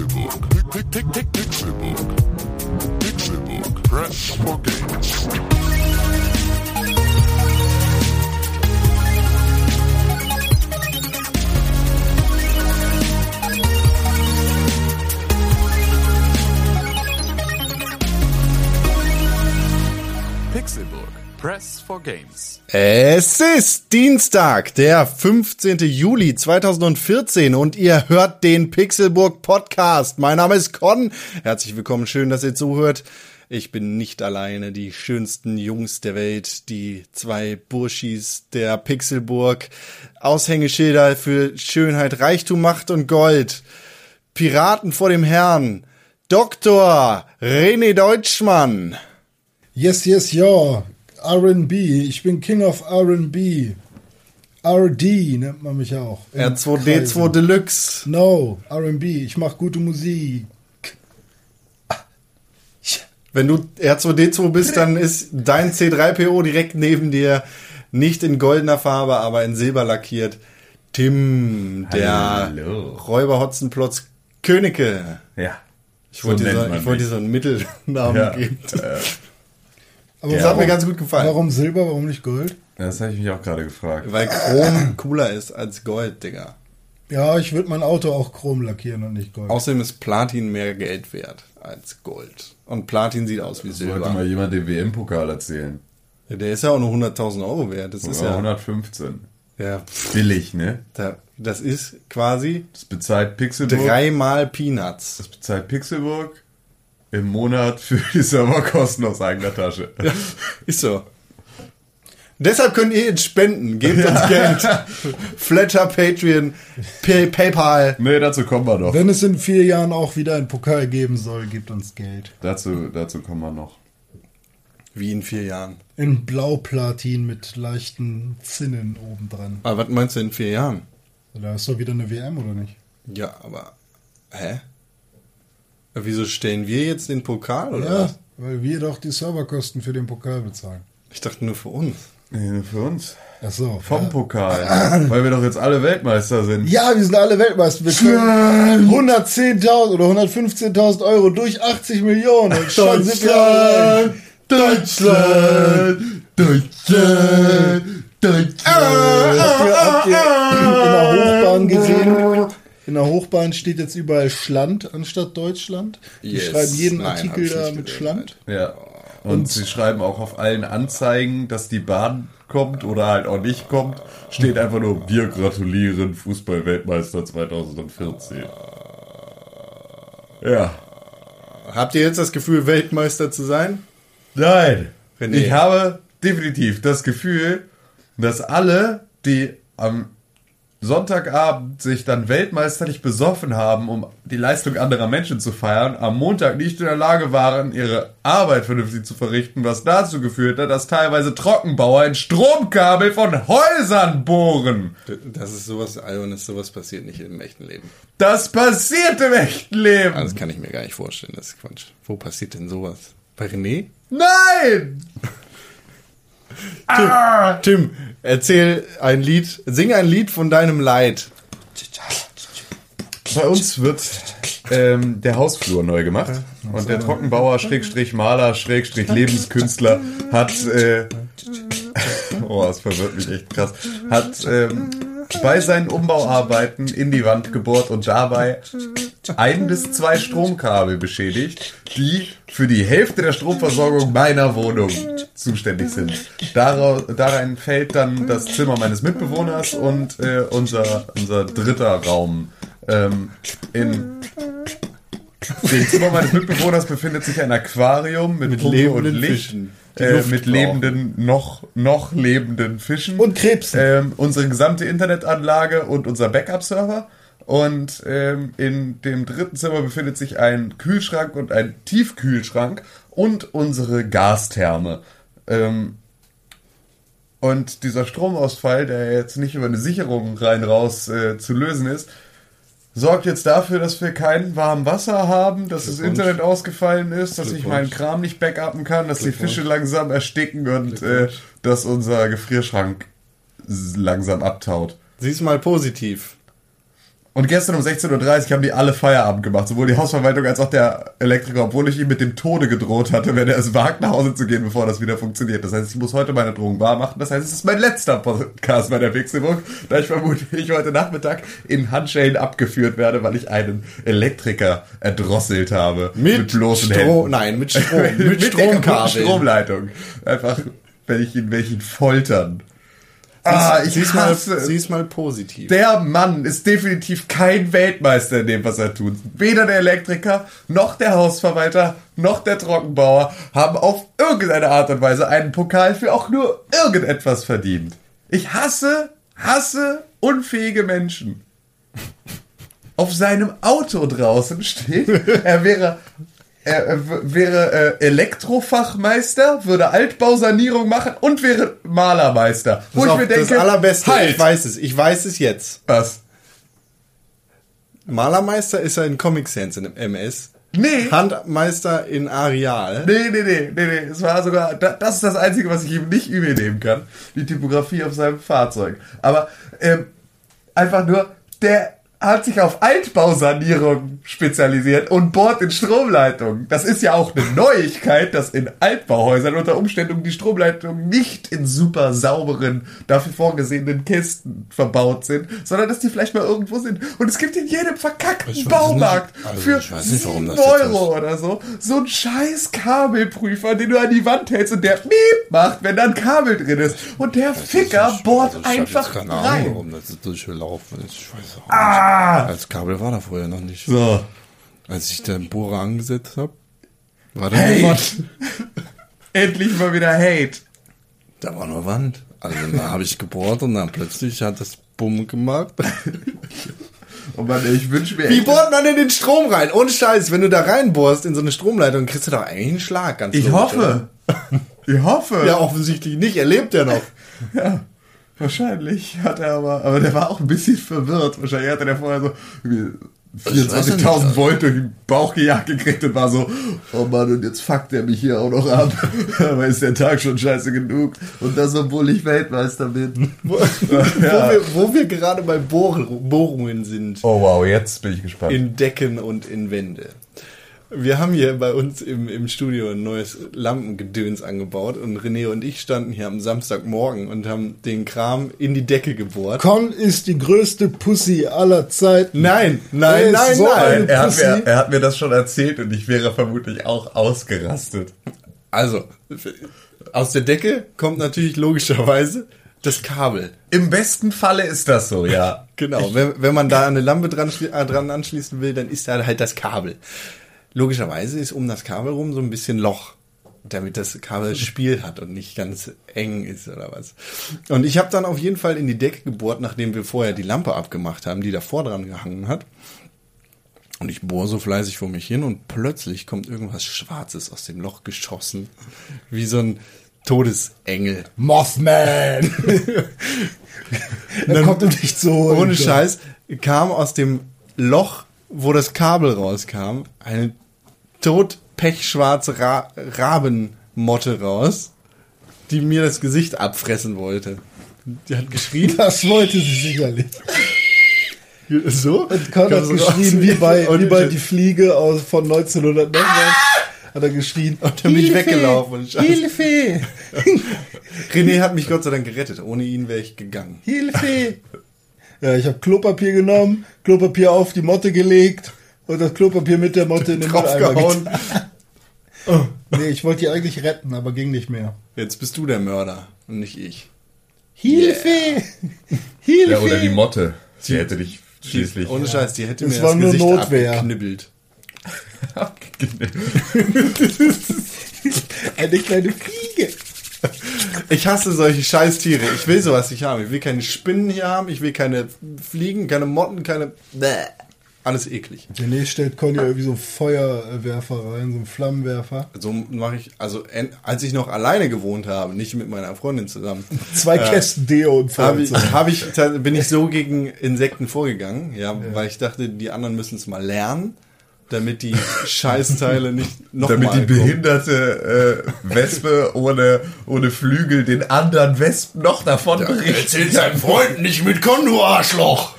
Pixelbook. Pixelbook. Pixelbook. Press for games. Pixelbook. Press for games. Es ist Dienstag, der 15. Juli 2014 und ihr hört den Pixelburg Podcast. Mein Name ist Con. Herzlich willkommen, schön, dass ihr zuhört. Ich bin nicht alleine, die schönsten Jungs der Welt, die zwei Burschis der Pixelburg, Aushängeschilder für Schönheit, Reichtum, Macht und Gold, Piraten vor dem Herrn, Dr. René Deutschmann. Yes, yes, ja. RB. Ich bin King of RB. RD nennt man mich auch. in R2D2 Kreisen. Deluxe. No, RB. Ich mache gute Musik. Wenn du R2D2 bist, dann ist dein C3PO direkt neben dir, nicht in goldener Farbe, aber in Silber lackiert. Tim, der. Räuber Hotzenplotz Königke. Ja. Ich wollte dir, so, man ich wollte dir so einen Mittelnamen Ja. geben. Aber Das hat mir ganz gut gefallen. Warum Silber, warum nicht Gold? Das habe ich mich auch gerade gefragt. Weil Chrom cooler ist als Gold, Digga. Ja, ich würde mein Auto auch chrom lackieren und nicht Gold. Außerdem ist Platin mehr Geld wert als Gold. Und Platin sieht aus wie Sollte mal Silber. jemand den WM-Pokal erzählen. Der ist ja auch nur 100.000 Euro wert. Das ist Oder ja, 115. ja Billig, ne? da, das ist quasi Das bezahlt Pixelburg. dreimal Peanuts. Das bezahlt Pixelburg im Monat für die Serverkosten aus eigener Tasche. Ja, ist so. Deshalb könnt ihr jetzt spenden. Gebt uns Geld. Flatter, Patreon, Pay PayPal. Nee, dazu kommen wir noch. Wenn es in vier Jahren auch wieder einen Pokal geben soll, gebt uns Geld. Dazu, dazu kommen wir noch. Wie in vier Jahren. In Blauplatin mit leichten Zinnen obendran. Aber was meinst du in vier Jahren? Da ist doch wieder eine WM, oder nicht? Ja, aber. Hä? Wieso stellen wir jetzt den Pokal oder Ja, weil wir doch die Serverkosten für den Pokal bezahlen. Ich dachte nur für uns. Nee, nur für uns. Ach so. Vom ja. Pokal. Weil wir doch jetzt alle Weltmeister sind. Ja, wir sind alle Weltmeister. Wir können 110.000 oder 115.000 Euro durch 80 Millionen. Und schon sind wir alle Deutschland! Deutschland! Deutschland! Habt ihr, habt ihr in der Hochbahn gesehen? In der Hochbahn steht jetzt überall Schland anstatt Deutschland. Die Yes. schreiben jeden Nein, Artikel da mit Schland. Ja. Und, sie schreiben auch auf allen Anzeigen, dass die Bahn kommt oder halt auch nicht kommt, steht einfach nur, wir gratulieren Fußball-Weltmeister 2014. Ja. Habt ihr jetzt das Gefühl, Weltmeister zu sein? Nein. René. Ich habe definitiv das Gefühl, dass alle, die am Sonntagabend sich dann weltmeisterlich besoffen haben, um die Leistung anderer Menschen zu feiern, am Montag nicht in der Lage waren, ihre Arbeit vernünftig zu verrichten, was dazu geführt hat, dass teilweise Trockenbauer ein Stromkabel von Häusern bohren. Das ist sowas Albernes, sowas passiert nicht im echten Leben. Das passiert im echten Leben. Ah, Das kann ich mir gar nicht vorstellen, das ist Quatsch. Wo passiert denn sowas? Bei René? Nein! Tim, erzähl ein Lied, sing ein Lied von deinem Leid. Bei uns wird ähm, der Hausflur neu gemacht und der Trockenbauer, Schrägstrich Maler, Schrägstrich Lebenskünstler hat, äh, oh, das verwirrt mich echt krass, hat ähm, bei seinen Umbauarbeiten in die Wand gebohrt und dabei ein bis zwei Stromkabel beschädigt, die für die Hälfte der Stromversorgung meiner Wohnung zuständig sind. Daraus, darein fällt dann das Zimmer meines Mitbewohners und äh, unser, unser dritter Raum. Ähm, in dem Zimmer meines Mitbewohners befindet sich ein Aquarium mit, Mit lebenden und Licht, Fischen, äh, mit lebenden, noch, noch lebenden Fischen. Und Krebsen. Ähm, unsere gesamte Internetanlage und unser Backup-Server. Und ähm, in dem dritten Zimmer befindet sich ein Kühlschrank und ein Tiefkühlschrank und unsere Gastherme. Ähm, und dieser Stromausfall, der jetzt nicht über eine Sicherung rein raus äh, zu lösen ist, sorgt jetzt dafür, dass wir kein warmes Wasser haben, dass das. Internet ausgefallen ist, dass ich meinen Kram nicht backuppen kann, dass die. Fische langsam ersticken und äh, dass unser Gefrierschrank langsam abtaut. Sieh's mal positiv. Und gestern um 16.30 Uhr haben die alle Feierabend gemacht, sowohl die Hausverwaltung als auch der Elektriker, obwohl ich ihm mit dem Tode gedroht hatte, wenn er es wagt, nach Hause zu gehen, bevor das wieder funktioniert. Das heißt, ich muss heute meine Drohung wahr machen. Das heißt, es ist mein letzter Podcast bei der Pixelburg, da ich vermute, ich heute Nachmittag in Handschellen abgeführt werde, weil ich einen Elektriker erdrosselt habe. Mit bloßen Strom- Händen. nein, mit Strom- mit der kaputten Stromkabeln. Stromleitung. Einfach, wenn ich ihn, wenn ich ihn foltern. Ah, ich sieh's mal, hasse sieh's mal positiv. der Mann ist definitiv kein Weltmeister in dem, was er tut. Weder der Elektriker, noch der Hausverwalter, noch der Trockenbauer haben auf irgendeine Art und Weise einen Pokal für auch nur irgendetwas verdient. Ich hasse, hasse unfähige Menschen. Auf seinem Auto draußen steht, er wäre, er, w- wäre äh, Elektrofachmeister, würde Altbausanierung machen und wäre Malermeister. Wo ich mir denke, das allerbeste, halt, ich weiß es, ich weiß es jetzt. was? Malermeister ist er in Comic Sans in MS. Nee. Handmeister in Areal. Nee, nee, nee, nee, nee. Es war sogar, da- das ist das Einzige, was ich ihm nicht übel nehmen kann. Die Typografie auf seinem Fahrzeug. Aber ähm, einfach nur, der hat sich auf Altbausanierung spezialisiert und bohrt in Stromleitungen. Das ist ja auch eine Neuigkeit, dass in Altbauhäusern unter Umständen die Stromleitungen nicht in super sauberen, dafür vorgesehenen Kisten verbaut sind, sondern dass die vielleicht mal irgendwo sind. Und es gibt in jedem verkackten Baumarkt. Also für ich weiß nicht, warum 7 das jetzt Euro oder so so ein scheiß Kabelprüfer, den du an die Wand hältst und der Miep macht, wenn da ein Kabel drin ist. Und der Ficker bohrt Also einfach rein. warum das durchgelaufen ist. Ich weiß auch nicht. Als Kabel war da vorher noch nicht. So. Als ich den Bohrer angesetzt habe, war da Hate. Endlich mal wieder Hate. Da war nur Wand. Also da habe ich gebohrt und dann plötzlich hat das Bumm gemacht. Oh Mann, ich wünsche mir Wie bohrt man in den Strom rein? Ohne Scheiß, wenn du da reinbohrst in so eine Stromleitung, kriegst du doch eigentlich einen Schlag. Ganz Ich logisch, hoffe. Ich hoffe. oder? Ja, offensichtlich nicht. Er lebt ja noch. Ja, wahrscheinlich hat er aber, aber der war auch ein bisschen verwirrt. Wahrscheinlich hatte der vorher so irgendwie Ich weiß ja nicht, 24.000 also. Volt durch den Bauch gejagt gekriegt und war so, oh Mann, und jetzt fuckt er mich hier auch noch ab. aber ist der Tag schon scheiße genug. Und das, obwohl ich Weltmeister bin. Wo, Ja. wo, wir, wo wir gerade bei Bohr, Bohrungen sind. Oh wow, jetzt bin ich gespannt. in Decken und in Wände. Wir haben hier bei uns im, im Studio ein neues Lampengedöns angebaut und René und ich standen hier am Samstagmorgen und haben den Kram in die Decke gebohrt. Con ist die größte Pussy aller Zeiten. Nein, nein, Er nein, so nein. ein- er, hat mir, er hat mir das schon erzählt und ich wäre vermutlich auch ausgerastet. Also, aus der Decke kommt natürlich logischerweise das Kabel. Im besten Falle ist das so, ja. Genau, wenn, wenn man da eine Lampe dran, äh, dran anschließen will, dann ist da halt das Kabel. Logischerweise ist um das Kabel rum so ein bisschen Loch, damit das Kabel Spiel hat und nicht ganz eng ist oder was. Und ich habe dann auf jeden Fall in die Decke gebohrt, nachdem wir vorher die Lampe abgemacht haben, die davor dran gehangen hat. Und ich bohre so fleißig vor mich hin und plötzlich kommt irgendwas Schwarzes aus dem Loch geschossen. Wie so ein Todesengel. Mothman! Dann kommt er zu holen. Ohne Scheiß kam aus dem Loch, wo das Kabel rauskam, eine totpechschwarze Ra Rabenmotte raus, die mir das Gesicht abfressen wollte. Die hat geschrien. Das wollte sie sicherlich. So? Und Con hat geschrien, wie bei, wie bei die Fliege aus, von 1900 noch was. Hat er geschrien. Und dann bin ich weggelaufen. Hilfe! René hat mich Gott sei Dank gerettet. Ohne ihn wäre ich gegangen. Hilfe! Ja, ich habe Klopapier genommen, Klopapier auf die Motte gelegt und das Klopapier mit der Motte in den Mülleimer Draufgehauen. getan. Nee, ich wollte die eigentlich retten, aber ging nicht mehr. Jetzt bist du der Mörder und nicht ich. Hilfe! Hilfe! Ja, oder die Motte. Sie hätte dich schließlich. Ohne Scheiß, die hätte Es mir war das nur Gesicht Notwehr. abgeknibbelt. Eine kleine Fliege. Ich hasse solche Scheißtiere. Ich will sowas nicht haben. Ich will keine Spinnen hier haben. Ich will keine Fliegen, keine Motten, keine. Bäh. Alles eklig. René stellt Conny irgendwie so einen Feuerwerfer rein, so einen Flammenwerfer. So mache ich, also als ich noch alleine gewohnt habe, nicht mit meiner Freundin zusammen, Zwei Kästen Deo und habe ich, hab ich, bin ich so gegen Insekten vorgegangen, ja, weil ich dachte, die anderen müssen es mal lernen, damit die Scheißteile nicht noch Damit mal die kommen. behinderte äh, Wespe ohne, ohne Flügel den anderen Wespen noch davon berichtet. seinen Freunden nicht mit Kon, du Arschloch!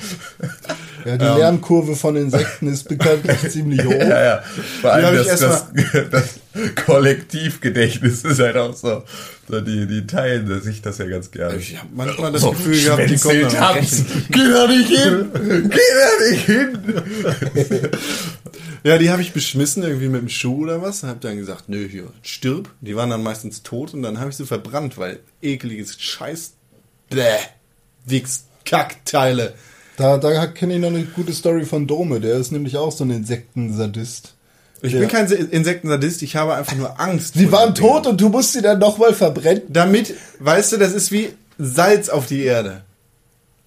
Ja, die Lernkurve von Insekten ist bekanntlich ziemlich hoch. Ja, ja. Vor allem das, das, das Kollektivgedächtnis ist halt auch so. so die, die teilen sich das ja ganz gerne. Ich habe manchmal das Gefühl gehabt, die kommen rechen. Geh da nicht hin! Geh da nicht hin! Ja, die habe ich beschmissen irgendwie mit dem Schuh oder was. Hab dann gesagt, nö, hier, stirb. Die waren dann meistens tot und dann habe ich sie verbrannt, weil ekeliges Scheiß. Bäh. Wichs, Kackteile. Da, da kenne ich noch eine gute Story von Dome. Der ist nämlich auch so ein Insektensadist. Ich Ja. bin kein Insektensadist, ich habe einfach nur Angst. Sie vor waren tot und du musst sie dann nochmal verbrennen. Damit, weißt du, das ist wie Salz auf die Erde.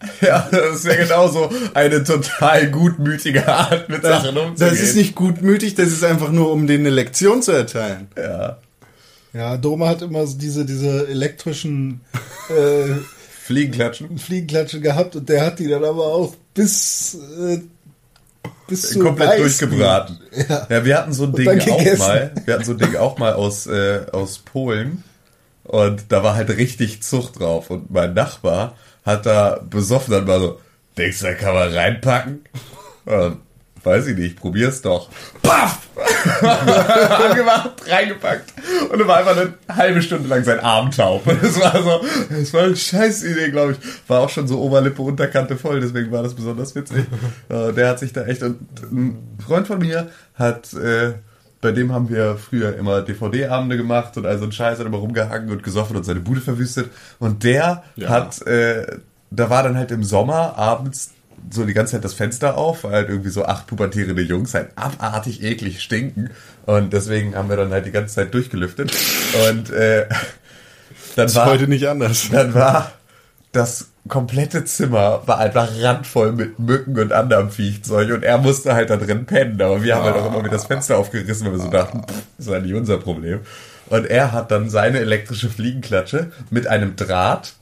Ja, das ist ja genauso eine total gutmütige Art, mit Das, Sachen umzugehen. das ist nicht gutmütig, das ist einfach nur, um denen eine Lektion zu erteilen. Ja. Ja, Dome hat immer so diese, diese elektrischen äh, Fliegenklatschen. Fliegenklatsche gehabt und der hat die dann aber auch bis, äh, bis zu komplett weiß- durchgebraten. Ja. Ja. wir hatten so ein Ding auch mal. Wir hatten so ein Ding auch mal aus, äh, aus Polen. Und da war halt richtig Zucht drauf. Und mein Nachbar hat da besoffen dann mal so, denkst du, da kann man reinpacken? Und, weiß ich nicht, probier's doch. Paff! Angemacht, reingepackt. Und dann war einfach eine halbe Stunde lang sein Arm taub. Und es war so, es war eine scheiß Idee, glaube ich. War auch schon so Oberlippe, Unterkante voll, deswegen war das besonders witzig. Äh, Der hat sich da echt, und ein Freund von mir hat, äh, bei dem haben wir früher immer DVD-Abende gemacht und all so ein Scheiß hat immer rumgehangen und gesoffen und seine Bude verwüstet. Und der Ja. hat, äh, da war dann halt im Sommer abends so die ganze Zeit das Fenster auf, weil halt irgendwie so acht pubertierende Jungs halt abartig eklig stinken. Und deswegen haben wir dann halt die ganze Zeit durchgelüftet. Und äh, dann Ist war heute nicht anders. dann war das komplette Zimmer war einfach randvoll mit Mücken und anderem Viechzeug und er musste halt da drin pennen, aber wir haben halt auch immer wieder das Fenster aufgerissen, weil wir so dachten, pff, das ist ja nicht unser Problem. Und er hat dann seine elektrische Fliegenklatsche mit einem Draht,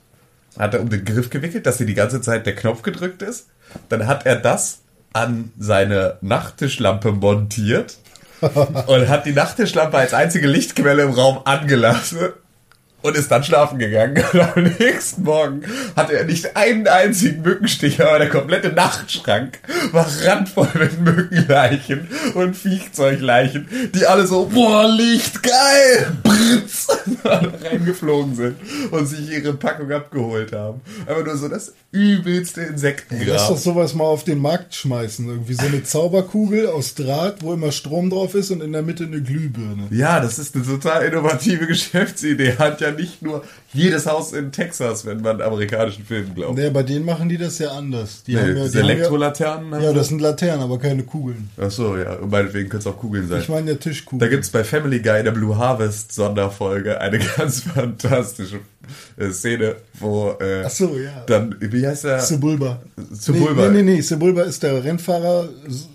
hat er um den Griff gewickelt, dass hier die ganze Zeit der Knopf gedrückt ist. Dann hat er das an seine Nachttischlampe montiert und hat die Nachttischlampe als einzige Lichtquelle im Raum angelassen und ist dann schlafen gegangen. Und am nächsten Morgen hatte er nicht einen einzigen Mückenstich, aber der komplette Nachtschrank war randvoll mit Mückenleichen und Viechzeugleichen, die alle so, boah, Licht, geil, Britz, reingeflogen sind und sich ihre Packung abgeholt haben. Aber nur so das übelste Lass doch Insektengrab. sowas mal auf den Markt schmeißen. Irgendwie so eine Zauberkugel aus Draht, wo immer Strom drauf ist und in der Mitte eine Glühbirne. Ja, das ist eine total innovative Geschäftsidee. Hat ja nicht nur jedes Haus in Texas, wenn man amerikanischen Filmen glaubt. Nee, bei denen machen die das ja anders. Die Nee, haben ja, die Elektrolaternen ja, haben ja, sie- das sind Laternen, aber keine Kugeln. Ach so, ja. Und meinetwegen können es auch Kugeln sein. Ich meine ja Tischkugeln. da gibt's bei Family Guy in der Blue Harvest Sonderfolge eine ganz fantastische äh, Szene, wo äh, Ach so, ja. dann, wie heißt der? Sebulba. Sebulba. Nee, nee, nee. Sebulba ist der Rennfahrer.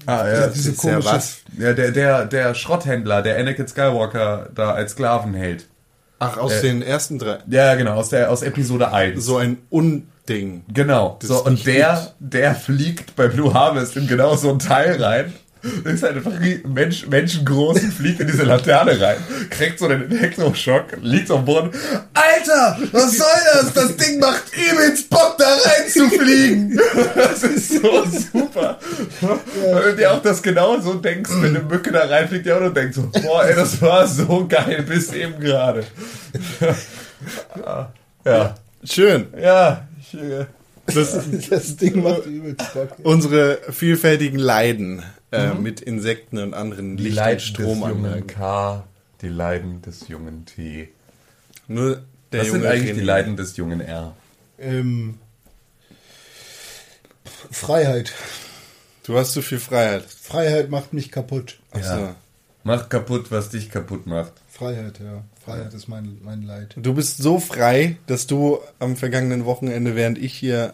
Ah, ja, der diese ist ja komische. was? Ja, der, der, der Schrotthändler, der Anakin Skywalker da als Sklaven hält. Ach, aus Äh, den ersten drei. Ja, genau, aus der aus Episode 1. So ein Unding. Genau. Das So, und der, der fliegt bei Blue Harvest in genau so ein Teil rein. Ist halt einfach Mensch, menschengroß und fliegt in diese Laterne rein, kriegt so einen Elektroschock, liegt auf dem Boden. Alter, was soll das? Das Ding macht übelst Bock, da rein zu fliegen. Das ist so super. Weil du dir auch das genau so denkst, wenn eine Mücke da reinfliegt, ja, und du denkst so, boah, ey, das war so geil bis eben gerade. Ja, Schön. ja, ich, äh, Das, Das Ding macht übelst Bock. unsere vielfältigen Leiden äh, mit Insekten und anderen Die Licht- und Leiden des jungen Stromanlagen. K, die Leiden des jungen T. Nur der Was sind junge eigentlich die René. Leiden des jungen R? Ähm, Freiheit. Du hast zu viel Freiheit. Freiheit macht mich kaputt. Ach Ja. so. Mach kaputt, was dich kaputt macht. Freiheit, ja. Freiheit ist mein, mein Leid. Du bist so frei, dass du am vergangenen Wochenende, während ich hier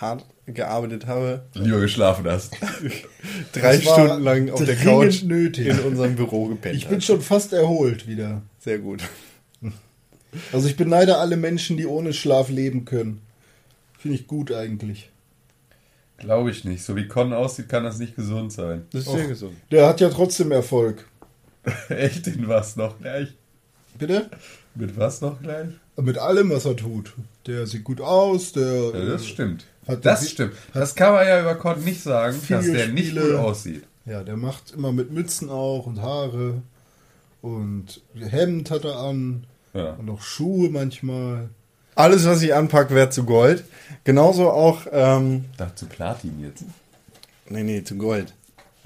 hart gearbeitet habe, Lieber geschlafen hast. drei Das Stunden lang auf der Couch nötig. in unserem Büro gepennt Ich bin schon fast erholt wieder. Sehr gut. Also ich beneide alle Menschen, die ohne Schlaf leben können. Finde ich gut eigentlich. Glaube ich nicht. So wie Con aussieht, kann das nicht gesund sein. Das ist Och. sehr gesund. Der hat ja trotzdem Erfolg. Echt, in was noch gleich? Bitte? Mit was noch gleich? Mit allem, was er tut. Der sieht gut aus, der Ja, das stimmt. Hat der- Das stimmt. Das kann man ja über Con nicht sagen, dass der nicht Videospiele. gut aussieht. Ja, der macht immer mit Mützen auch und Haare. Und Hemd hat er an. Ja. Und auch Schuhe manchmal. Alles, was ich anpacke, wäre zu Gold. Genauso auch, ähm, Dazu Platin jetzt. nee, nee, zu Gold.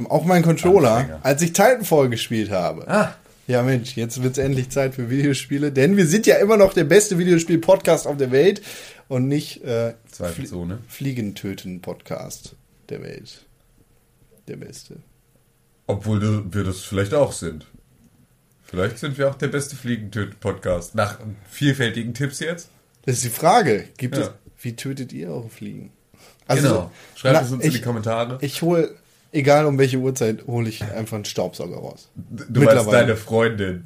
Auch mein Controller, Anfänger. als ich Titanfall gespielt habe. Ah, Ja, Mensch, jetzt wird's endlich Zeit für Videospiele, denn wir sind ja immer noch der beste Videospiel-Podcast auf der Welt und nicht äh, Zweifelsohne. Fliegentöten-Podcast der Welt. Der beste. Obwohl wir das vielleicht auch sind. Vielleicht sind wir auch der beste Fliegentöten-Podcast. Nach vielfältigen Tipps jetzt. Das ist die Frage. Gibt Ja. es, wie tötet ihr eure Fliegen? genau. Schreibt Also, na, es uns in ich, die Kommentare. Ich hole, egal um welche Uhrzeit, hole ich einfach einen Staubsauger raus. Du meinst deine Freundin.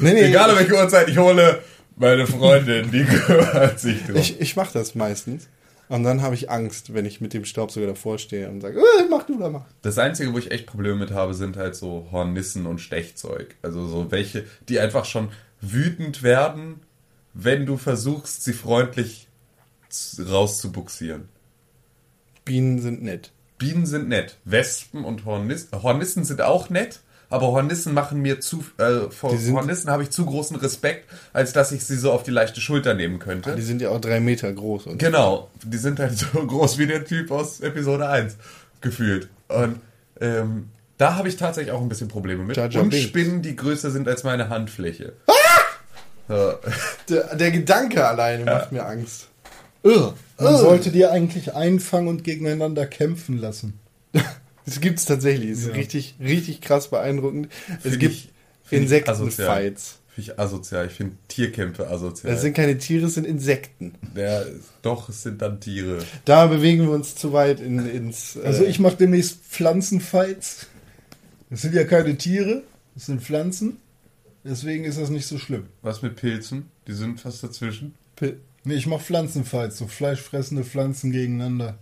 Nee, nee, Egal um welche Uhrzeit, ich hole meine Freundin, die kümmert sich drum. Ich, ich mache das meistens. Und dann habe ich Angst, wenn ich mit dem Staubsauger davor stehe und sage, äh, mach du da mal. Das Einzige, wo ich echt Probleme mit habe, sind halt so Hornissen und Stechzeug. Also so welche, die einfach schon wütend werden, wenn du versuchst, sie freundlich rauszubuxieren. Bienen sind nett. Bienen sind nett. Wespen und Hornissen. Hornissen sind auch nett, aber Hornissen machen mir zu. Äh, vor Hornissen habe ich zu großen Respekt, als dass ich sie so auf die leichte Schulter nehmen könnte. Die sind ja auch drei Meter groß. Und Genau, die sind halt so groß wie der Typ aus Episode 1 gefühlt. Und ähm, da habe ich tatsächlich auch ein bisschen Probleme mit. Jar Jar Und Binks. Spinnen, die größer sind als meine Handfläche. So. der, der Gedanke alleine macht mir Angst. Ugh. Man sollte die eigentlich einfangen und gegeneinander kämpfen lassen. Das gibt's tatsächlich. Es ist Ja. richtig, richtig krass beeindruckend. Es Find gibt find ich Insektenfights. Finde ich asozial. Ich finde Tierkämpfe asozial. Das sind keine Tiere, es sind Insekten. Der, doch, es sind dann Tiere. Da bewegen wir uns zu weit in, ins. äh, Also ich mache demnächst Pflanzenfights. Das sind ja keine Tiere, das sind Pflanzen. Deswegen ist das nicht so schlimm. Was mit Pilzen? Die sind fast dazwischen. Pil- Nee, ich mache Pflanzenfights, so fleischfressende Pflanzen gegeneinander.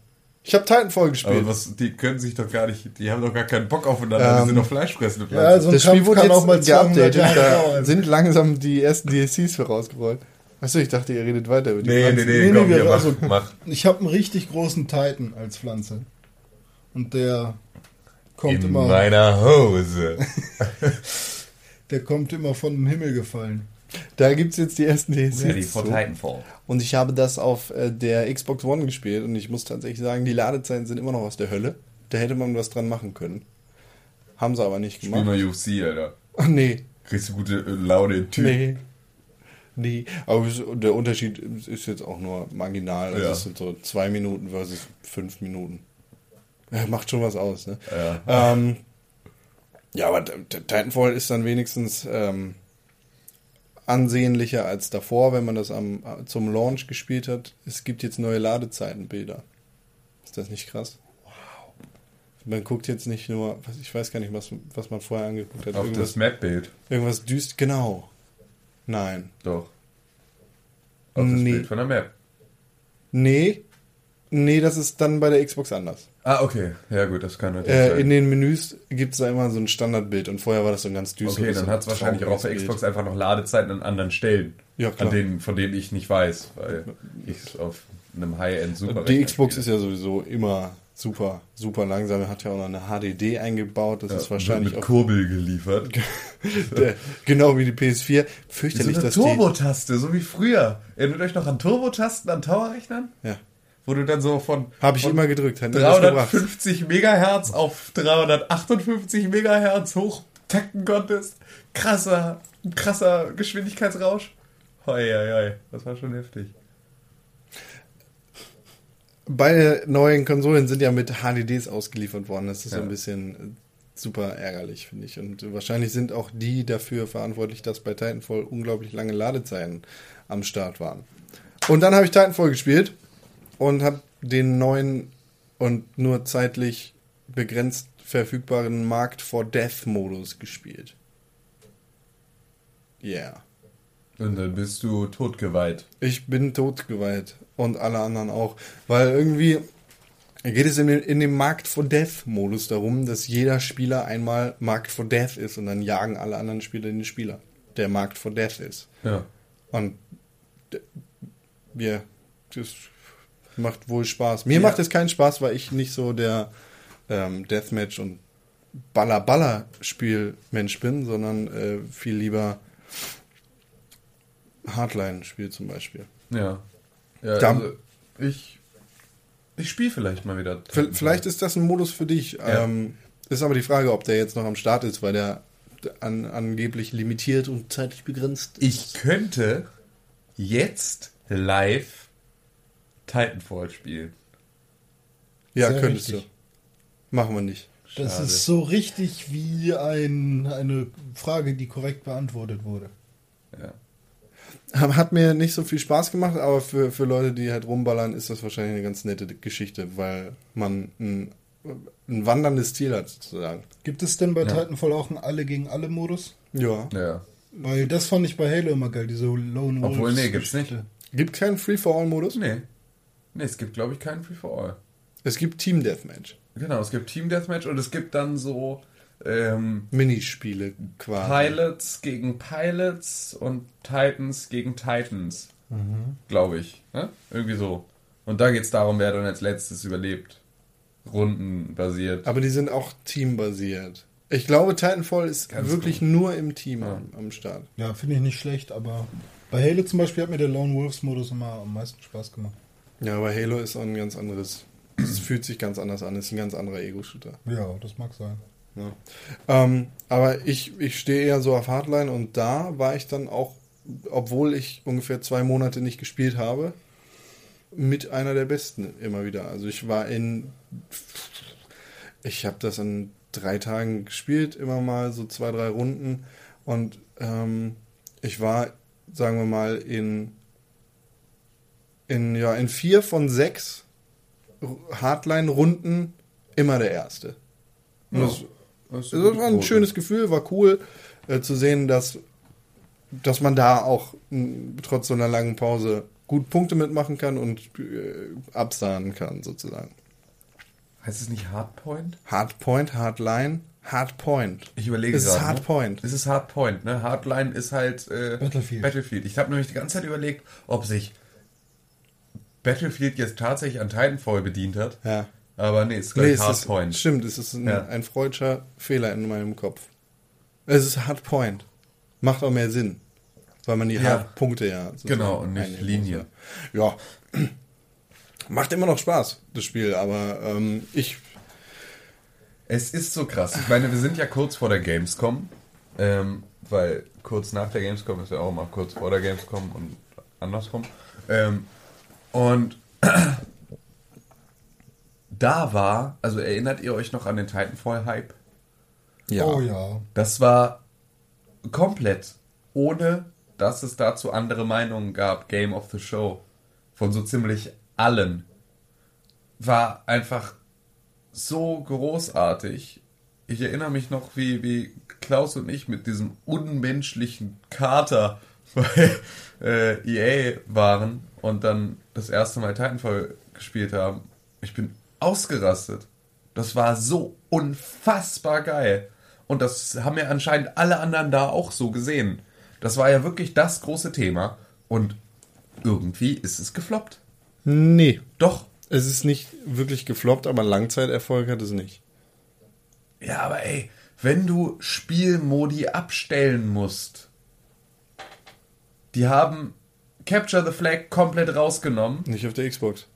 Ich habe Titanfall gespielt. Aber was, die können sich doch gar nicht, die haben doch gar keinen Bock aufeinander, Ähm, die sind doch fleischfressende Ja, Pflanzen. so ein das Spiel Kampf wurde kann jetzt auch mal 200 geupdatet. Jahre sind langsam die ersten DLCs vorausgerollt. Achso, ich dachte, ihr redet weiter über die nee, nee, Pflanzen. nee, Nee, komm, nee, hier, wir- mach, also- mach. Ich habe einen richtig großen Titan als Pflanze. Und der kommt In immer, meiner Hose. der kommt immer von dem Himmel gefallen. Da gibt's jetzt die ersten DLCs. Ready for zu. Titanfall. Und ich habe das auf äh, der Xbox One gespielt und ich muss tatsächlich sagen, die Ladezeiten sind immer noch aus der Hölle. Da hätte man was dran machen können. Haben sie aber nicht Spiel gemacht. mal UFC, Alter. Ach, nee, Kriegst du gute äh, Laune, Typ. nee. Nee, aber es- der Unterschied ist jetzt auch nur marginal. Also Ja. es sind so zwei Minuten versus fünf Minuten. Ja, macht schon was aus, ne? Ja. Ähm, ja, aber Titanfall ist dann wenigstens ähm, ansehnlicher als davor, wenn man das am, zum Launch gespielt hat. Es gibt jetzt neue Ladezeitenbilder. Ist das nicht krass? Wow. Man guckt jetzt nicht nur, ich weiß gar nicht, was, was man vorher angeguckt hat. Auf Irgendwas, das Map-Bild. irgendwas düst, genau. Nein. Doch. Auf das Nee. Bild von der Map. Nee. Nee, das ist dann bei der Xbox anders. Ah, okay. Ja, gut, das kann natürlich Äh, sein. in den Menüs gibt es da immer so ein Standardbild und vorher war das so ein ganz düsteres. Okay, dann hat es wahrscheinlich auch auf der Xbox einfach noch Ladezeiten an anderen Stellen. Ja, klar. An denen, von denen ich nicht weiß, weil ich auf einem High-End super Die Xbox ist ja sowieso immer super, super langsam. Hat ja auch noch eine HDD eingebaut. Das ist wahrscheinlich mit auch Kurbel geliefert. genau wie die PS4. So Fürchterlich, eine dass Turbotaste, so wie früher. Erinnert euch noch an Turbotasten an Tower-Rechnern? Ja, Wo du dann so von, habe ich immer gedrückt. Hat nie was gebracht. 350 Megahertz auf 358 Megahertz hochtakten konntest. Krasser, krasser Geschwindigkeitsrausch. Hoi, hoi, hoi. Das war schon heftig. Beide neuen Konsolen sind ja mit HDDs ausgeliefert worden. Das ist so Ja. ein bisschen äh, super ärgerlich, finde ich. Und wahrscheinlich sind auch die dafür verantwortlich, dass bei Titanfall unglaublich lange Ladezeiten am Start waren. Und dann habe ich Titanfall gespielt und habe den neuen und nur zeitlich begrenzt verfügbaren Markt for Death Modus gespielt. Yeah. Und dann bist du totgeweiht. Ich bin totgeweiht und alle anderen auch, weil irgendwie geht es in, dem- in dem Markt for Death Modus darum, dass jeder Spieler einmal Markt for Death ist und dann jagen alle anderen Spieler den Spieler, der Markt for Death ist. Ja. Und wir, das Macht wohl Spaß. Mir Ja. macht es keinen Spaß, weil ich nicht so der ähm, Deathmatch und Baller-Baller-Spielmensch bin, sondern äh, viel lieber Hardline-Spiel zum Beispiel. Ja. ja Da- also ich ich spiele vielleicht mal wieder. Vielleicht ist das ein Modus für dich. Ja. Ähm, ist aber die Frage, ob der jetzt noch am Start ist, weil der an, angeblich limitiert und zeitlich begrenzt ist. Ich könnte jetzt live Titanfall spielen. Ja, Sehr könntest richtig. du. Machen wir nicht. Das Schade. ist so richtig wie ein, eine Frage, die korrekt beantwortet wurde. Ja. Hat mir nicht so viel Spaß gemacht, aber für, für Leute, die halt rumballern, ist das wahrscheinlich eine ganz nette Geschichte, weil man ein, ein wanderndes Ziel hat, sozusagen. Gibt es denn bei Ja. Titanfall auch einen Alle-gegen-Alle-Modus? Ja. Ja. Weil das fand ich bei Halo immer geil, diese Lone Wolves. Obwohl, nee, gibt's nicht. Gibt keinen Free-for-all-Modus? Nee. Nee, es gibt, glaube ich, keinen Free for All. Es gibt Team Deathmatch. Genau, es gibt Team Deathmatch und es gibt dann so ähm, Minispiele quasi. Pilots gegen Pilots und Titans gegen Titans. Glaube ich. Ne? Irgendwie so. Und da geht es darum, wer dann als letztes überlebt. Rundenbasiert. Aber die sind auch teambasiert. Ich glaube, Titanfall ist Ganz wirklich nur im Team am, am Start. Ja, finde ich nicht schlecht, aber bei Halo zum Beispiel hat mir der Lone Wolves Modus immer am meisten Spaß gemacht. Ja, aber Halo ist auch ein ganz anderes. Es fühlt sich ganz anders an. Es ist ein ganz anderer Ego-Shooter. Ja, das mag sein. Ja. Ähm, aber ich, ich stehe eher so auf Hardline und da war ich dann auch, obwohl ich ungefähr zwei Monate nicht gespielt habe, mit einer der besten immer wieder. Also ich war in, ich habe das in drei Tagen gespielt, immer mal so zwei, drei Runden und ähm, ich war, sagen wir mal, in, in, ja, in vier von sechs Hardline-Runden immer der Erste. Und das, Das das war ein schönes Gefühl, war cool äh, zu sehen, dass, dass man da auch m, trotz so einer langen Pause gut Punkte mitmachen kann und äh, absahnen kann, sozusagen. Heißt es nicht Hardpoint? Hardpoint, Hardline, Hardpoint. Ich überlege Es ist gerade, ne? Hardpoint. Es ist Hardpoint, ne? Hardline ist halt äh, Battlefield. Battlefield. Ich habe nämlich die ganze Zeit überlegt, ob sich Battlefield jetzt tatsächlich an Titanfall bedient hat. Ja. Aber nee, es ist Nee, gleich ist, Hardpoint. stimmt, es ist ein, Ja. ein freudscher Fehler in meinem Kopf. Es ist Hardpoint. Macht auch mehr Sinn. Weil man die Ja. Hardpunkte ja. Genau, und nicht Linie. Ja. Macht immer noch Spaß, das Spiel, aber ähm, ich. Es ist so krass. Ich meine, wir sind ja kurz vor der Gamescom, ähm, weil kurz nach der Gamescom ist ja auch immer kurz vor der Gamescom und andersrum. Ähm, und da war, also erinnert ihr euch noch an den Titanfall-Hype? Ja. Oh ja. Das war komplett ohne, dass es dazu andere Meinungen gab. Game of the Show. Von so ziemlich allen. War einfach so großartig. Ich erinnere mich noch, wie, wie Klaus und ich mit diesem unmenschlichen Kater bei äh, EA waren und dann das erste Mal Titanfall gespielt haben. Ich bin ausgerastet. Das war so unfassbar geil. Und das haben ja anscheinend alle anderen da auch so gesehen. Das war ja wirklich das große Thema. Und irgendwie ist es gefloppt. Nee. Doch. Es ist nicht wirklich gefloppt, aber Langzeiterfolg hat es nicht. Ja, aber ey, wenn du Spielmodi abstellen musst, die haben Capture the Flag komplett rausgenommen. Nicht auf der Xbox.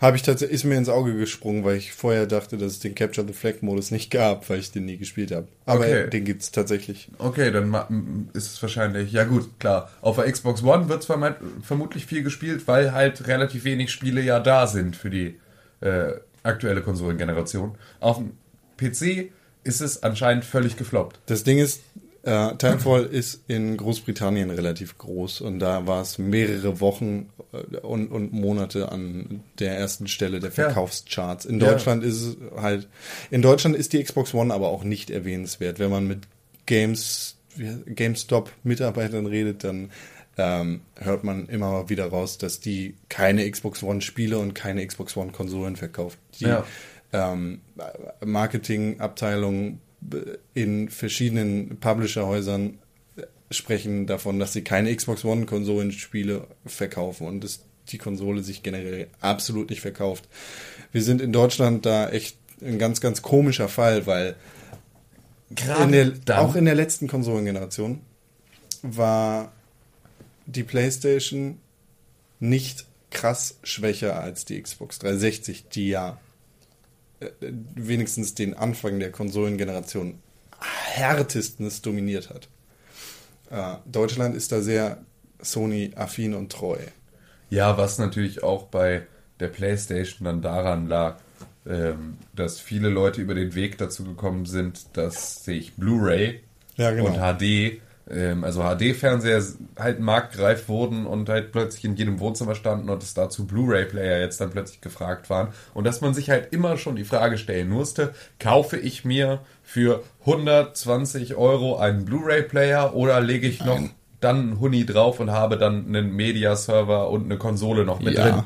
Habe ich tatsächlich, ist mir ins Auge gesprungen, weil ich vorher dachte, dass es den Capture the Flag Modus nicht gab, weil ich den nie gespielt habe. Aber Okay. den gibt's tatsächlich. Okay, dann ist es wahrscheinlich, ja gut, klar. Auf der Xbox One wird zwar vermutlich viel gespielt, weil halt relativ wenig Spiele ja da sind für die äh, aktuelle Konsolengeneration. Auf dem PC ist es anscheinend völlig gefloppt. Das Ding ist, äh, Titanfall ist in Großbritannien relativ groß und da war es mehrere Wochen äh, und, und Monate an der ersten Stelle der Ja. Verkaufscharts. In Ja. Deutschland ist es halt, in Deutschland ist die Xbox One aber auch nicht erwähnenswert. Wenn man mit Games, GameStop-Mitarbeitern redet, dann ähm, hört man immer wieder raus, dass die keine Xbox One-Spiele und keine Xbox One-Konsolen verkauft. Die Ja. ähm, Marketingabteilungen in verschiedenen Publisherhäusern sprechen davon, dass sie keine Xbox One Konsolenspiele verkaufen und das, die Konsole sich generell absolut nicht verkauft. Wir sind in Deutschland da echt ein ganz, ganz komischer Fall, weil Gerade in der, dann- auch in der letzten Konsolengeneration war die PlayStation nicht krass schwächer als die Xbox 360, die ja wenigstens den Anfang der Konsolengeneration härtestens dominiert hat. Äh, Deutschland ist da sehr Sony-affin und treu. Ja, was natürlich auch bei der PlayStation dann daran lag, ähm, dass viele Leute über den Weg dazu gekommen sind, dass sich Blu-ray Ja, genau. und HD, also HD-Fernseher halt marktreif wurden und halt plötzlich in jedem Wohnzimmer standen und es dazu Blu-ray-Player jetzt dann plötzlich gefragt waren. Und dass man sich halt immer schon die Frage stellen musste, kaufe ich mir für 120 Euro einen Blu-ray-Player oder lege ich noch dann einen Huni drauf und habe dann einen Media-Server und eine Konsole noch mit Ja. drin?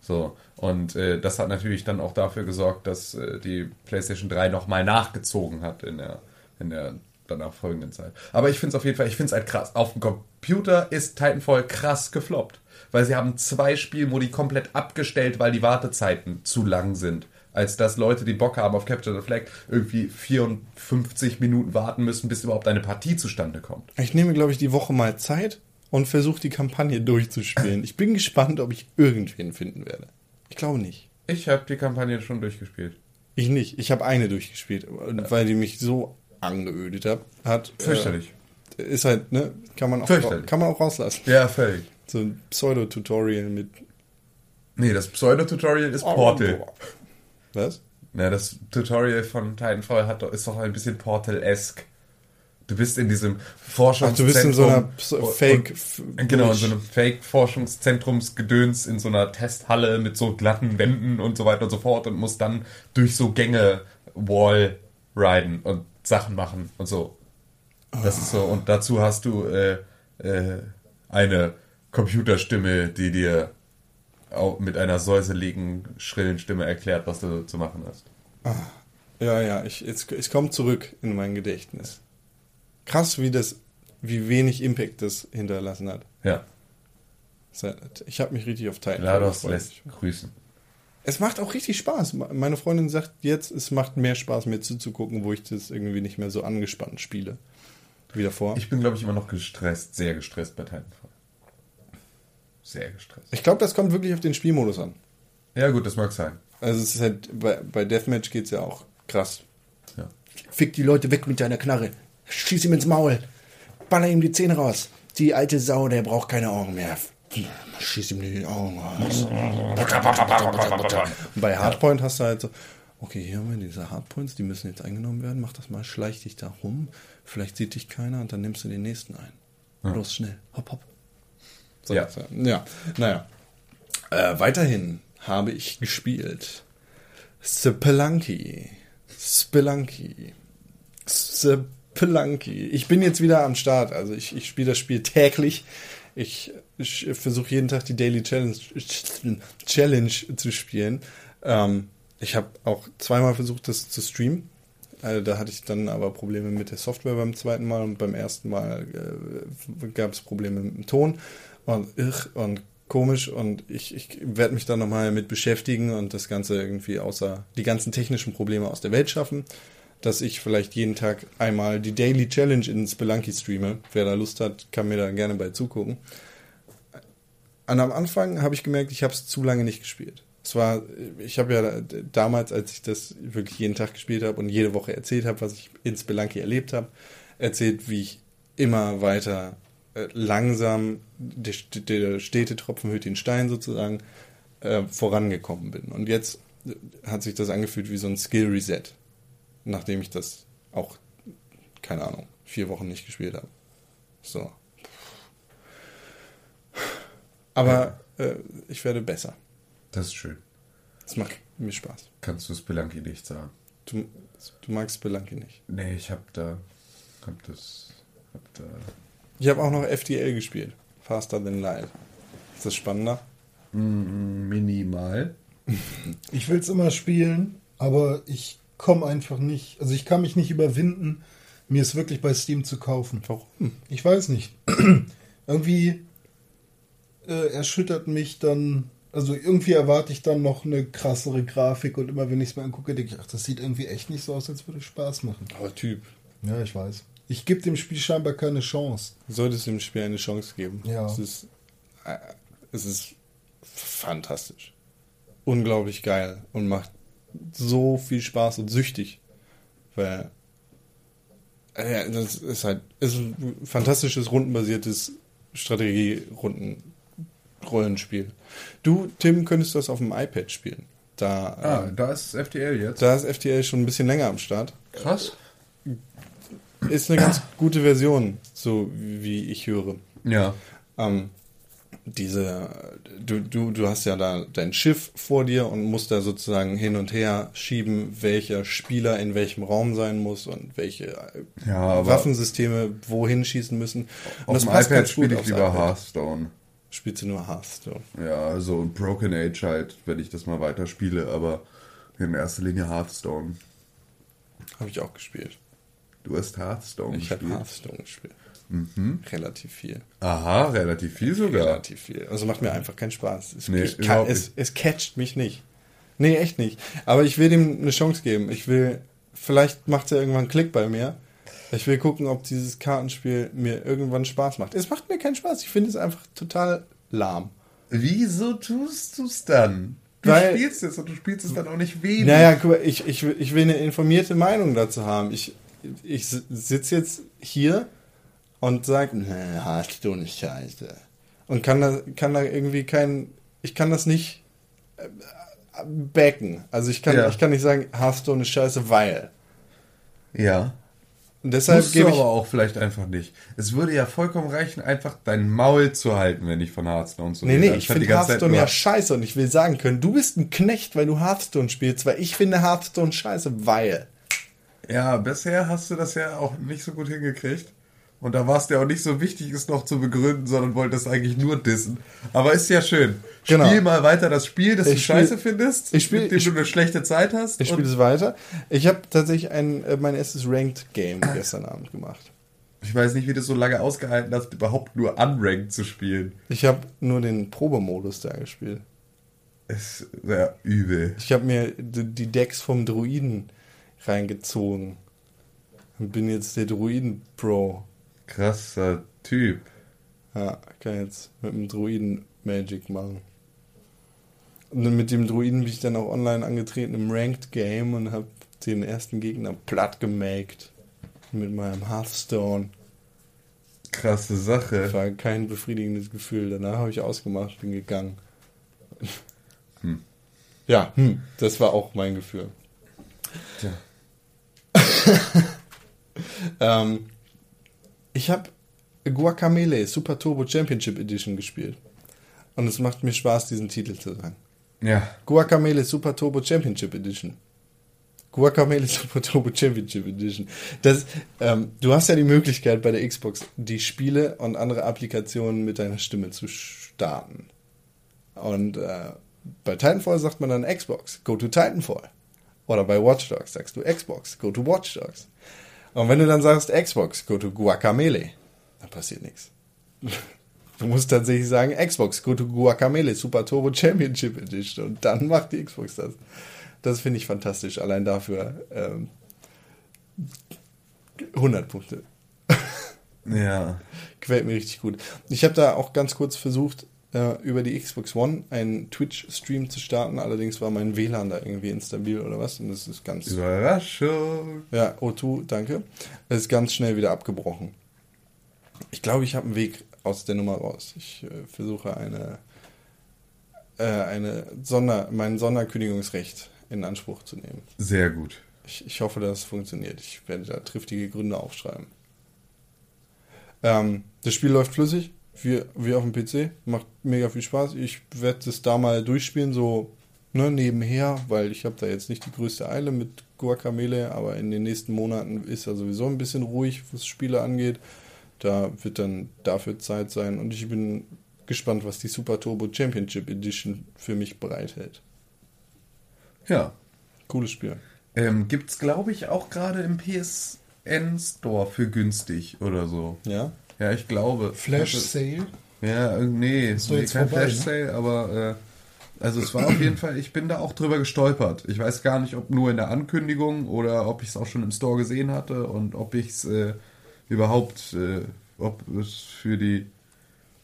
So, und äh, das hat natürlich dann auch dafür gesorgt, dass äh, die PlayStation 3 nochmal nachgezogen hat in der, in der danach folgenden Zeit. Aber ich finde es auf jeden Fall, ich finde es halt krass. Auf dem Computer ist Titanfall krass gefloppt. Weil sie haben zwei Spielmodi komplett abgestellt, weil die Wartezeiten zu lang sind. Als dass Leute, die Bock haben auf Capture the Flag, irgendwie 54 Minuten warten müssen, bis überhaupt eine Partie zustande kommt. Ich nehme, glaube ich, die Woche mal Zeit und versuche die Kampagne durchzuspielen. Ich bin gespannt, ob ich irgendwen finden werde. Ich glaube nicht. Ich habe die Kampagne schon durchgespielt. Ich nicht. Ich habe eine durchgespielt, weil die mich so angeödet hat. hat Fürchterlich. Äh, ist halt, ne? Kann man auch, kann man auch rauslassen. Ja, völlig. So ein Pseudo-Tutorial mit. Nee, das Pseudo-Tutorial ist Portal. Was? Na, das Tutorial von Titanfall hat, doch- ist doch ein bisschen Portal-esque. Du bist in diesem Ach, Forschungszentrum. du bist in so einer Fake. Und, genau, in so einem Fake-Forschungszentrumsgedöns, in so einer Testhalle mit so glatten Wänden und so weiter und so fort und musst dann durch so Gänge Wall riden und Sachen machen und so. Das ist so. Und dazu hast du äh, äh, eine Computerstimme, die dir auch mit einer säuseligen, schrillen Stimme erklärt, was du zu machen hast. Ja, ja, ich, es, es kommt zurück in mein Gedächtnis. Krass, wie das, wie wenig Impact das hinterlassen hat. Ja, Ich habe mich richtig auf Titan Lados lässt grüßen. Es macht auch richtig Spaß. Meine Freundin sagt jetzt, es macht mehr Spaß, mir zuzugucken, wo ich das irgendwie nicht mehr so angespannt spiele. Wie davor. Ich, Ich bin, glaube ich, immer noch gestresst, sehr gestresst bei Titanfall. Sehr gestresst. glaube, das kommt wirklich auf den Spielmodus an. Ja, gut, das mag sein. Also es ist halt, bei, bei Deathmatch geht's ja auch krass. Ja. Fick die Leute weg mit deiner Knarre. Schieß ihm ins Maul. Baller ihm die Zähne raus. Die alte Sau, der braucht keine Augen mehr. Schieß ihm die Augen raus. Und bei Hardpoint hast du halt so, okay, hier haben wir diese Hardpoints, die müssen jetzt eingenommen werden. Mach das mal, schleich dich da rum. Vielleicht sieht dich keiner und dann nimmst du den nächsten ein. Los, schnell. Hopp, hopp. So, Ja. so, ja. Naja. Äh, weiterhin habe ich gespielt. Spelunky. Spelunky. Spelunky. Ich bin jetzt wieder am Start. Also ich, ich spiele das Spiel täglich. Ich, ich versuche jeden Tag die Daily Challenge, Challenge zu spielen. Ähm, ich habe auch zweimal versucht, das zu streamen. Also da hatte ich dann aber Probleme mit der Software beim zweiten Mal und beim ersten Mal äh, gab es Probleme mit dem Ton und irr und komisch und ich, ich werde mich da nochmal mit beschäftigen und das Ganze irgendwie außer die ganzen technischen Probleme aus der Welt schaffen, dass ich vielleicht jeden Tag einmal die Daily Challenge in Spelunky streame. Wer da Lust hat, kann mir da gerne bei zugucken. Und am Anfang habe ich gemerkt, ich habe es zu lange nicht gespielt. Es war, ich habe ja damals, als ich das wirklich jeden Tag gespielt habe und jede Woche erzählt habe, was ich in Spelunky erlebt habe, erzählt, wie ich immer weiter äh, langsam, der, der Städtetropfen hüllt den Stein sozusagen, äh, vorangekommen bin. Und jetzt äh, hat sich das angefühlt wie so ein Skill-Reset, nachdem ich das auch, keine Ahnung, vier Wochen nicht gespielt habe. So. Aber äh, ich werde besser. Das ist schön. Es macht mir Spaß. Kannst du Spelunky nicht sagen? Du, du magst Spelunky nicht. Nee, ich hab da. Hab das. Hab da. Ich habe auch noch FTL gespielt. Faster Than Light. Ist das spannender? Minimal. Ich will es immer spielen, aber ich komme einfach nicht, also ich kann mich nicht überwinden, mir es wirklich bei Steam zu kaufen. Warum? Ich weiß nicht. Irgendwie, äh, erschüttert mich dann, also irgendwie erwarte ich dann noch eine krassere Grafik und immer wenn ich es mir angucke, denke ich, ach, das sieht irgendwie echt nicht so aus, als würde es Spaß machen. Aber Typ. Ja, ich weiß. Ich gebe dem Spiel scheinbar keine Chance. Du solltest dem Spiel eine Chance geben. Ja. Es ist, äh, es ist fantastisch. Unglaublich geil und macht so viel Spaß und süchtig. Weil äh, ja, das ist halt ist ein fantastisches rundenbasiertes Strategie-Runden-Rollenspiel. Du, Tim, könntest das auf dem iPad spielen. Da, Ah, äh, da ist FTL jetzt. da ist FTL schon ein bisschen länger am Start. Krass. Ist eine ganz gute Version, so wie ich höre. Ja. Ähm, diese, du, du, du hast ja da dein Schiff vor dir und musst da sozusagen hin und her schieben, welcher Spieler in welchem Raum sein muss und welche Ja, Waffensysteme wohin schießen müssen. Und Auf dem iPad spiele ich lieber iPad. Hearthstone. Spielst du nur Hearthstone? Ja, also Broken Age halt, wenn ich das mal weiter spiele, aber in erster Linie Hearthstone. Habe ich auch gespielt. Du hast Hearthstone Ich habe gespielt. Hearthstone gespielt. Mhm. Relativ viel. Aha, relativ viel sogar. Relativ viel. Also macht mir einfach keinen Spaß. Es, Nee, kann, es, es catcht mich nicht. Nee, echt nicht. Aber ich will dem eine Chance geben. Ich will, vielleicht macht er irgendwann einen Klick bei mir. Ich will gucken, ob dieses Kartenspiel mir irgendwann Spaß macht. Es macht mir keinen Spaß. Ich finde es einfach total lahm. Wieso tust du es dann? Du Weil- spielst es und du spielst es dann auch nicht wenig. Naja, guck mal, ich, ich, will- ich will eine informierte Meinung dazu haben. Ich, ich sitze jetzt hier und sage, nee, hast du nicht scheiße. Und kann da, kann da irgendwie kein, ich kann das nicht äh, backen. Also ich kann, Ja. ich kann nicht sagen, Hearthstone ist scheiße, weil. Ja. Und deshalb Musst du gebe aber ich, auch vielleicht einfach nicht. Es würde ja vollkommen reichen, einfach dein Maul zu halten, wenn ich von Hearthstone so nee, rede, nee, ich finde Hearthstone ja scheiße und ich will sagen können, du bist ein Knecht, weil du Hearthstone spielst, weil ich finde Hearthstone scheiße, weil. Ja, bisher hast du das ja auch nicht so gut hingekriegt. Und da war es dir auch nicht so wichtig, es noch zu begründen, sondern wolltest eigentlich nur dissen. Aber ist ja schön. Spiel Genau. mal weiter das Spiel, das du Ich spiel- scheiße findest, ich spiel- mit dem ich- du eine schlechte Zeit hast. Ich spiele es weiter. Ich habe tatsächlich ein, äh, mein erstes Ranked Game gestern Abend gemacht. ich weiß nicht, wie du es so lange ausgehalten hast, überhaupt nur unranked zu spielen. Ich habe nur den Probemodus da gespielt. Ist ja übel. Ich habe mir die Decks vom Druiden reingezogen. Und bin jetzt der Druiden-Pro. Krasser Typ. Ja, kann jetzt mit dem Druiden Magic machen. Und mit dem Druiden bin ich dann auch online angetreten im Ranked Game und habe den ersten Gegner platt gemaked. Mit meinem Hearthstone. Krasse Sache. War kein befriedigendes Gefühl. Danach habe ich ausgemacht, bin gegangen. Hm. Ja, hm, das war auch mein Gefühl. Tja. Ähm, ich habe Guacamele Super Turbo Championship Edition gespielt. Und es macht mir Spaß, diesen Titel zu sagen. Ja. Guacamele Super Turbo Championship Edition. Guacamele Super Turbo Championship Edition. Das, ähm, du hast ja die Möglichkeit bei der Xbox, die Spiele und andere Applikationen mit deiner Stimme zu starten. Und äh, bei Titanfall sagt man dann Xbox, go to Titanfall. Oder bei Watch Dogs sagst du Xbox, go to Watch Dogs. Und wenn du dann sagst Xbox, go to Guacamele, dann passiert nichts. Du musst tatsächlich sagen Xbox, go to Guacamele Super Turbo Championship Edition. Und dann macht die Xbox das. Das finde ich fantastisch. Allein dafür ähm, 100 Punkte. Ja. Quält mir richtig gut. Ich habe da auch ganz kurz versucht, äh, über die Xbox One einen Twitch-Stream zu starten. Allerdings war mein WLAN da irgendwie instabil oder was. Und das ist ganz. Überraschung. Ja, O2, danke. Es ist ganz schnell wieder abgebrochen. Ich glaube, ich habe einen Weg aus der Nummer raus. Ich äh, versuche eine, äh, eine Sonder, mein Sonderkündigungsrecht in Anspruch zu nehmen. Sehr gut. Ich, ich hoffe, dass es funktioniert. Ich werde da triftige Gründe aufschreiben. Ähm, das Spiel läuft flüssig, wie, wie auf dem PC. Macht mega viel Spaß. Ich werde es da mal durchspielen, so ne, nebenher, weil ich habe da jetzt nicht die größte Eile mit Guacamele, aber in den nächsten Monaten ist ja sowieso ein bisschen ruhig, was Spiele angeht. Da wird dann dafür Zeit sein und ich bin gespannt, was die Super Turbo Championship Edition für mich bereithält. Ja. Cooles Spiel. Ähm, gibt's, glaube ich, auch gerade im PSN Store für günstig oder so. Ja? Ja, ich glaube. Flash Sale. Ja, nee, doch nee jetzt kein vorbei, Flash Sale, aber äh, also es war auf jeden Fall, ich bin da auch drüber gestolpert. Ich weiß gar nicht, ob nur in der Ankündigung oder ob ich es auch schon im Store gesehen hatte und ob ich es äh, überhaupt, äh, ob es für die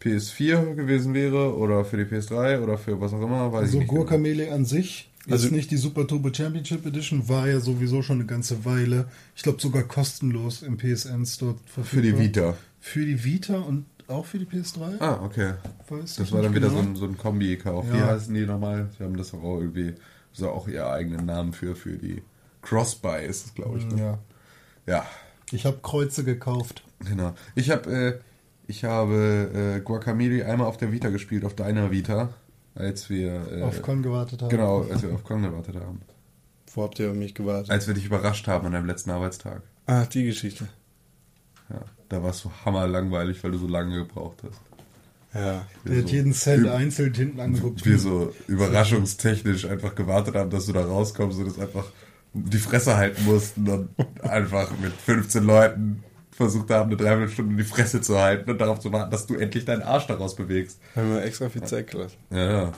PS4 gewesen wäre oder für die PS3 oder für was auch immer, weiß Also ich nicht. Guacamele an sich, Also- nicht die Super Turbo Championship Edition, war ja sowieso schon eine ganze Weile. Ich glaube sogar kostenlos im PSN Store verfügbar. für die Vita. Für die Vita und auch für die PS3? Ah, okay. Weiß Das war dann wieder genau. so ein, so ein Kombi-Kauf. Wie Ja. heißen die nochmal? Sie haben das auch irgendwie, so auch ihr eigenen Namen für, für die Cross-Buy ist es, glaube ich. Ne? Ja. Ja, Ich habe Kreuze gekauft. genau. Ich habe äh, ich habe äh, Guacamole einmal auf der Vita gespielt, auf deiner Vita, als wir äh, auf Con gewartet haben. genau, als wir auf Con gewartet haben. Wo habt ihr auf mich gewartet? Als wir dich überrascht haben an deinem letzten Arbeitstag. Ah, die Geschichte. Ja, da war es so hammerlangweilig, weil du so lange gebraucht hast. Ja. Der hat so jeden Cent üb- einzeln hinten angeguckt. wir so überraschungstechnisch einfach gewartet haben, dass du da rauskommst und es einfach die Fresse halten mussten und einfach mit 15 Leuten versucht haben, eine Dreiviertelstunde die Fresse zu halten und darauf zu warten, dass du endlich deinen Arsch daraus bewegst. Haben wir extra viel Zeit gelassen. Ja,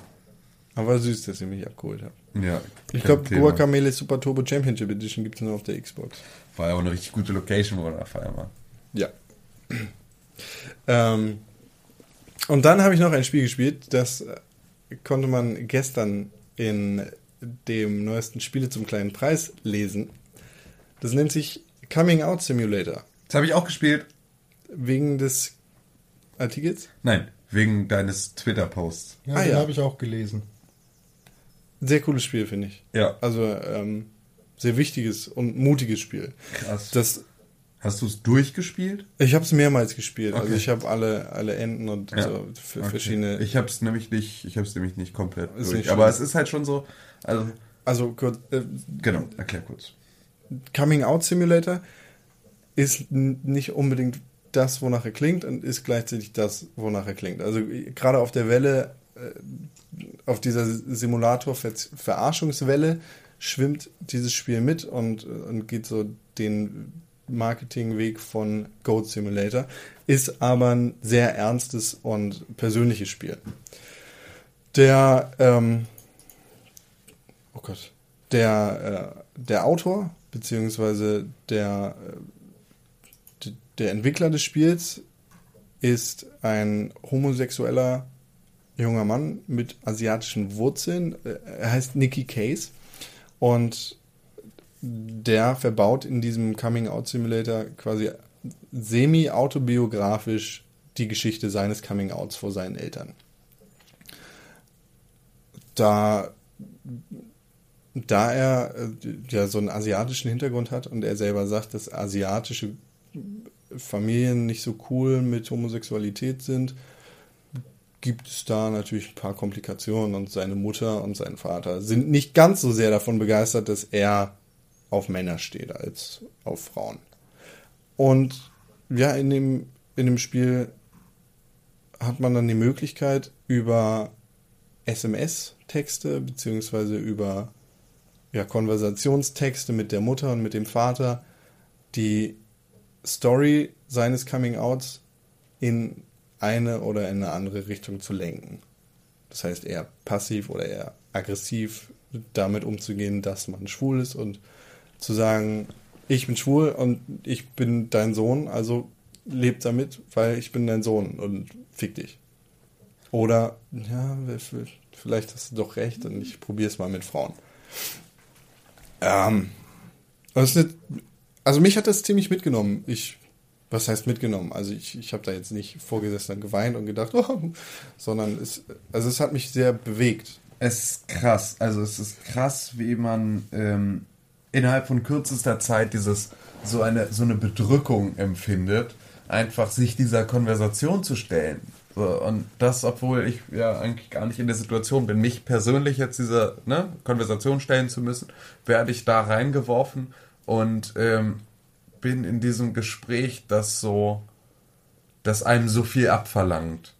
Aber süß, dass ihr mich abgeholt habt. ja. Ich glaube. Guacamele Super Turbo Championship Edition gibt es nur auf der Xbox. War ja auch eine richtig gute Location, wo wir da feiern waren. Ja. ähm, und dann habe ich noch ein Spiel gespielt, das äh, konnte man gestern in dem neuesten Spiele zum kleinen Preis lesen. Das nennt sich Coming Out Simulator. Das habe ich auch gespielt. Wegen des Artikels. Nein, wegen deines Twitter-Posts. Ja, Ah, den ja. habe ich auch gelesen. Sehr cooles Spiel, finde ich. Ja. Also ähm, sehr wichtiges und mutiges Spiel. Krass. Das, Hast du es durchgespielt? ich habe es mehrmals gespielt. Also Okay. ich habe alle, alle Enden und Ja. so für Okay. verschiedene. Ich habe es nämlich nicht, ich habe es nämlich nicht komplett Ist durch. nicht Aber es ist halt schon so, also also kurz, äh, genau, erklär kurz. Coming Out Simulator ist nicht unbedingt das, wonach er klingt und ist gleichzeitig das, wonach er klingt. Also äh, gerade auf der Welle, äh, auf dieser Simulator-Verarschungswelle schwimmt dieses Spiel mit und, äh, und geht so den Marketingweg von Goat Simulator, ist aber ein sehr ernstes und persönliches Spiel. Der, ähm, oh Gott, der, äh, der Autor, beziehungsweise der, äh, der Entwickler des Spiels ist ein homosexueller junger Mann mit asiatischen Wurzeln. Äh, Er heißt Nicky Case und der verbaut in diesem Coming Out Simulator quasi semi-autobiografisch die Geschichte seines Coming Outs vor seinen Eltern. Da da er äh, ja so einen asiatischen Hintergrund hat und er selber sagt, dass asiatische Familien nicht so cool mit Homosexualität sind, gibt es da natürlich ein paar Komplikationen und seine Mutter und sein Vater sind nicht ganz so sehr davon begeistert, dass er auf Männer steht als auf Frauen. Und ja, in dem, in dem Spiel hat man dann die Möglichkeit über SMS-Texte beziehungsweise über ja, Konversationstexte mit der Mutter und mit dem Vater die Story seines Coming-Outs in eine oder in eine andere Richtung zu lenken. Das heißt, eher passiv oder eher aggressiv damit umzugehen, dass man schwul ist und zu sagen, ich bin schwul und ich bin dein Sohn, also lebt damit, weil ich bin dein Sohn und fick dich. Oder, ja, vielleicht hast du doch recht und ich probiere es mal mit Frauen. Ähm, nicht, also mich hat das ziemlich mitgenommen. Ich, was heißt mitgenommen? Also ich, ich habe da jetzt nicht vorgesessen und geweint und gedacht, oh, sondern es, also es hat mich sehr bewegt. Es ist krass. Also es ist krass, wie man ähm, innerhalb von kürzester Zeit dieses so eine so eine Bedrückung empfindet, einfach sich dieser Konversation zu stellen. So, und das, obwohl ich ja eigentlich gar nicht in der Situation bin, mich persönlich jetzt dieser ne, Konversation stellen zu müssen, werde ich da reingeworfen und ähm, bin in diesem Gespräch, das so, das einem so viel abverlangt.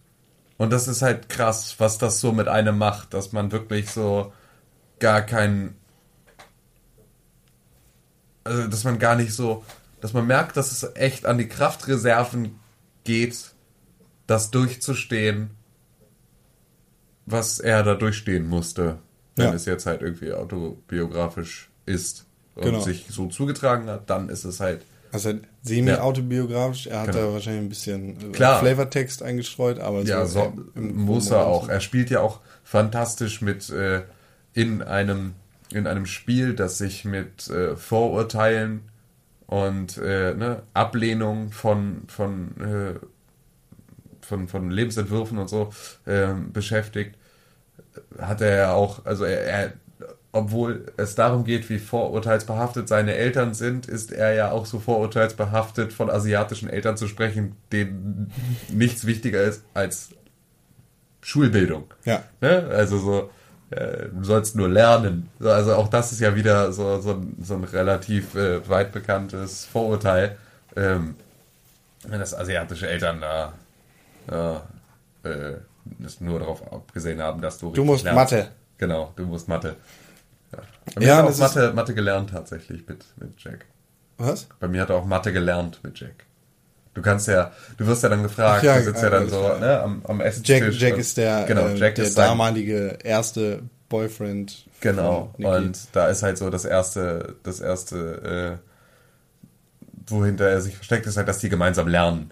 Und das ist halt krass, was das so mit einem macht, dass man wirklich so gar keinen. Also, dass man gar nicht so. Dass man merkt, dass es echt an die Kraftreserven geht, das durchzustehen, was er da durchstehen musste, wenn Ja. es jetzt halt irgendwie autobiografisch ist und Genau. sich so zugetragen hat, dann ist es halt Also semi-autobiografisch. Er hat Genau. da wahrscheinlich ein bisschen äh, Klar. Flavortext eingestreut, aber Ja, so muss er auch. Er spielt ja auch fantastisch mit äh, in einem in einem Spiel, das sich mit äh, Vorurteilen und äh, ne, Ablehnung von von äh, von von Lebensentwürfen und so ähm, beschäftigt, hat er ja auch, also er, er obwohl es darum geht, wie vorurteilsbehaftet seine Eltern sind, ist er ja auch so vorurteilsbehaftet, von asiatischen Eltern zu sprechen, denen nichts wichtiger ist als Schulbildung. Ja. Ne? Also so, äh, du sollst nur lernen. So, Also auch das ist ja wieder so, so, ein, so ein relativ äh, weit bekanntes Vorurteil, ähm, dass asiatische Eltern da ja, äh, das nur darauf abgesehen haben, dass du Du musst lernst. Mathe. Genau, du musst Mathe. Ja. Bei Ja, mir hat er das auch Mathe, Mathe gelernt tatsächlich mit, mit Jack. Was? Bei mir hat er auch Mathe gelernt mit Jack. Du kannst ja, du wirst ja dann gefragt, Ach ja, du sitzt ja äh, dann so ne, am, am Esstisch. Jack, Jack ist der, genau, äh, Jack der ist damalige erste Boyfriend. Genau. Und da ist halt so das erste, das erste, äh, wohinter er sich versteckt, ist halt, dass die gemeinsam lernen.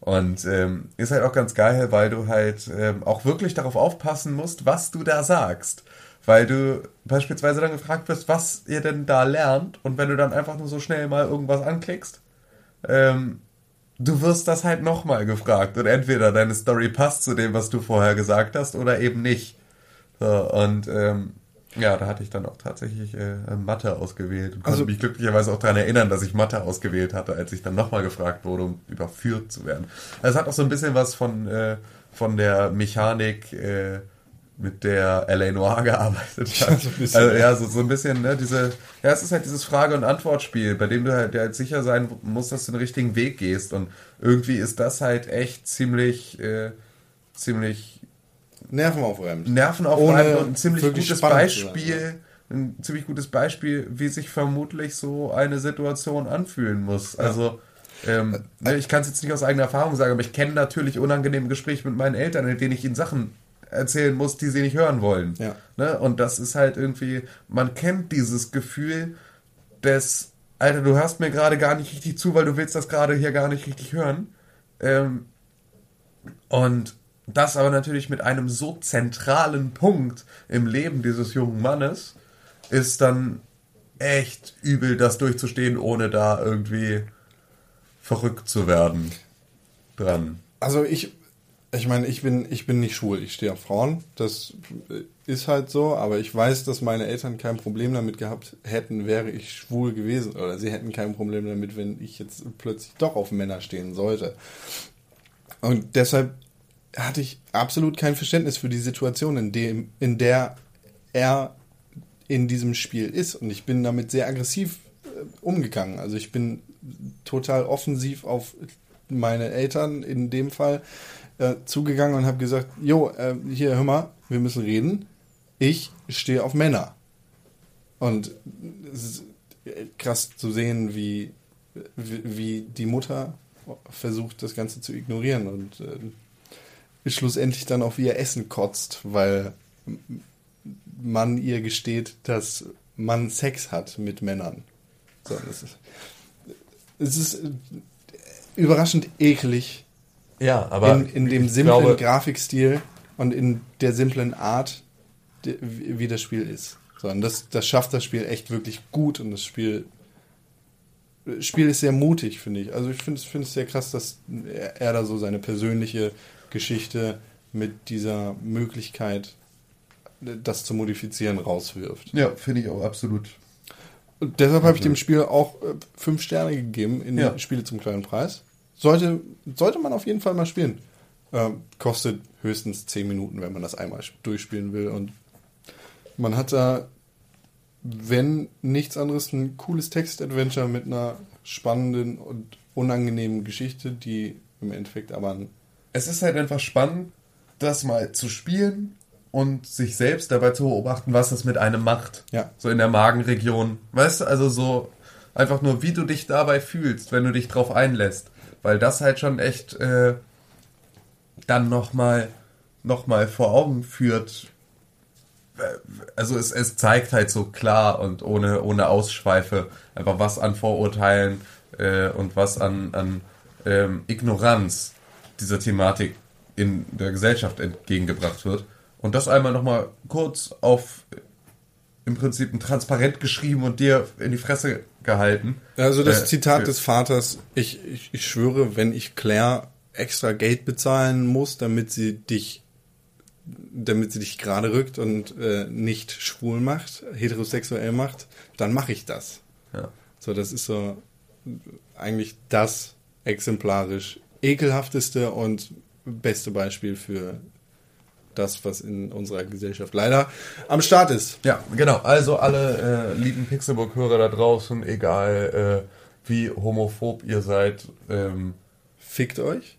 Und ähm, ist halt auch ganz geil, weil du halt ähm, auch wirklich darauf aufpassen musst, was du da sagst. Weil du beispielsweise dann gefragt wirst, was ihr denn da lernt. Und wenn du dann einfach nur so schnell mal irgendwas anklickst, ähm, du wirst das halt nochmal gefragt. Und entweder deine Story passt zu dem, was du vorher gesagt hast, oder eben nicht. So, und ähm, ja, da hatte ich dann auch tatsächlich äh, Mathe ausgewählt und konnte Also- mich glücklicherweise auch daran erinnern, dass ich Mathe ausgewählt hatte, als ich dann nochmal gefragt wurde, um überführt zu werden. Also es hat auch so ein bisschen was von, äh, von der Mechanik, äh, mit der L.A. Noir gearbeitet hat. So ein bisschen, also, ja. ja, so, so ein bisschen, ne, diese, ja, es ist halt dieses Frage- und Antwortspiel, bei dem du halt, halt sicher sein musst, dass du den richtigen Weg gehst. Und irgendwie ist das halt echt ziemlich, äh, ziemlich Nervenaufreibend. nervenaufreibend Ohne und ein ziemlich gutes zu sein, Beispiel, ein ziemlich gutes Beispiel, wie sich vermutlich so eine Situation anfühlen muss. Also ähm, ne, ich kann es jetzt nicht aus eigener Erfahrung sagen, aber ich kenne natürlich unangenehme Gespräche mit meinen Eltern, in denen ich ihnen Sachen erzählen muss, die sie nicht hören wollen. Ja. Ne? Und das ist halt irgendwie, man kennt dieses Gefühl des, Alter, du hörst mir gerade gar nicht richtig zu, weil du willst das gerade hier gar nicht richtig hören. Ähm, und das aber natürlich mit einem so zentralen Punkt im Leben dieses jungen Mannes ist dann echt übel, das durchzustehen, ohne da irgendwie verrückt zu werden dran. Also ich, ich meine, ich bin, ich bin nicht schwul, ich stehe auf Frauen. Das ist halt so, aber ich weiß, dass meine Eltern kein Problem damit gehabt hätten, wäre ich schwul gewesen. Oder sie hätten kein Problem damit, wenn ich jetzt plötzlich doch auf Männer stehen sollte. Und deshalb hatte ich absolut kein Verständnis für die Situation, in, dem, in der er in diesem Spiel ist. Und ich bin damit sehr aggressiv äh, umgegangen. Also ich bin total offensiv auf meine Eltern in dem Fall äh, zugegangen und habe gesagt, jo, äh, hier, hör mal, wir müssen reden. Ich stehe auf Männer. Und es ist krass zu sehen, wie, wie, die Mutter versucht, das Ganze zu ignorieren und äh, schlussendlich dann auf ihr Essen kotzt, weil man ihr gesteht, dass man Sex hat mit Männern. So, das ist, es ist äh, überraschend eklig Ja, aber in, in dem simplen glaube- Grafikstil und in der simplen Art, wie das Spiel ist. So, und das, das schafft das Spiel echt wirklich gut und das Spiel, Spiel ist sehr mutig, finde ich. Also ich finde es finde es sehr krass, dass er, er da so seine persönliche Geschichte mit dieser Möglichkeit, das zu modifizieren, rauswirft. Ja, finde ich auch absolut. Und deshalb habe ich dem Spiel auch äh, fünf Sterne gegeben in Ja. Spiele zum kleinen Preis. Sollte, sollte man auf jeden Fall mal spielen. Ähm, kostet höchstens zehn Minuten, wenn man das einmal sp- durchspielen will. Und man hat da, wenn nichts anderes, ein cooles Text-Adventure mit einer spannenden und unangenehmen Geschichte, die im Endeffekt aber Es ist halt einfach spannend, das mal zu spielen und sich selbst dabei zu beobachten, was es mit einem macht. Ja. So in der Magenregion. Weißt du, also so einfach nur, wie du dich dabei fühlst, wenn du dich drauf einlässt. Weil das halt schon echt, äh, dann nochmal noch mal vor Augen führt. Also es, es zeigt halt so klar und ohne, ohne Ausschweife einfach was an Vorurteilen äh, und was an, an ähm, Ignoranz dieser Thematik in der Gesellschaft entgegengebracht wird. Und das einmal nochmal kurz auf im Prinzip ein Transparent geschrieben und dir in die Fresse gehalten. Also das Äh, Zitat für- des Vaters, ich, ich, ich schwöre, wenn ich Claire extra Geld bezahlen muss, damit sie dich damit sie dich gerade rückt und äh, nicht schwul macht, heterosexuell macht, dann mache ich das. Ja. So, das ist so eigentlich das exemplarisch ekelhafteste und beste Beispiel für das, was in unserer Gesellschaft leider am Start ist. Ja, genau. Also alle äh, lieben Pixelburg-Hörer da draußen, egal äh, wie homophob ihr seid, ähm, Fickt euch?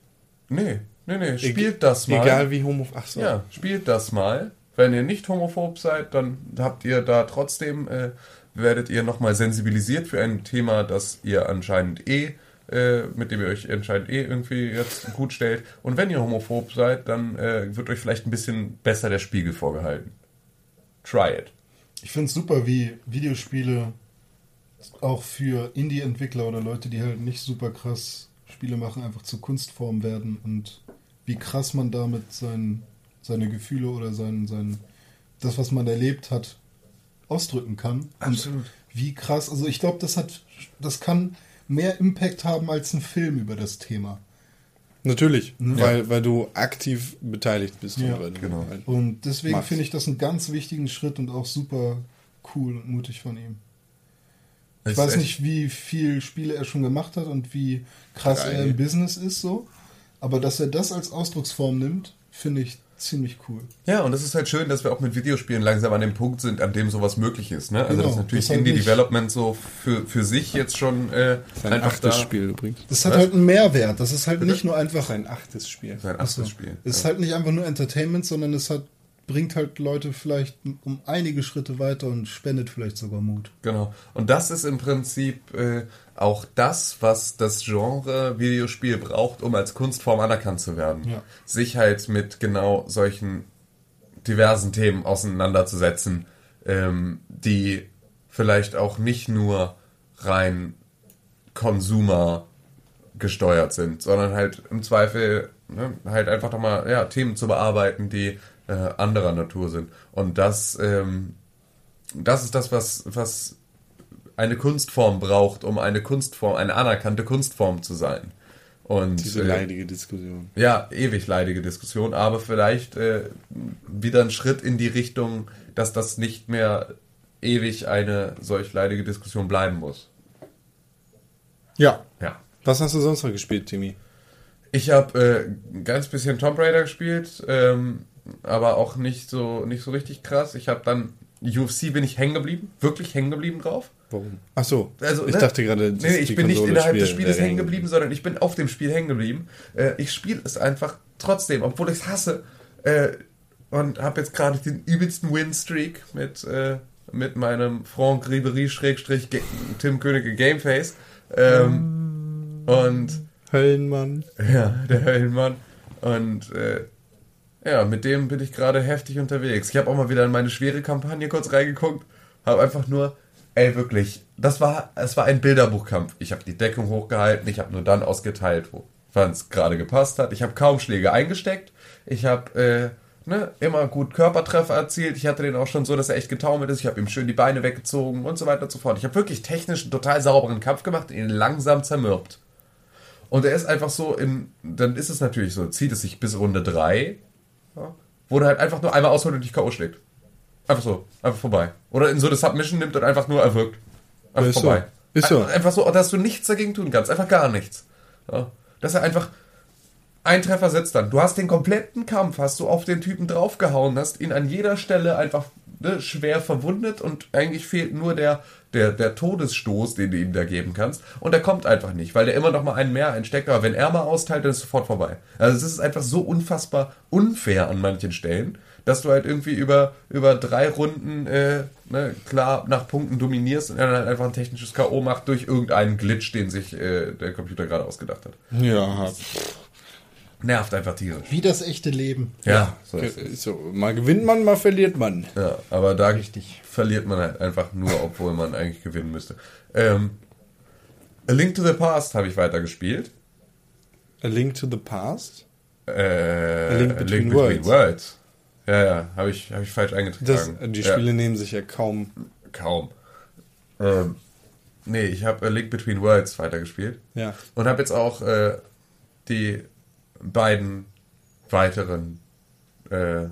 nee, nee, nee, spielt das mal. Egal wie homo... Ach so. Ja, spielt das mal. Wenn ihr nicht homophob seid, dann habt ihr da trotzdem, äh, werdet ihr nochmal sensibilisiert für ein Thema, das ihr anscheinend eh, äh, mit dem ihr euch anscheinend eh irgendwie jetzt gut stellt. Und wenn ihr homophob seid, dann äh, wird euch vielleicht ein bisschen besser der Spiegel vorgehalten. Try it. Ich finde es super, wie Videospiele auch für Indie-Entwickler oder Leute, die halt nicht super krass Spiele machen, einfach zur Kunstform werden und wie krass man damit sein, seine Gefühle oder sein, sein, das, was man erlebt hat, ausdrücken kann. Absolut. Und wie krass, also ich glaube, das hat, das kann mehr Impact haben als ein Film über das Thema. Natürlich, weil, weil du aktiv beteiligt bist. Ja, genau. halt- Und deswegen finde ich das einen ganz wichtigen Schritt und auch super cool und mutig von ihm. Ich Ist weiß echt- nicht, wie viel Spiele er schon gemacht hat und wie krass Drei. er im Business ist, so. Aber dass er das als Ausdrucksform nimmt, finde ich ziemlich cool. Ja, und es ist halt schön, dass wir auch mit Videospielen langsam an dem Punkt sind, an dem sowas möglich ist. Ne? Also Genau, dass natürlich das halt Indie-Development so für, für sich jetzt schon äh, Sein einfach achtes da... Spiel übrigens. Das hat Was? halt einen Mehrwert. Das ist halt nicht nur einfach. Sein achtes Spiel. Sein achtes Spiel. Es ist ja. halt nicht einfach nur Entertainment, sondern es hat, bringt halt Leute vielleicht um einige Schritte weiter und spendet vielleicht sogar Mut. Genau. Und das ist im Prinzip äh, auch das, was das Genre Videospiel braucht, um als Kunstform anerkannt zu werden. Ja. Sich halt mit genau solchen diversen Themen auseinanderzusetzen, ähm, die vielleicht auch nicht nur rein Consumer gesteuert sind, sondern halt im Zweifel ne, halt einfach doch mal ja, Themen zu bearbeiten, die äh, anderer Natur sind. Und das, ähm, das ist das, was, was eine Kunstform braucht, um eine Kunstform, eine anerkannte Kunstform zu sein. Und Diese äh, leidige Diskussion. ja, ewig leidige Diskussion, aber vielleicht äh, wieder ein Schritt in die Richtung, dass das nicht mehr ewig eine solch leidige Diskussion bleiben muss. Ja. Ja. Was hast du sonst noch gespielt, Timmy? Ich habe äh, ein ganz bisschen Tomb Raider gespielt, ähm, aber auch nicht so nicht so richtig krass. Ich habe dann UFC bin ich hängen geblieben, wirklich hängen geblieben drauf. Warum? Ach so. Also, ich ne? dachte gerade, Nee, nee, ich die bin nicht Konsole innerhalb des Spiel Spieles wäre hängen geblieben, sondern ich bin auf dem Spiel hängen geblieben. Äh, ich spiele es einfach trotzdem, obwohl ich es hasse. Äh, und habe jetzt gerade den übelsten Win-Streak mit, äh, mit meinem Franck Ribery Schrägstrich Tim Königke Gameface. Ähm, und Höllenmann. ja, der Höllenmann. Und äh, ja, mit dem bin ich gerade heftig unterwegs. Ich habe auch mal wieder in meine schwere Kampagne kurz reingeguckt. Habe einfach nur, ey, wirklich, das war, es war ein Bilderbuchkampf. Ich habe die Deckung hochgehalten, ich habe nur dann ausgeteilt, wo es gerade gepasst hat. Ich habe kaum Schläge eingesteckt. Ich habe äh, ne, immer gut Körpertreffer erzielt. Ich hatte den auch schon so, dass er echt getaumelt ist. Ich habe ihm schön die Beine weggezogen und so weiter und so fort. Ich habe wirklich technisch einen total sauberen Kampf gemacht, ihn langsam zermürbt. Und er ist einfach so in, dann ist es natürlich so, zieht es sich bis Runde 3, ja, wo er halt einfach nur einmal ausholt und dich K.O. schlägt. Einfach so, einfach vorbei. Oder in so eine Submission nimmt und einfach nur erwirkt. Einfach Ist so. vorbei. Ist so. Ein- Einfach so, dass du nichts dagegen tun kannst. Einfach gar nichts. Ja. Dass er einfach ein Treffer setzt dann. Du hast den kompletten Kampf, hast du auf den Typen draufgehauen, hast ihn an jeder Stelle einfach ne, schwer verwundet und eigentlich fehlt nur der, der, der Todesstoß, den du ihm da geben kannst. Und der kommt einfach nicht, weil der immer noch mal einen mehr einsteckt. Aber wenn er mal austeilt, dann ist es sofort vorbei. Also es ist einfach so unfassbar unfair an manchen Stellen, dass du halt irgendwie über, über drei Runden äh, ne, klar nach Punkten dominierst und er dann halt einfach ein technisches K.O. macht durch irgendeinen Glitch, den sich äh, der Computer gerade ausgedacht hat. Ja. Nervt einfach tierisch. Wie das echte Leben. Ja, so ist es. So, mal gewinnt man, mal verliert man. Ja, aber da verliert man halt einfach nur, obwohl man eigentlich gewinnen müsste. Ähm, A Link to the Past habe ich weitergespielt. A Link to the Past? Äh, A Link A Between Worlds. Ja, ja, habe ich, hab ich falsch Das, eingetragen. die ja, Spiele nehmen sich ja kaum. kaum. Ähm, nee, ich habe A Link Between Worlds weitergespielt. Ja. Und habe jetzt auch äh, die beiden weiteren äh,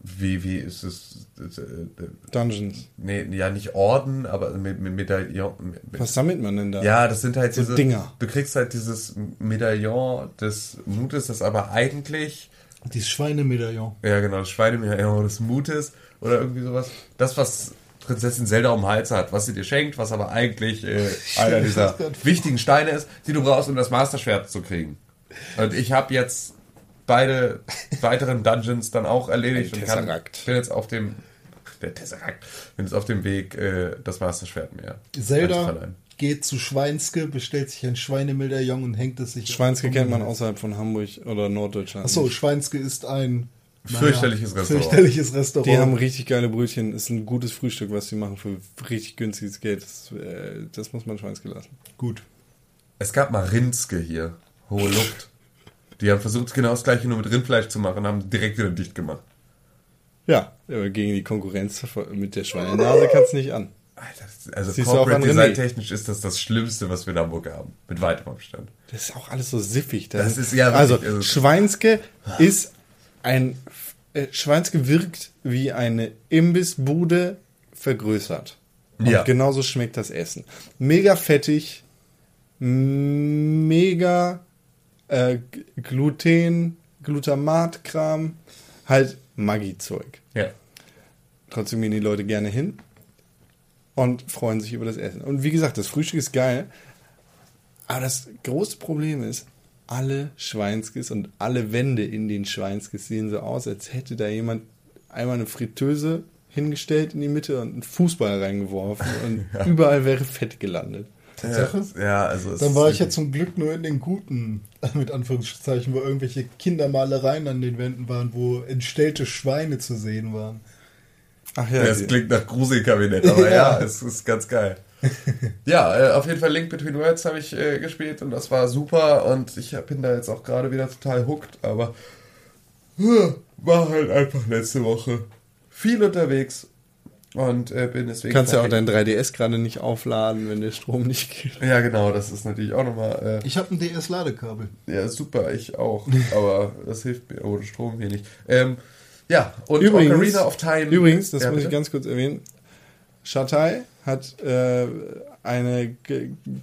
wie, wie ist es? äh, äh, Dungeons. Nee, ja, nicht Orden, aber mit, mit Medaillon. Mit, Was sammelt man denn da? ja, das sind halt So diese Dinger. Du kriegst halt dieses Medaillon des Mutes, das aber eigentlich, Dieses Schweinemedaillon. ja genau, das Schweinemedaillon des Mutes oder irgendwie sowas. Das, was Prinzessin Zelda um den Hals hat, was sie dir schenkt, was aber eigentlich äh, einer dieser wichtigen Steine ist, die du brauchst, um das Masterschwert zu kriegen. Und ich habe jetzt beide weiteren Dungeons dann auch erledigt Ein und kann, bin jetzt auf dem der Tesseract, bin jetzt auf dem Weg, äh, das Masterschwert mir Zelda geht zu Schweinske, bestellt sich ein Schweinemedaillon und hängt es sich. Schweinske kennt man außerhalb von Hamburg oder Norddeutschland. Achso. Schweinske ist ein naja, Fürchterliches Restaurant. Fürchterliches Restaurant. Die haben richtig geile Brötchen. Ist ein gutes Frühstück, was sie machen für richtig günstiges Geld. Das, äh, das muss man Schweinske lassen. Gut. Es gab mal Rinske hier, hohe Luft. Die haben versucht, genau das gleiche nur mit Rindfleisch zu machen und haben direkt wieder dicht gemacht. Ja, aber gegen die Konkurrenz mit der Schweinenase kannst du nicht an. Alter, das- also Siehst Corporate. Design technisch ist das das Schlimmste, was wir in Hamburg haben. Mit weitem Abstand. Das ist auch alles so siffig. Das ist ja also wirklich- also- Schweinske ist ein äh, Schweinske wirkt wie eine Imbissbude vergrößert. Und Ja. genauso schmeckt das Essen. Mega fettig, mega äh, Gluten, Glutamatkram, halt Maggi-Zeug. Ja. Trotzdem gehen die Leute gerne hin und freuen sich über das Essen. Und wie gesagt, das Frühstück ist geil. Aber das große Problem ist, alle Schweinskis und alle Wände in den Schweinskis sehen so aus, als hätte da jemand einmal eine Fritteuse hingestellt in die Mitte und einen Fußball reingeworfen und überall wäre Fett gelandet. Tatsache? Ja, also es Dann ist war ich ja zum Glück nur in den guten, mit Anführungszeichen, wo irgendwelche Kindermalereien an den Wänden waren, wo entstellte Schweine zu sehen waren. Ach Ja, ja, die- klingt nach Gruselkabinett, aber ja, Ja. es ist ganz geil. ja, äh, auf jeden Fall Link Between Worlds habe ich äh, gespielt und das war super und ich bin da jetzt auch gerade wieder total hooked, aber äh, war halt einfach letzte Woche viel unterwegs und äh, bin deswegen. kannst ja auch dein 3DS gerade nicht aufladen, wenn der Strom nicht geht. Ja, genau, das ist natürlich auch nochmal. Äh, Ich habe ein DS-Ladekabel. ja, super, ich auch, aber das hilft mir ohne Strom hier nicht. Ähm, ja, und Übrigens, Ocarina of Time. Übrigens, das ja, muss ich bitte? ganz kurz erwähnen. Shatai hat äh, eine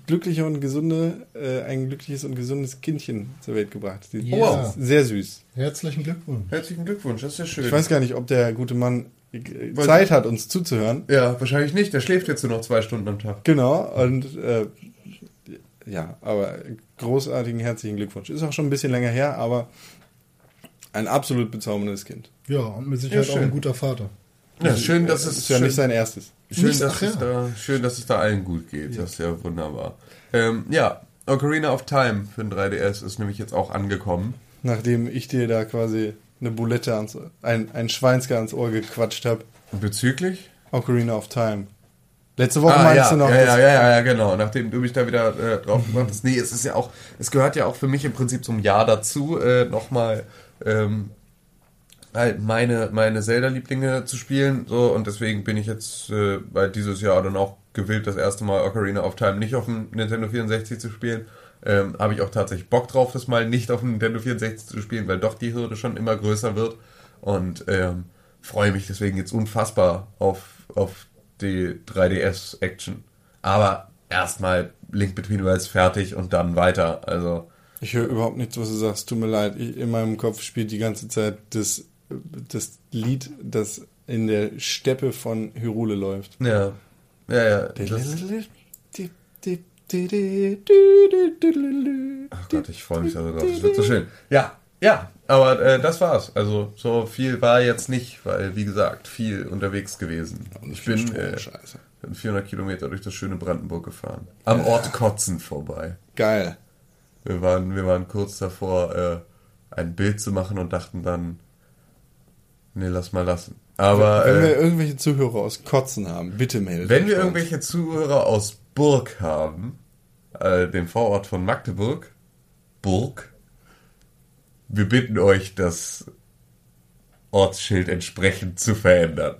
glückliche und gesunde, äh, ein glückliches und gesundes Kindchen zur Welt gebracht. Die Ja. wow. sehr süß. Herzlichen Glückwunsch. Herzlichen Glückwunsch, das ist ja schön. Ich weiß gar nicht, ob der gute Mann Weiß- Zeit hat, uns zuzuhören. Ja, wahrscheinlich nicht. Der schläft jetzt nur noch zwei Stunden am Tag. Genau, und äh, ja, aber großartigen herzlichen Glückwunsch. Ist auch schon ein bisschen länger her, aber ein absolut bezauberndes Kind. Ja, und mit Sicherheit Ja, auch ein guter Vater. Ja, schön, dass Das es ist ja schön, nicht sein erstes. schön, Nicht- dass ach es ja. da, schön, dass es da allen gut geht. Das ist ja wunderbar. Ähm, ja, Ocarina of Time für den 3DS ist nämlich jetzt auch angekommen. Nachdem ich dir da quasi eine Bulette ans, ein, ein Schweinsker ans Ohr gequatscht habe. Bezüglich? Ocarina of Time. Letzte Woche Ah, meinst ja, du noch, ja, ja, ja, ja, genau. Nachdem du mich da wieder äh, drauf gebracht hast. Nee, es ist ja auch, es gehört ja auch für mich im Prinzip zum Jahr dazu, äh, nochmal ähm, halt meine, meine Zelda-Lieblinge zu spielen. So, und deswegen bin ich jetzt äh, bei dieses Jahr dann auch gewillt, das erste Mal Ocarina of Time nicht auf dem Nintendo 64 zu spielen. Ähm, Habe ich auch tatsächlich Bock drauf, das mal nicht auf dem Nintendo 64 zu spielen, weil doch die Hürde schon immer größer wird. Und ähm, freue mich deswegen jetzt unfassbar auf, auf die 3DS-Action. Aber erstmal Link Between Worlds fertig und dann weiter. Also, Ich höre überhaupt nichts, was du sagst. Tut mir leid. Ich, in meinem Kopf spielt die ganze Zeit das, das Lied, das in der Steppe von Hyrule läuft. ja. Ja, ja. Das, ach Gott, ich freue mich so drauf. Das wird so schön. Ja, ja. Aber äh, das war's. Also, so viel war jetzt nicht, weil, wie gesagt, viel unterwegs gewesen. Ich bin äh, Scheiße. bin 400 Kilometer durch das schöne Brandenburg gefahren. Am Ort Kotzen vorbei. Geil. Wir waren, wir waren kurz davor, äh, ein Bild zu machen und dachten dann, nee, lass mal lassen. Aber Wenn äh, wir irgendwelche Zuhörer aus Kotzen haben, bitte meldet wenn wir uns. irgendwelche Zuhörer aus Burg haben, äh, dem Vorort von Magdeburg, Burg, wir bitten euch, das Ortsschild entsprechend zu verändern.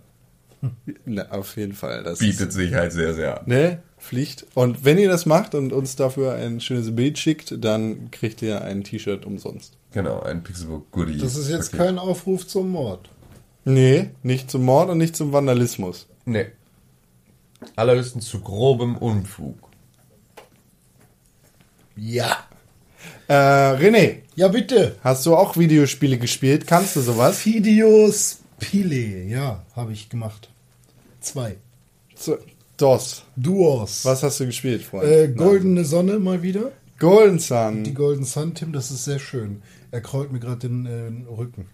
Na, auf jeden Fall. Das Bietet sich halt sehr, sehr an. Ne? Pflicht. Und wenn ihr das macht und uns dafür ein schönes Bild schickt, dann kriegt ihr ein T-Shirt umsonst. Genau, ein Pixelbook Goodie. Das ist jetzt Okay. kein Aufruf zum Mord. Nee, nicht zum Mord und nicht zum Vandalismus. Nee. Allerhöchstens zu grobem Unfug. Ja. Äh, René, Ja, bitte. hast du auch Videospiele gespielt? Kannst du sowas? Videos Pile. Ja, habe ich gemacht. Zwei. So, DOS. Duos. Was hast du gespielt, Freund? Äh, Goldene Sonne mal wieder. Golden Sun. Die Golden Sun, Tim, das ist sehr schön. Er krault mir gerade den äh, Rücken.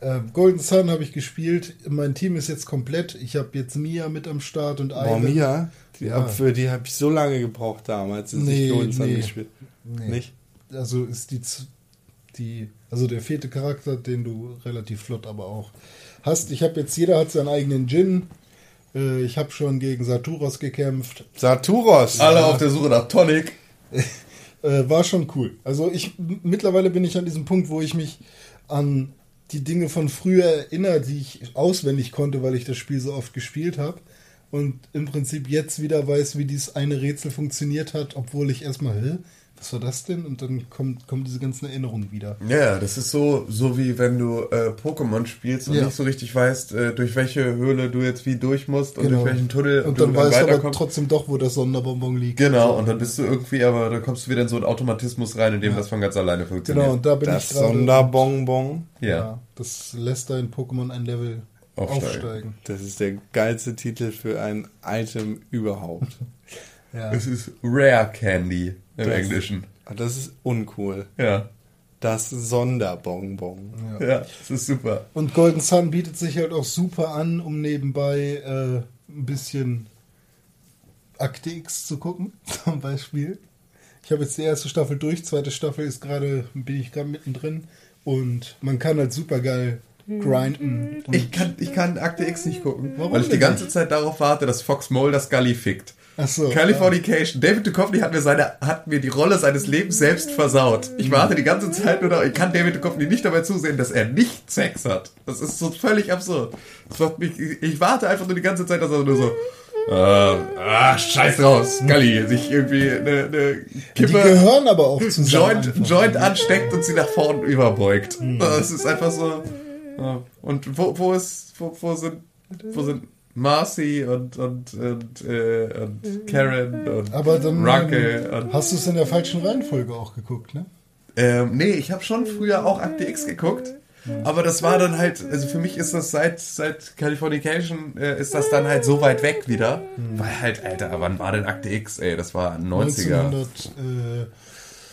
Äh, Golden Sun habe ich gespielt. Mein Team ist jetzt komplett. Ich habe jetzt Mia mit am Start und Boah, Ivan. Mia, die, Ja. für die habe ich so lange gebraucht damals, als Nee, ich Golden Sun nee. gespielt Nee. Nicht? Also ist die, z- die, also der vierte Charakter, den du relativ flott aber auch hast. Ich habe jetzt, jeder hat seinen eigenen Djinn. Äh, ich habe schon gegen Saturos gekämpft. Saturos. Alle auf der Suche nach Tonic. Äh, war schon cool. Also ich mittlerweile bin ich an diesem Punkt, wo ich mich an die Dinge von früher erinnere, die ich auswendig konnte, weil ich das Spiel so oft gespielt habe. Und im Prinzip jetzt wieder weiß, wie dieses eine Rätsel funktioniert hat, obwohl ich erstmal, was war das denn? Und dann kommt, kommen diese ganzen Erinnerungen wieder. Ja, das ist so, so wie wenn du äh, Pokémon spielst und Ja. nicht so richtig weißt, äh, durch welche Höhle du jetzt wie durch musst und Genau. durch welchen Tunnel Und du dann weißt du aber weiterkommst. trotzdem doch, wo das Sonderbonbon liegt. Genau, und dann bist du irgendwie, aber dann kommst du wieder in so einen Automatismus rein, in dem das von ganz alleine funktioniert. Genau, und da bin das ich gerade. Sonderbonbon. Ja. Ja, das lässt da in Pokémon ein Level Aufsteigen. aufsteigen. Das ist der geilste Titel für ein Item überhaupt. Ja. Es ist Rare Candy im Das- Englischen. Ah, Das ist uncool. Ja. Das Sonderbonbon. Ja, das ist super. Und Golden Sun bietet sich halt auch super an, um nebenbei äh, ein bisschen Akte X zu gucken, zum Beispiel. Ich habe jetzt die erste Staffel durch, zweite Staffel ist gerade, bin ich gerade mittendrin und man kann halt super geil grinden. Ich kann, ich kann Akte X nicht gucken, Warum weil ich die ganze Zeit darauf warte, dass Fox Mulder Scully fickt. Ach so, Californication. David Duchovny hat mir seine, hat mir die Rolle seines Lebens selbst versaut. Ich warte die ganze Zeit nur noch, ich kann David Duchovny nicht dabei zusehen, dass er nicht Sex hat. Das ist so völlig absurd. Mich, ich, warte einfach nur die ganze Zeit, dass er nur so, äh, ah, scheiß draus, Scully, sich irgendwie eine, eine die Kippe, gehören aber auch zusammen. Joint. Joint ansteckt und sie nach vorn überbeugt. Das ist einfach so. ja. Und wo, wo ist, wo, wo sind, wo sind Marcy und, und, und, äh, und Karen und Aber dann ähm, und, hast du es in der falschen Reihenfolge auch geguckt, ne? ähm, nee, ich habe schon früher auch Akte X geguckt. Aber das war dann halt, also für mich ist das seit, seit Californication, äh, ist das dann halt so weit weg wieder. Weil halt, Alter, wann war denn Akte X, ey? Das war 90er. 1900, äh,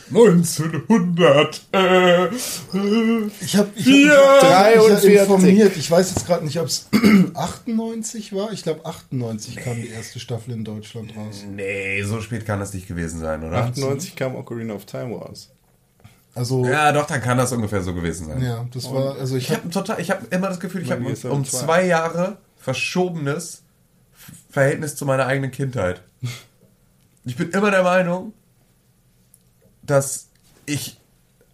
1900, äh, Ich habe ich Vier, hab, ich hab, ich hab 43. informiert. Ich weiß jetzt gerade nicht, ob es 98 war. Ich glaube 98 kam die erste Staffel in Deutschland raus. Nee, so spät kann das nicht gewesen sein, oder? 98 kam Ocarina of Time raus. Also ja, Ja, doch, dann kann das ungefähr so gewesen sein. das war also ich Ich habe total, ich habe immer das Gefühl, ich habe um um zwei. zwei Jahre verschobenes Verhältnis zu meiner eigenen Kindheit. Ich bin immer der Meinung, dass ich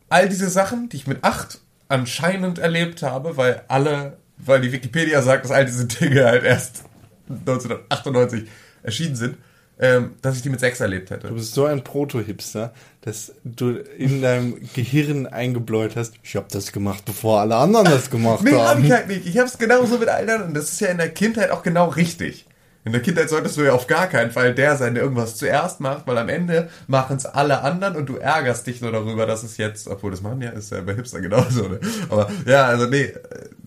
all diese Sachen, die ich mit acht anscheinend erlebt habe, weil alle, weil die Wikipedia sagt, dass all diese Dinge halt erst 1998 erschienen sind, ähm, dass ich die mit sechs erlebt hätte. Du bist so ein Proto-Hipster, dass du in deinem Gehirn eingebläut hast, ich habe das gemacht, bevor alle anderen das gemacht Nee, hab haben. ich halt nicht. Ich hab's genauso mit allen anderen. Und das ist ja in der Kindheit auch genau richtig. In der Kindheit solltest du ja auf gar keinen Fall der sein, der irgendwas zuerst macht, weil am Ende machen es alle anderen und du ärgerst dich nur darüber, dass es jetzt, obwohl das machen ja, ist ja bei Hipster genauso, ne? Aber ja, also nee.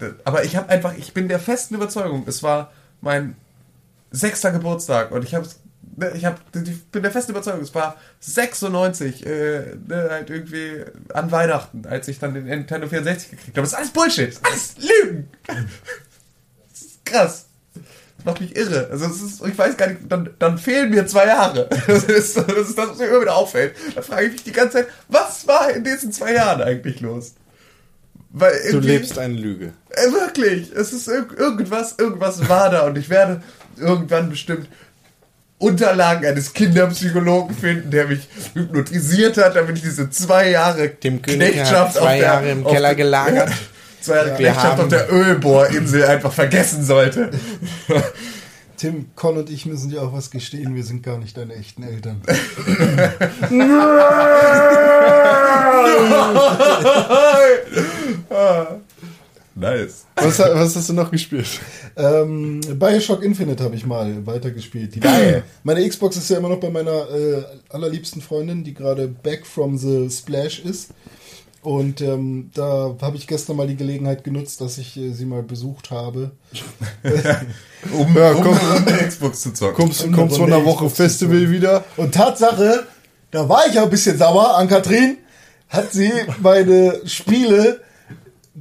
äh, Aber ich habe einfach, ich bin der festen Überzeugung, es war mein sechster Geburtstag und ich habe ich hab, ich bin der festen Überzeugung, es war 96, äh, ne, halt irgendwie an Weihnachten, als ich dann den Nintendo 64 gekriegt habe. Das ist alles Bullshit, das ist alles Lügen. Das ist krass. Macht mich irre. Also es ist, ich weiß gar nicht, dann, dann fehlen mir zwei Jahre. Das ist, das ist das, was mir immer wieder auffällt. Da frage ich mich die ganze Zeit, was war in diesen zwei Jahren eigentlich los? Weil Du lebst eine Lüge. Äh, wirklich, es ist irg irgendwas, irgendwas war da und ich werde irgendwann bestimmt Unterlagen eines Kinderpsychologen finden, der mich hypnotisiert hat, damit ich diese zwei Jahre Dem König Knechtschaft zwei der, Jahre im Keller gelagert. zwei Jahre Wir Knechtschaft haben- auf der Ölbohrinsel einfach vergessen sollte. Tim, Con und ich müssen dir auch was gestehen, wir sind gar nicht deine echten Eltern. nice. Was, was hast du noch gespielt? Ähm, Bioshock Infinite habe ich mal weitergespielt. Die Geil. Meine Xbox ist ja immer noch bei meiner äh, allerliebsten Freundin, die gerade back from the splash ist. Und ähm, da habe ich gestern mal die Gelegenheit genutzt, dass ich äh, sie mal besucht habe. Um, Ja, um komm. eine Xbox zu zocken. Kommst, Eine kommst von der Woche Xbox Festival wieder? Und Tatsache, da war ich ja ein bisschen sauer an Katrin, hat sie meine Spiele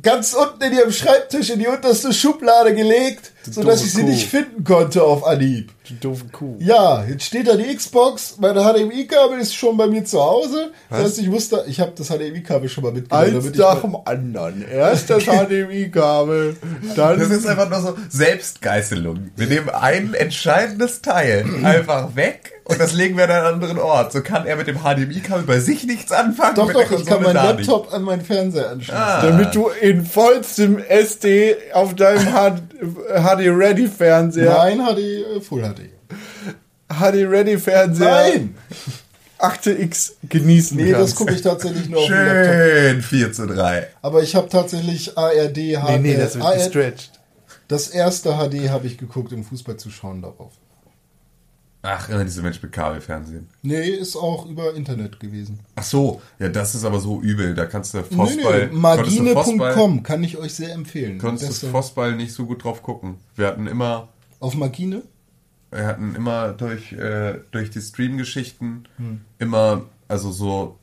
ganz unten in ihrem Schreibtisch in die unterste Schublade gelegt, sodass doofe ich sie Kuh. nicht finden konnte auf Anhieb. Du doofe Kuh. Ja, jetzt steht da die Xbox, mein HDMI-Kabel ist schon bei mir zu Hause. Das heißt, ich musste, ich habe das HDMI-Kabel schon mal mitgenommen. Eins nach dem anderen. Erst das HDMI-Kabel, dann Das ist einfach nur so Selbstgeißelung. Wir nehmen ein entscheidendes Teil einfach weg und das legen wir an einen anderen Ort. So kann er mit dem HDMI-Kabel bei sich nichts anfangen. Doch, doch, ich kann meinen da nicht. Laptop an meinen Fernseher anschließen. damit du in vollstem SD auf deinem HD-Ready-Fernseher, Nein, HD, äh, Full HD. HD-Ready-Fernseher, Nein! Akte X genießen Nee, das kannst. gucke ich tatsächlich nur auf dem Laptop. Schön 4 zu 3. Aber ich habe tatsächlich ARD, HD, Nee, nee, das wird ARD gestretched. Das erste HD habe ich geguckt, um Fußball zu schauen darauf. Ach, immer diese Menschen mit Kabelfernsehen. Nee, ist auch über Internet gewesen. Ach so, ja, das ist aber so übel. Da kannst du Fußball. nee, magine.com kann ich euch sehr empfehlen. konntest du äh, Fußball nicht so gut drauf gucken. Wir hatten immer, auf Magine? wir hatten immer durch, äh, durch die Stream-Geschichten Hm. immer, also so,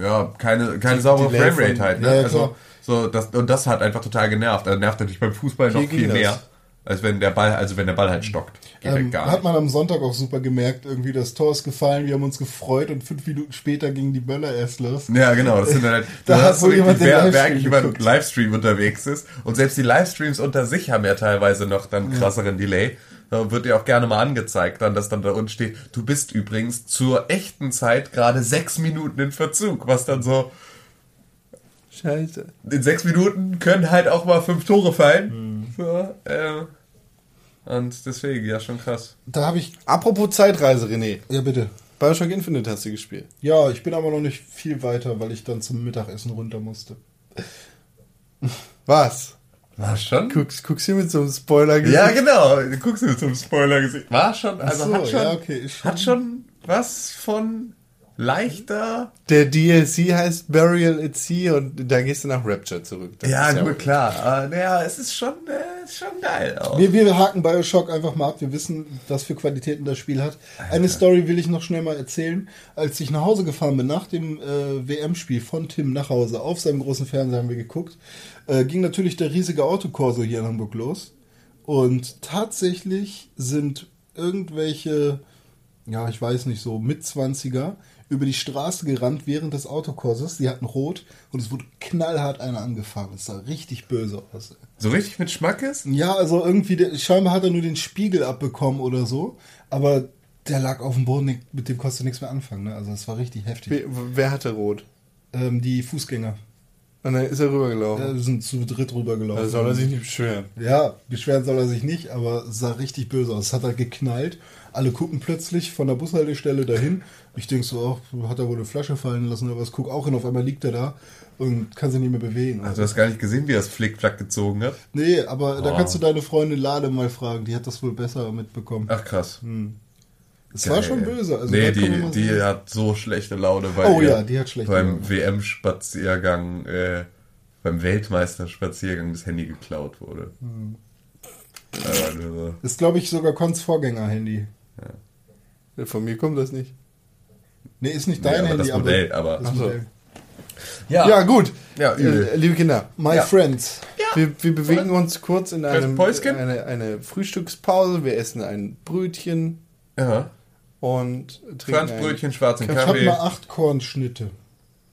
ja, keine, keine saubere Framerate halt. Ne? Ja, also, so, das, und das hat einfach total genervt. Also nervt natürlich beim Fußball noch Hier ging viel das. Als wenn der Ball, also wenn der Ball halt stockt. Geht halt Ähm, gar hat man am Sonntag auch super gemerkt, irgendwie das Tor ist gefallen, wir haben uns gefreut und fünf Minuten später gingen die Böller erst los. Ja, genau. Das sind dann halt, Da hast wohl so jemand den wer, wer Livestream eigentlich über einen. Livestream unterwegs ist. Und selbst die Livestreams unter sich haben ja teilweise noch dann krasseren Delay. Da wird dir auch gerne mal angezeigt, dann, dass dann da unten steht, du bist übrigens zur echten Zeit gerade sechs Minuten in Verzug, was dann so, Scheiße. in sechs Minuten können halt auch mal fünf Tore fallen. So, äh, und deswegen, ja, schon krass. Da habe ich, Apropos Zeitreise, René. ja bitte. Bioshock Infinite hast du gespielt. Ja, ich bin aber noch nicht viel weiter, weil ich dann zum Mittagessen runter musste. Was? War schon? Guckst, guckst hier mit so einem Spoiler Ja, genau. Du guckst mir zum Spoiler gesehen. War schon, also so, hat schon, ja, okay, ist schon- hat schon was von leichter. Der DLC heißt Burial at Sea und da gehst du nach Rapture zurück. Das Ja, gut, klar. Aber, naja, es ist schon, äh, ist schon geil auch. Wir, wir haken Bioshock einfach mal ab. Wir wissen, was für Qualitäten das Spiel hat. Eine Story will ich noch schnell mal erzählen. Als ich nach Hause gefahren bin, nach dem äh, WM-Spiel von Tim nach Hause, auf seinem großen Fernseher haben wir geguckt, äh, ging natürlich der riesige Autokorso hier in Hamburg los. Und tatsächlich sind irgendwelche, ja, ich weiß nicht, so Mitzwanziger über die Straße gerannt während des Autokurses. Die hatten rot und es wurde knallhart einer angefahren. Es sah richtig böse aus. So richtig mit Schmackes? Ja, also irgendwie, der, scheinbar hat er nur den Spiegel abbekommen oder so, aber der lag auf dem Boden, mit dem konntest du nichts mehr anfangen. Ne? Also es war richtig heftig. Wer, wer hatte Rot? Ähm, die Fußgänger Und dann ist er rübergelaufen. äh, sind zu dritt rübergelaufen. Da soll er sich nicht beschweren. Ja, beschweren soll er sich nicht, aber es sah richtig böse aus. Es hat halt geknallt. Alle gucken plötzlich von der Bushaltestelle dahin. Ich denk so, oh, hat er wohl eine Flasche fallen lassen oder was? Guck auch hin, auf einmal liegt er da und kann sich nicht mehr bewegen. Also, du hast gar nicht gesehen, wie er das Flickflack gezogen hat. nee, aber da Oh. kannst du deine Freundin Lade mal fragen. Die hat das wohl besser mitbekommen. Ach, krass. es war schon böse. Also nee, da die, die hat so schlechte Laune, weil Oh ihr ja, die hat schlechte beim. WM-Spaziergang, äh, beim Weltmeisterspaziergang das Handy geklaut wurde. Hm. Aber nur so. ist, glaube ich, sogar Cons Vorgänger-Handy. Von mir kommt das nicht. Nee, ist nicht Nee, dein aber Handy, das Modell, aber- das. Modell. Ja, gut. Ja, übel. Äh, liebe Kinder, My Ja. friends. Ja, wir, wir bewegen uns kurz in einem, eine, eine Frühstückspause. Wir essen ein Brötchen Ja. und trinken Franzbrötchen, schwarzen Ich habe Kaffee. mal acht Kornschnitte.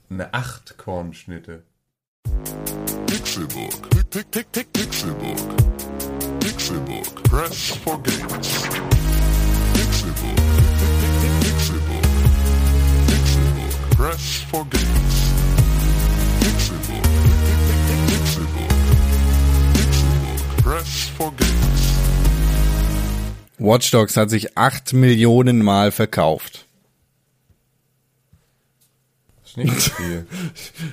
Eine acht Kornschnitte. Pixelburg. Pick, pick, pick, Pixelburg. Pixelburg. Press for games. Pixelburg. Press for games. Pixelburg. Pixelburg. Press for games. Watch Dogs hat sich acht Millionen Mal verkauft. Ist nicht so viel.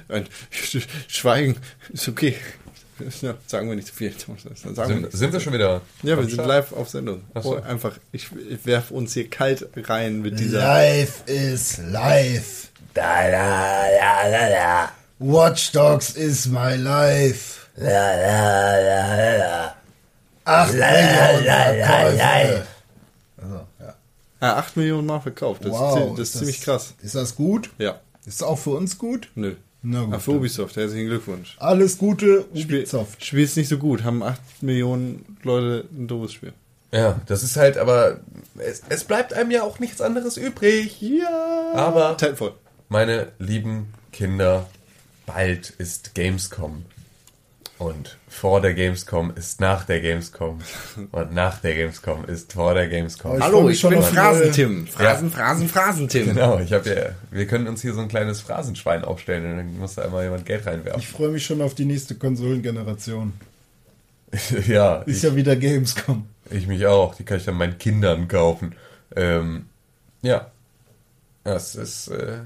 Schweigen ist okay. Ja, sagen wir nicht zu viel. Sagen wir sind, sind wir schon wieder? Ja, wir sind Start? live auf Sendung. So. Oh, einfach, ich, ich werf uns hier kalt rein mit dieser. Life is life. Da, da, da, da, da. Watch Dogs is my life. La, la, la, la, la. Ach, Millionen Verkäufe. Also, ja. Ah, 8 Millionen Mal verkauft. Das, ist, Wow. zi- das ist ziemlich krass. Ist das gut? Ja. Ist das auch für uns gut? Nö. Na gut. Ah, für Ubisoft, herzlichen Glückwunsch. Alles Gute, Spiel, Ubisoft. Spiel ist nicht so gut, haben 8 Millionen Leute ein doofes Spiel. Ja, das ist halt, aber es, es bleibt einem ja auch nichts anderes übrig. Ja. Aber- Titanfall. Meine lieben Kinder, bald ist Gamescom. Und vor der Gamescom ist nach der Gamescom. Und nach der Gamescom ist vor der Gamescom. Ich Hallo, ich schon bin Phrasen-Tim. Phrasen, Phrasen, Phrasen-Tim. Genau, ich habe ja, wir können uns hier so ein kleines Phrasenschwein aufstellen und dann muss da einmal jemand Geld Ich reinwerfen. freue mich schon auf die nächste Konsolengeneration. ja, Ist ich, ja wieder Gamescom. ich mich auch. Die kann ich dann meinen Kindern kaufen. Ähm, ja, das ist, äh,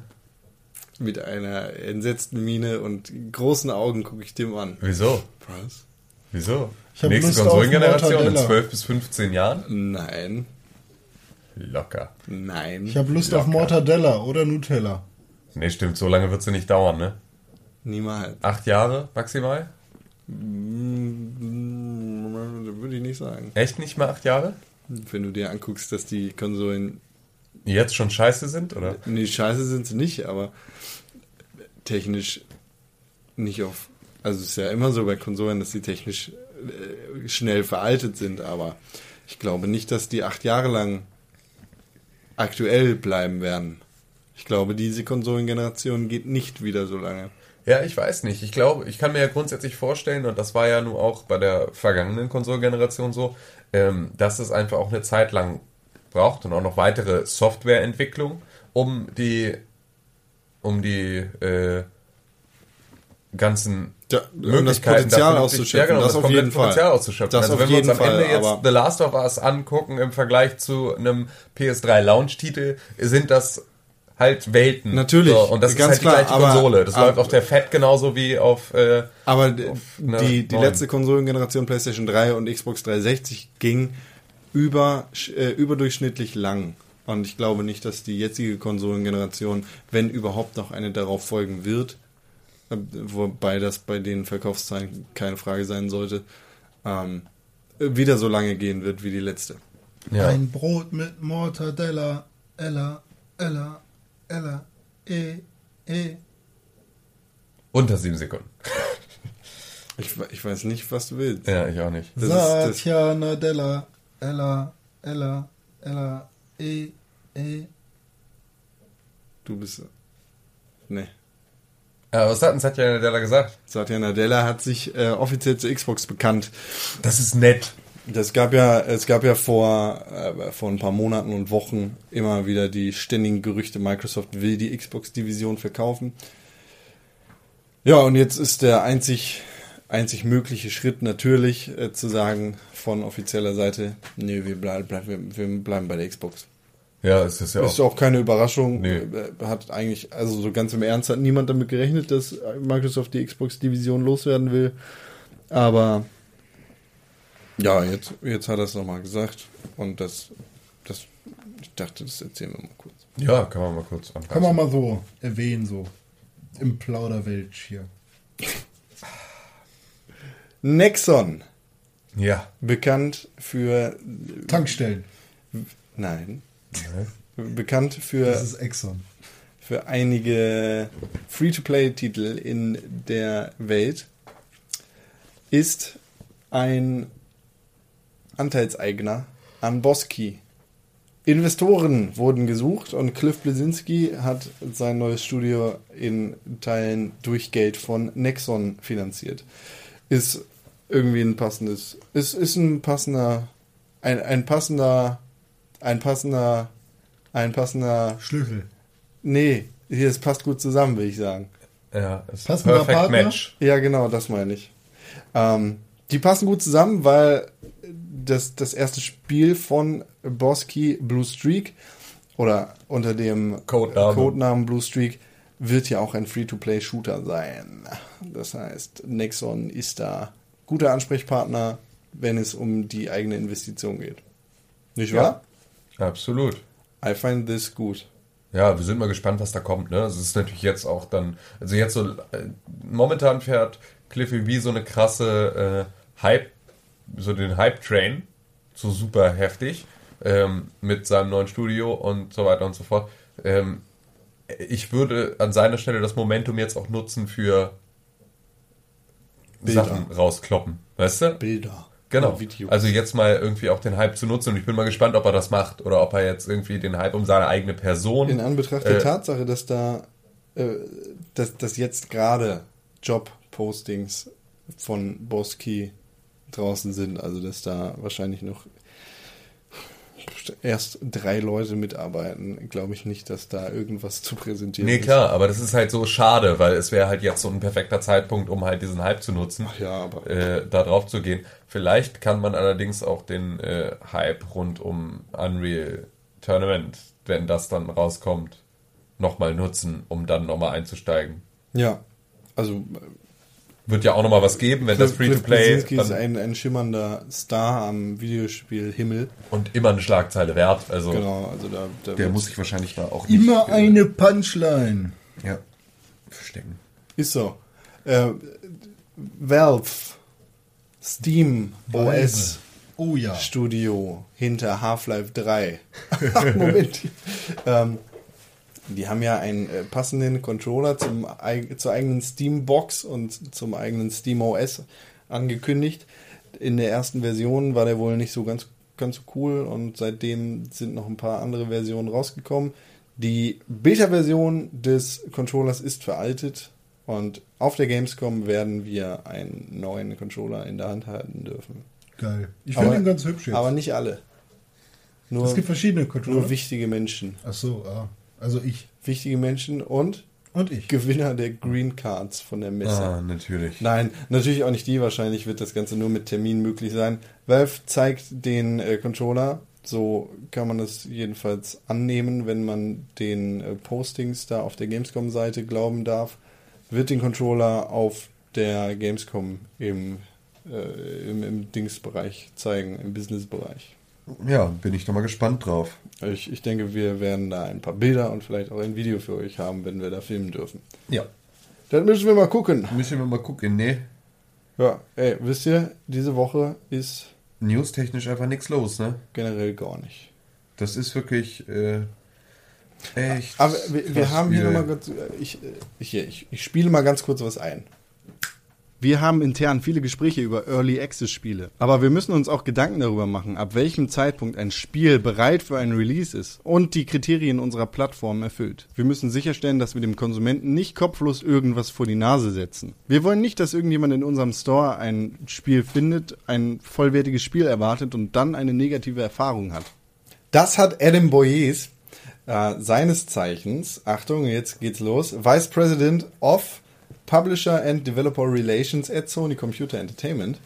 Mit einer entsetzten Miene und großen Augen gucke ich Tim an. wieso? Was? Wieso? Ich Nächste Lust Konsolengeneration in Mortadella. 12 bis 15 Jahren? Nein. Locker. Nein. Ich habe Lust auf Mortadella oder Nutella. Nee, stimmt, so lange wird sie nicht dauern, ne? Niemals. Acht Jahre maximal? Mm, Würde ich nicht sagen. Echt nicht mal acht Jahre? Wenn du dir anguckst, dass die Konsolen jetzt schon scheiße sind, oder? Nee, scheiße sind sie nicht, aber technisch nicht auf. Also es ist ja immer so bei Konsolen, dass sie technisch äh, schnell veraltet sind, aber ich glaube nicht, dass die acht Jahre lang aktuell bleiben werden. Ich glaube, diese Konsolengeneration geht nicht wieder so lange. Ja, ich weiß nicht. Ich glaube, ich kann mir ja grundsätzlich vorstellen, und das war ja nun auch bei der vergangenen Konsolengeneration so, ähm, dass es einfach auch eine Zeit lang braucht und auch noch weitere Softwareentwicklung, um die, um die äh, ganzen Ja, um das Möglichkeiten Potenzial auszuschöpfen, Ja, genau, das das, auf jeden Fall. Potenzial auszuschöpfen. Das also auf wenn wir uns jeden am Ende Fall, jetzt aber- The Last of Us angucken im Vergleich zu einem PS3 Launch-Titel, sind das halt Welten. Natürlich, So, und das ganz ist halt die klar, gleiche aber- Konsole. Das aber- läuft auf der Fat genauso wie auf äh, Aber einer die, die letzte Konsolengeneration PlayStation 3 und Xbox 360 ging über, äh, überdurchschnittlich lang. Und ich glaube nicht, dass die jetzige Konsolengeneration, wenn überhaupt noch eine darauf folgen wird, äh, wobei das bei den Verkaufszahlen keine Frage sein sollte, ähm, wieder so lange gehen wird wie die letzte. ja. Ein Brot mit Mortadella, Ella, Ella, Ella, E, E. unter sieben Sekunden. Ich, ich weiß nicht, was du willst. Ja, ich auch nicht. Das ist- das- Satya Nadella, Ella, Ella, Ella, E, E. Du bist. Nee. Ja, was hat denn Satya Nadella gesagt? Satya Nadella hat sich äh, offiziell zur Xbox bekannt. Das ist nett. Das gab ja, es gab ja vor, äh, vor ein paar Monaten und Wochen immer wieder die ständigen Gerüchte, Microsoft will die Xbox-Division verkaufen. Ja, und jetzt ist der einzig, einzig mögliche Schritt natürlich äh, zu sagen von offizieller Seite, nee, wir, bleib, bleib, wir, wir bleiben bei der Xbox. Ja, es ist ja Ist auch. auch keine Überraschung. Nee. Äh, Hat eigentlich, also so ganz im Ernst hat niemand damit gerechnet, dass Microsoft die Xbox-Division loswerden will. Aber ja, jetzt, jetzt hat er es nochmal gesagt. Und das, das, ich dachte, das erzählen wir mal kurz. Ja, kann man mal kurz anpassen. Kann man mal so erwähnen, so. Im Plauderwelsch hier. Nexon, Ja. bekannt für, Tankstellen. nein, bekannt für Das ist Exxon. für einige Free-to-Play-Titel in der Welt ist ein Anteilseigner an Boski. Investoren wurden gesucht und Cliff Blesinski hat sein neues Studio in Teilen durch Geld von Nexon finanziert. Ist irgendwie ein passendes, ist, ist ein passender, ein, ein passender, ein passender, ein passender, Schlüssel. nee, hier, es passt gut zusammen, will ich sagen. Ja, ist Passender perfect Partner? Match. Ja, genau, das meine ich. Ähm, die passen gut zusammen, weil das, das erste Spiel von Boski Blue Streak oder unter dem Codename. Codenamen Blue Streak wird ja auch ein Free-to-Play-Shooter sein. Das heißt, Nexon ist da guter Ansprechpartner, wenn es um die eigene Investition geht. Nicht wahr? Absolut. I find this good. Ja, wir sind mal gespannt, was da kommt. Ne? Es ist natürlich jetzt auch dann, also jetzt so, äh, momentan fährt Cliffy wie so eine krasse äh, Hype, so den Hype-Train, so super heftig, ähm, mit seinem neuen Studio und so weiter und so fort. Ähm, ich würde an seiner Stelle das Momentum jetzt auch nutzen für Bilder. Sachen rauskloppen, weißt du? Bilder. Genau. Also jetzt mal irgendwie auch den Hype zu nutzen und ich bin mal gespannt, ob er das macht oder ob er jetzt irgendwie den Hype um seine eigene Person. In Anbetracht der Äh, Tatsache, dass da, äh, dass, dass jetzt gerade Job-Postings von Boski draußen sind, also dass da wahrscheinlich noch erst drei Leute mitarbeiten, glaube ich nicht, dass da irgendwas zu präsentieren Nee, ist. klar, aber das ist halt so schade, weil es wäre halt jetzt so ein perfekter Zeitpunkt, um halt diesen Hype zu nutzen, Ach ja, aber äh, da drauf zu gehen. Vielleicht kann man allerdings auch den äh, Hype rund um Unreal Tournament, wenn das dann rauskommt, nochmal nutzen, um dann nochmal einzusteigen. ja, also Wird ja auch nochmal was geben, wenn das Cliff Free-to-Play Bleszinski ist dann ein, ein schimmernder Star am Videospiel Himmel. und immer eine Schlagzeile wert. Also Genau, also da, da der muss sich wahrscheinlich da auch nicht Immer äh, eine Punchline. ja, verstecken. Ist so. Äh, Valve, Steam, OS, Oh ja. Studio hinter Half-Life 3. Moment. ähm, die haben ja einen äh, passenden Controller zum, eig zur eigenen Steam-Box und zum eigenen Steam OS angekündigt. In der ersten Version war der wohl nicht so ganz, ganz so cool und seitdem sind noch ein paar andere Versionen rausgekommen. Die Beta-Version des Controllers ist veraltet und auf der Gamescom werden wir einen neuen Controller in der Hand halten dürfen. Geil. Ich finde ihn ganz hübsch jetzt. Aber nicht alle. Nur, es gibt verschiedene Controller. nur wichtige Menschen. Ach so, ah. Also ich. Wichtige Menschen und Und ich. Gewinner der Green Cards von der Messe. Ah, natürlich. Nein, natürlich auch nicht die. Wahrscheinlich wird das Ganze nur mit Termin möglich sein. Valve zeigt den äh, Controller. So kann man das jedenfalls annehmen, wenn man den äh, Postings da auf der Gamescom-Seite glauben darf. Wird den Controller auf der Gamescom im, äh, im, im Dingsbereich zeigen, im Businessbereich. Ja, bin ich doch mal gespannt drauf. Ich, ich denke, wir werden da ein paar Bilder und vielleicht auch ein Video für euch haben, wenn wir da filmen dürfen. Ja. Dann müssen wir mal gucken. Müssen wir mal gucken. Nee, Ja, ey, wisst ihr, diese Woche ist newstechnisch einfach nichts los, ne? generell gar nicht. Das ist wirklich äh, echt. Aber wir, wir haben hier nochmal ganz, äh, ich, äh, ich, ich, ich spiele mal ganz kurz was ein. Wir haben intern viele Gespräche über Early Access Spiele, aber wir müssen uns auch Gedanken darüber machen, ab welchem Zeitpunkt ein Spiel bereit für einen Release ist und die Kriterien unserer Plattform erfüllt. Wir müssen sicherstellen, dass wir dem Konsumenten nicht kopflos irgendwas vor die Nase setzen. Wir wollen nicht, dass irgendjemand in unserem Store ein Spiel findet, ein vollwertiges Spiel erwartet und dann eine negative Erfahrung hat. Das hat Adam Boyes, äh, seines Zeichens, Achtung, jetzt geht's los, Vice President of Publisher and Developer Relations at Sony Computer Entertainment,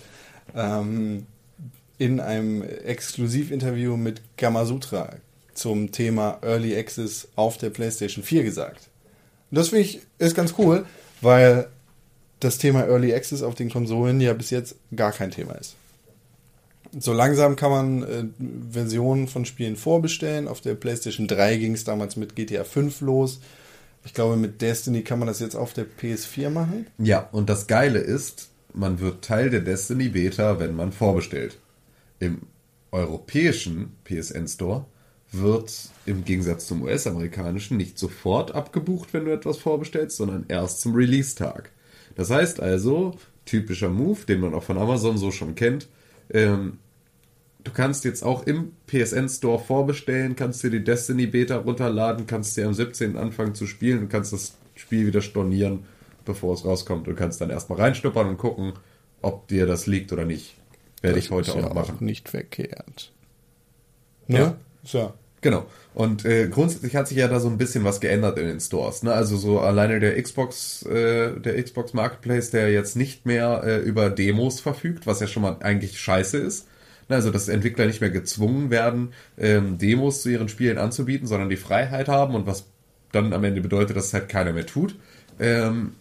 ähm, in einem Exklusivinterview mit Gamasutra zum Thema Early Access auf der PlayStation 4 gesagt. Und das finde ich ist ganz cool, weil das Thema Early Access auf den Konsolen ja bis jetzt gar kein Thema ist. So langsam kann man äh, Versionen von Spielen vorbestellen. Auf der PlayStation 3 ging es damals mit GTA 5 los. Ich glaube, mit Destiny kann man das jetzt auf der PS4 machen. Ja, und das Geile ist, man wird Teil der Destiny Beta, wenn man vorbestellt. Im europäischen PSN Store wird im Gegensatz zum US-amerikanischen nicht sofort abgebucht, wenn du etwas vorbestellst, sondern erst zum Release-Tag. Das heißt also, typischer Move, den man auch von Amazon so schon kennt. Ähm, du kannst jetzt auch im PSN Store vorbestellen, kannst dir die Destiny Beta runterladen, kannst dir am 17. anfangen zu spielen und kannst das Spiel wieder stornieren, bevor es rauskommt und kannst dann erstmal reinschnuppern und gucken, ob dir das liegt oder nicht. Werde ich heute ist auch ja noch machen. nicht verkehrt. Ja. Ne? So. Genau. Und äh, grundsätzlich hat sich ja da so ein bisschen was geändert in den Stores. Ne? Also so alleine der Xbox, äh, der Xbox Marketplace, der jetzt nicht mehr äh, über Demos verfügt, was ja schon mal eigentlich scheiße ist. Ne? Also dass Entwickler nicht mehr gezwungen werden, ähm, Demos zu ihren Spielen anzubieten, sondern die Freiheit haben und was dann am Ende bedeutet, dass es halt keiner mehr tut. Ähm,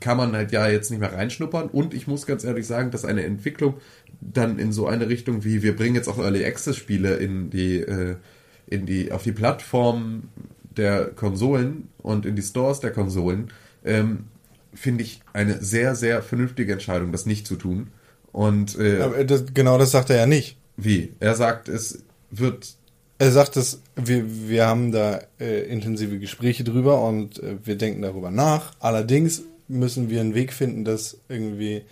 kann man halt ja jetzt nicht mehr reinschnuppern. Und ich muss ganz ehrlich sagen, dass eine Entwicklung dann in so eine Richtung wie wir bringen jetzt auch Early Access Spiele in die äh, in die auf die Plattform der Konsolen und in die Stores der Konsolen ähm, finde ich eine sehr sehr vernünftige Entscheidung, das nicht zu tun. Und äh, Aber das, genau das sagt er ja nicht. wie er sagt, es wird Er sagt, dass wir, wir haben da äh, intensive Gespräche drüber und äh, wir denken darüber nach. Allerdings müssen wir einen Weg finden, das irgendwie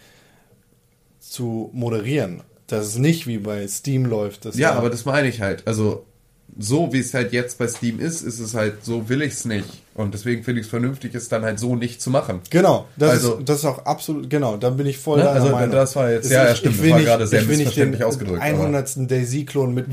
zu moderieren. Dass es nicht wie bei Steam läuft. Dass Ja, da- aber das meine ich halt. Also, so wie es halt jetzt bei Steam ist, ist es halt, so will ich es nicht. Und deswegen finde ich es vernünftig, es dann halt so nicht zu machen. Genau, das, Also- ist, das ist auch absolut, genau, da bin ich voll Ne? Also, Meinung. das war jetzt- Es ja, ist- ja, stimmt, ich das war nicht- gerade sehr missverständlich den ausgedrückt, aber- 100. Daisy-Klon mit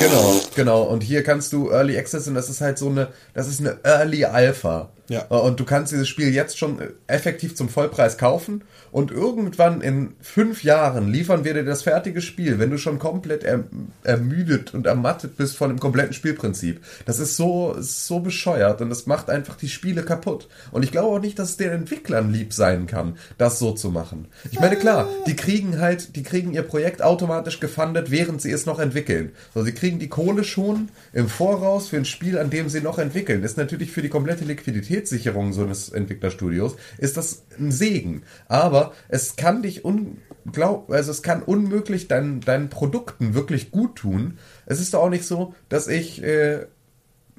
Genau, genau. Und hier kannst du Early Access und das ist halt so eine, das ist eine Early Alpha. Ja. Und du kannst dieses Spiel jetzt schon äh, effektiv zum Vollpreis kaufen und irgendwann in fünf Jahren liefern wir dir das fertige Spiel, wenn du schon komplett erm- ermüdet und ermattet bist von dem kompletten Spielprinzip. Das ist so, ist so bescheuert und das macht einfach die Spiele kaputt. Und ich glaube auch nicht, dass es den Entwicklern lieb sein kann, das so zu machen. Ich meine, klar, die kriegen halt, die kriegen ihr Projekt automatisch gefundet, während sie es noch entwickeln. So, sie kriegen die Kohle schon im Voraus für ein Spiel, an dem sie noch entwickeln. Ist natürlich für die komplette Liquiditätssicherung so eines Entwicklerstudios, ist das ein Segen. Aber es kann dich unglaub, also es kann unmöglich deinen, deinen Produkten wirklich gut tun. Es ist doch auch nicht so, dass ich äh,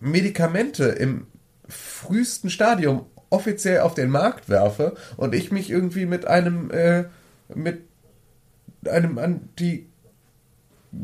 Medikamente im frühesten Stadium offiziell auf den Markt werfe und ich mich irgendwie mit einem äh, mit einem Anti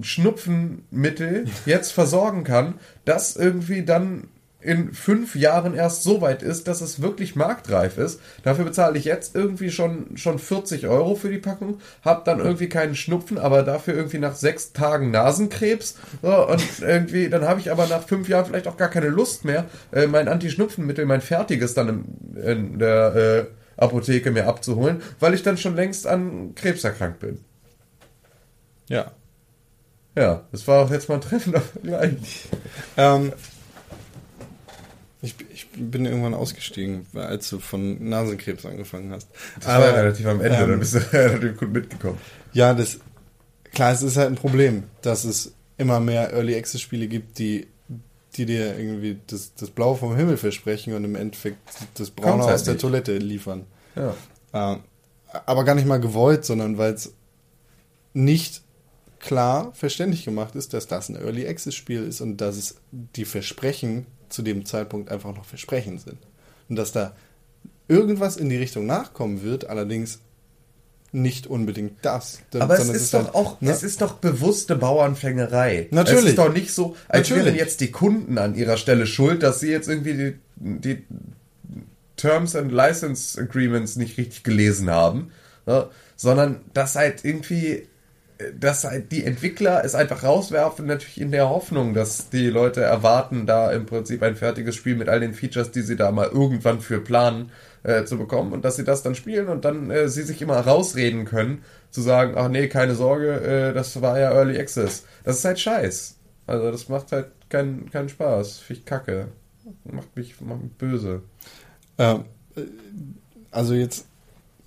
Schnupfenmittel jetzt versorgen kann, das irgendwie dann in fünf Jahren erst so weit ist, dass es wirklich marktreif ist. Dafür bezahle ich jetzt irgendwie schon, schon 40 Euro für die Packung, habe dann irgendwie keinen Schnupfen, aber dafür irgendwie nach sechs Tagen Nasenkrebs. So, und irgendwie, dann habe ich aber nach fünf Jahren vielleicht auch gar keine Lust mehr, äh, mein Anti-Schnupfenmittel, mein fertiges dann im, in der äh, Apotheke mir abzuholen, weil ich dann schon längst an Krebs erkrankt bin. Ja. Ja, das war auch jetzt mal ein treffender Vergleich. Ähm, bin irgendwann ausgestiegen, als du von Nasenkrebs angefangen hast. Das war ja relativ am Ende, ähm, dann bist du relativ gut mitgekommen. Ja, das klar, es ist halt ein Problem, dass es immer mehr Early Access Spiele gibt, die die dir irgendwie das, das Blau vom Himmel versprechen und im Endeffekt das Braune halt aus der nicht. Toilette liefern. Ja. Ähm, aber gar nicht mal gewollt, sondern weil es nicht klar verständlich gemacht ist, dass das ein Early Access Spiel ist und dass es die Versprechen zu dem Zeitpunkt einfach noch Versprechen sind. Und dass da irgendwas in die Richtung nachkommen wird, allerdings nicht unbedingt das. Aber es ist doch halt, auch, ne? es ist doch bewusste Bauernfängerei. Natürlich. Es ist doch nicht so, als Natürlich. wären jetzt die Kunden an ihrer Stelle schuld, dass sie jetzt irgendwie die, die Terms and License Agreements nicht richtig gelesen haben, ne? sondern dass halt irgendwie, dass die Entwickler es einfach rauswerfen, natürlich in der Hoffnung, dass die Leute erwarten, da im Prinzip ein fertiges Spiel mit all den Features, die sie da mal irgendwann für planen, äh, zu bekommen und dass sie das dann spielen und dann äh, sie sich immer rausreden können, zu sagen, ach nee, keine Sorge, äh, das war ja Early Access. Das ist halt scheiß. Also das macht halt keinen keinen Spaß. Finde ich kacke. Macht mich, macht mich böse. Ähm, äh, also jetzt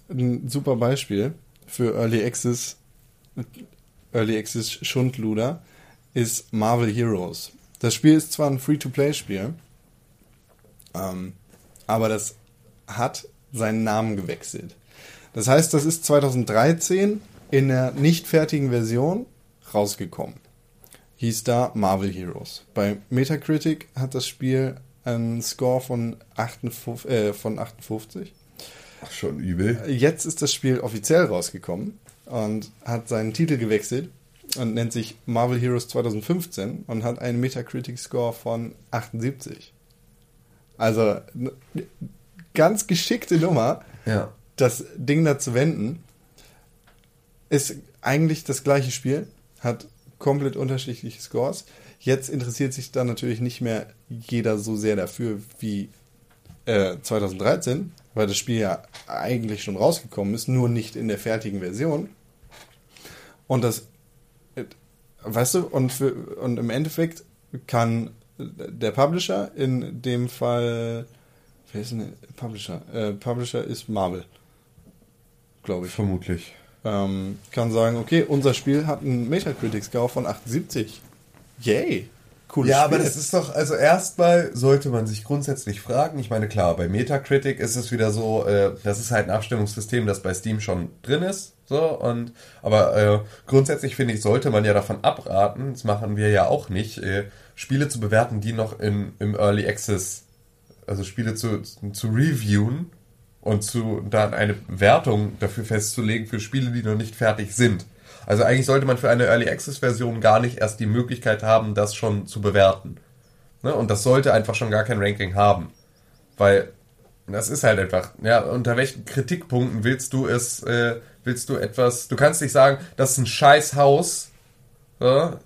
ein super Beispiel für Early Access, Early Access Schundluder ist Marvel Heroes. Das Spiel ist zwar ein Free-to-Play-Spiel, ähm, aber das hat seinen Namen gewechselt. Das heißt, das ist 2013 in der nicht fertigen Version rausgekommen. Hieß da Marvel Heroes. Bei Metacritic hat das Spiel einen Score von 58. Äh, von 58. Schon übel. Jetzt ist das Spiel offiziell rausgekommen und hat seinen Titel gewechselt und nennt sich Marvel Heroes 2015 und hat einen Metacritic-Score von 78. Also ganz geschickte Nummer, Ja. das Ding da zu wenden. Ist eigentlich das gleiche Spiel, hat komplett unterschiedliche Scores. Jetzt interessiert sich da natürlich nicht mehr jeder so sehr dafür wie äh, 2013, weil das Spiel ja eigentlich schon rausgekommen ist, nur nicht in der fertigen Version. Und das, weißt du, und, für, und im Endeffekt kann der Publisher, in dem Fall, wer ist denn Publisher? Äh, Publisher ist Marvel, glaube ich. Vermutlich. Ähm, kann sagen, okay, unser Spiel hat einen Metacritic-Score von 78. Yay! Cooles Ja, Spiel. aber das ist doch, also erstmal sollte man sich grundsätzlich fragen. Ich meine, klar, bei Metacritic ist es wieder so, äh, das ist halt ein Abstimmungssystem, das bei Steam schon drin ist. So, und aber äh, grundsätzlich finde ich, sollte man ja davon abraten, das machen wir ja auch nicht, äh, Spiele zu bewerten, die noch in, im Early Access, also Spiele zu, zu reviewen und zu dann eine Wertung dafür festzulegen für Spiele, die noch nicht fertig sind. Also eigentlich sollte man für eine Early Access Version gar nicht erst die Möglichkeit haben, das schon zu bewerten. Ne? Und das sollte einfach schon gar kein Ranking haben. Weil das ist halt einfach, ja, unter welchen Kritikpunkten willst du es, äh, willst du etwas, du kannst nicht sagen, das ist ein scheiß Haus, ja,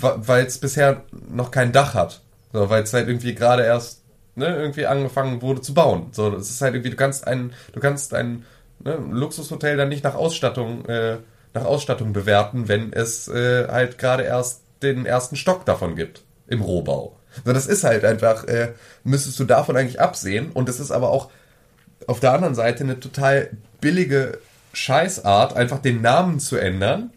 weil es bisher noch kein Dach hat. So, weil es halt irgendwie gerade erst ne, irgendwie angefangen wurde zu bauen. So, das ist halt irgendwie, du kannst ein, du kannst ein ne, Luxushotel dann nicht nach Ausstattung, äh, nach Ausstattung bewerten, wenn es äh, halt gerade erst den ersten Stock davon gibt im Rohbau. So, das ist halt einfach, äh, müsstest du davon eigentlich absehen. Und es ist aber auch auf der anderen Seite eine total billige Scheißart, einfach den Namen zu ändern,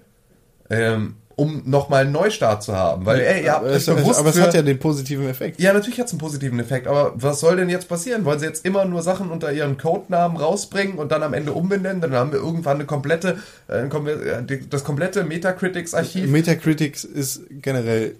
ähm, um nochmal einen Neustart zu haben. Weil, ey, ihr habt aber euch es, bewusst aber es für- hat ja den positiven Effekt. ja, natürlich hat es einen positiven Effekt, aber was soll denn jetzt passieren? Wollen sie jetzt immer nur Sachen unter ihren Codenamen rausbringen und dann am Ende umbenennen? Dann haben wir irgendwann eine komplette, äh, äh, das komplette Metacritics-Archiv. Metacritics ist generell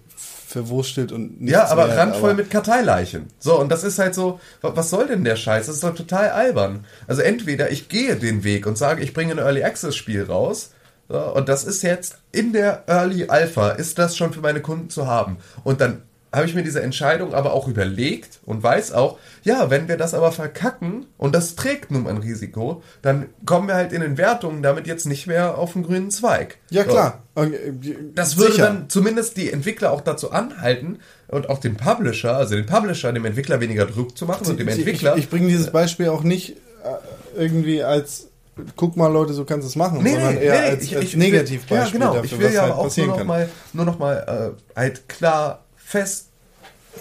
verwurstelt und nichts Ja, aber wert, randvoll aber- mit Karteileichen. So, und das ist halt so, wa- was soll denn der Scheiß? Das ist doch total albern. Also entweder ich gehe den Weg und sage, ich bringe ein Early Access Spiel raus, und das ist jetzt in der Early Alpha, ist das schon für meine Kunden zu haben. Und dann habe ich mir diese Entscheidung aber auch überlegt und weiß auch, ja, wenn wir das aber verkacken und das trägt nun ein Risiko, dann kommen wir halt in den Wertungen damit jetzt nicht mehr auf den grünen Zweig. Ja, klar. Und, äh, Das würde sicher. dann zumindest die Entwickler auch dazu anhalten und auch den Publisher, also den Publisher, dem Entwickler weniger Druck zu machen und dem Ich- Entwickler. Ich, ich bringe dieses Beispiel auch nicht äh, irgendwie als guck mal Leute, so kannst du es machen, sondern eher als, ich- als ich will- Negativbeispiel ja, genau. dafür, ich will was ja halt aber auch nur passieren noch kann. mal, nur noch mal äh, halt klar fest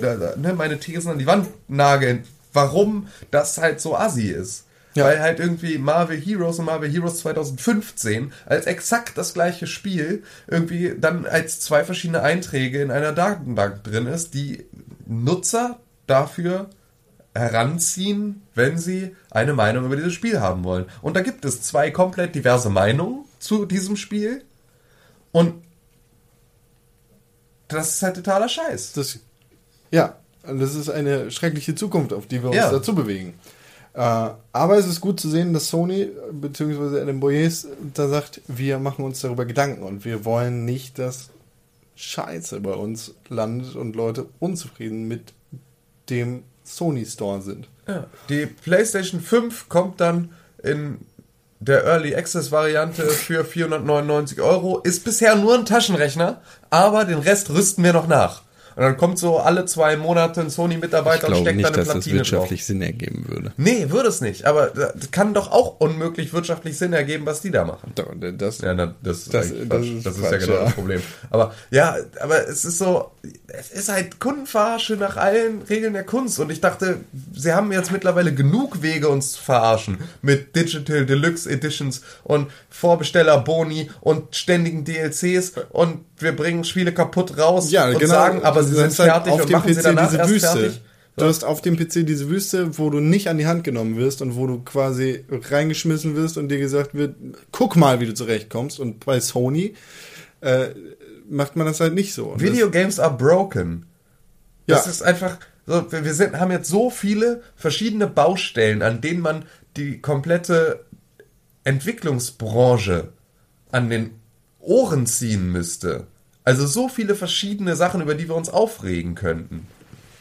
äh, ne, meine Thesen an die Wand nageln, warum das halt so assi ist. Ja. Weil halt irgendwie Marvel Heroes und Marvel Heroes 2015 als exakt das gleiche Spiel irgendwie dann als zwei verschiedene Einträge in einer Datenbank drin ist, die Nutzer dafür heranziehen, wenn sie eine Meinung über dieses Spiel haben wollen. Und da gibt es zwei komplett diverse Meinungen zu diesem Spiel. Und das ist halt totaler Scheiß. Das, ja, das ist eine schreckliche Zukunft, auf die wir uns Ja. dazu bewegen. Äh, aber es ist gut zu sehen, dass Sony bzw. Adam Boyes da sagt, wir machen uns darüber Gedanken und wir wollen nicht, dass Scheiße bei uns landet und Leute unzufrieden mit dem Sony Store sind. Ja. Die PlayStation 5 kommt dann in der Early Access Variante für 499 Euro. Ist bisher nur ein Taschenrechner, aber den Rest rüsten wir noch nach. Und dann kommt so alle zwei Monate ein Sony-Mitarbeiter und steckt da eine Platine drauf. Sinn ergeben würde. Nee, würde es nicht. Aber das kann doch auch unmöglich wirtschaftlich Sinn ergeben, was die da machen. Das, Ja, na, das ist, Das- eigentlich das ist das ist ja Quatsch, genau ja. das Problem. Aber ja, aber es ist so, es ist halt Kundenverarsche nach allen Regeln der Kunst. Und ich dachte, sie haben jetzt mittlerweile genug Wege, uns zu verarschen. Mit Digital Deluxe Editions und Vorbesteller-Boni und ständigen DLCs und wir bringen Spiele kaputt raus Ja, und genau. sagen, aber sie Du sind hast halt fertig auf dem sie PC diese Wüste. fertig. Du hast auf dem PC diese Wüste, wo du nicht an die Hand genommen wirst und wo du quasi reingeschmissen wirst und dir gesagt wird, guck mal, wie du zurechtkommst. Und bei Sony äh, macht man das halt nicht so. Und Video Games are broken. Das Ja. ist einfach, so, wir wir sind, haben jetzt so viele verschiedene Baustellen, an denen man die komplette Entwicklungsbranche an den Ohren ziehen müsste. Also so viele verschiedene Sachen, über die wir uns aufregen könnten.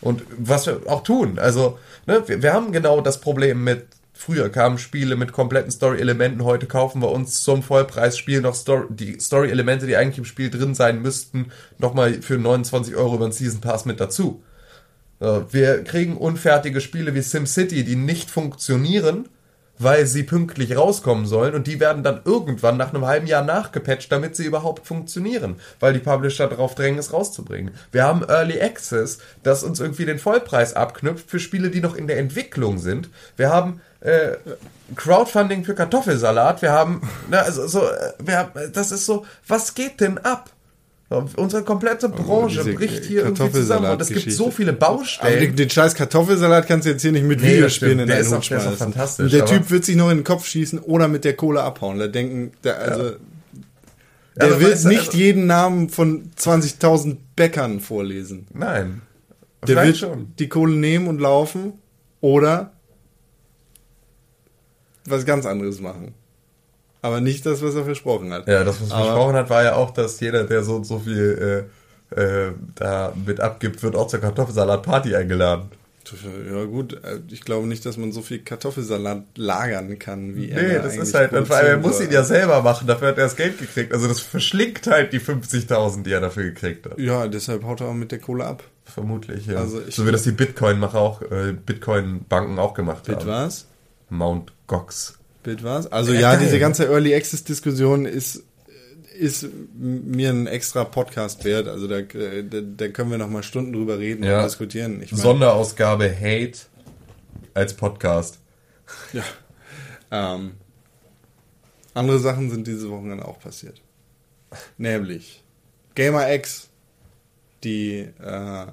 Und was wir auch tun. Also, ne, wir, wir haben genau das Problem mit, früher kamen Spiele mit kompletten Story-Elementen, heute kaufen wir uns zum Vollpreisspiel noch Story, die Story-Elemente, die eigentlich im Spiel drin sein müssten, nochmal für 29 Euro über den Season Pass mit dazu. So, Wir kriegen unfertige Spiele wie SimCity, die nicht funktionieren, weil sie pünktlich rauskommen sollen und die werden dann irgendwann nach einem halben Jahr nachgepatcht, damit sie überhaupt funktionieren, weil die Publisher darauf drängen, es rauszubringen. Wir haben Early Access, das uns irgendwie den Vollpreis abknüpft für Spiele, die noch in der Entwicklung sind. Wir haben äh, Crowdfunding für Kartoffelsalat. Wir haben, na, also so, äh, wir das ist so, was geht denn ab? Unsere komplette Branche diese bricht hier irgendwie zusammen und es gibt so viele Aber den, Baustellen. den scheiß Kartoffelsalat kannst du jetzt hier nicht mit Nee, Videospielen in Der Hut der schmeißen. der aber- Typ wird sich noch in den Kopf schießen oder mit der Kohle abhauen. Da denken, der, also, der aber wird weißt du, nicht also- jeden Namen von 20.000 Bäckern vorlesen. Nein. Der wird schon. die Kohle nehmen und laufen oder was ganz anderes machen. Aber nicht das, was er versprochen hat. Ja, das, was Aber- versprochen hat, war ja auch, dass jeder, der so und so viel äh, äh, da mit abgibt, wird auch zur Kartoffelsalat-Party eingeladen. Ja gut, äh, ich glaube nicht, dass man so viel Kartoffelsalat lagern kann, wie er Nee, da das ist halt, und vor allem, er muss ihn ja selber machen, dafür hat er das Geld gekriegt. Also das verschlingt halt die 50.000, die er dafür gekriegt hat. Ja, deshalb haut er auch mit der Kohle ab. Vermutlich, ja. Also ich- so wie das die Bitcoin-Macher auch, äh, Bitcoin-Banken auch gemacht Bit haben. was? Mount Gox. Bit was? Also Ja, ja, diese ganze Early Access Diskussion ist ist mir ein extra Podcast wert. Also da, da, da können wir noch mal Stunden drüber reden Ja. und diskutieren. Ich mein, Sonderausgabe Hate als Podcast. Ja. Ähm, andere Sachen sind diese Wochenende auch passiert. Nämlich Gamer X, die, äh,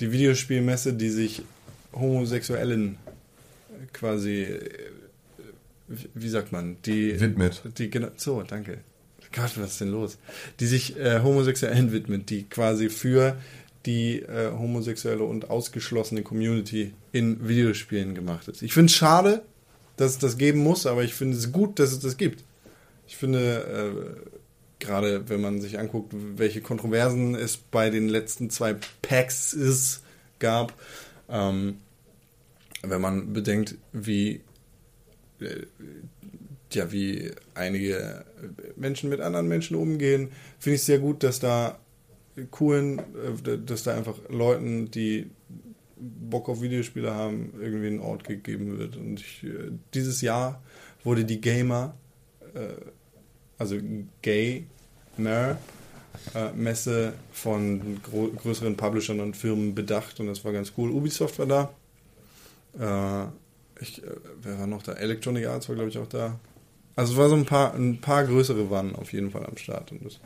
die Videospielmesse, die sich Homosexuellen quasi, wie sagt man, die Widmet. Die, genau, so, danke. Gott, was ist denn los? Die sich äh, Homosexuellen widmet, die quasi für die äh, homosexuelle und ausgeschlossene Community in Videospielen gemacht ist. Ich finde es schade, dass es das geben muss, aber ich finde es gut, dass es das gibt. Ich finde, äh, gerade wenn man sich anguckt, welche Kontroversen es bei den letzten zwei Packs ist, gab, ähm, wenn man bedenkt, wie ja, wie einige Menschen mit anderen Menschen umgehen, finde ich sehr gut, dass da coolen, äh, dass da einfach Leuten, die Bock auf Videospiele haben, irgendwie ein Ort gegeben wird. Und ich, äh, dieses Jahr wurde die Gamer, äh, also Gamer, äh, Messe von größeren Publishern und Firmen bedacht und das war ganz cool. Ubisoft war da. Ich, äh, wer war noch da? Electronic Arts war, glaube ich, auch da. Also es war so ein paar, ein paar größere waren auf jeden Fall am Start und das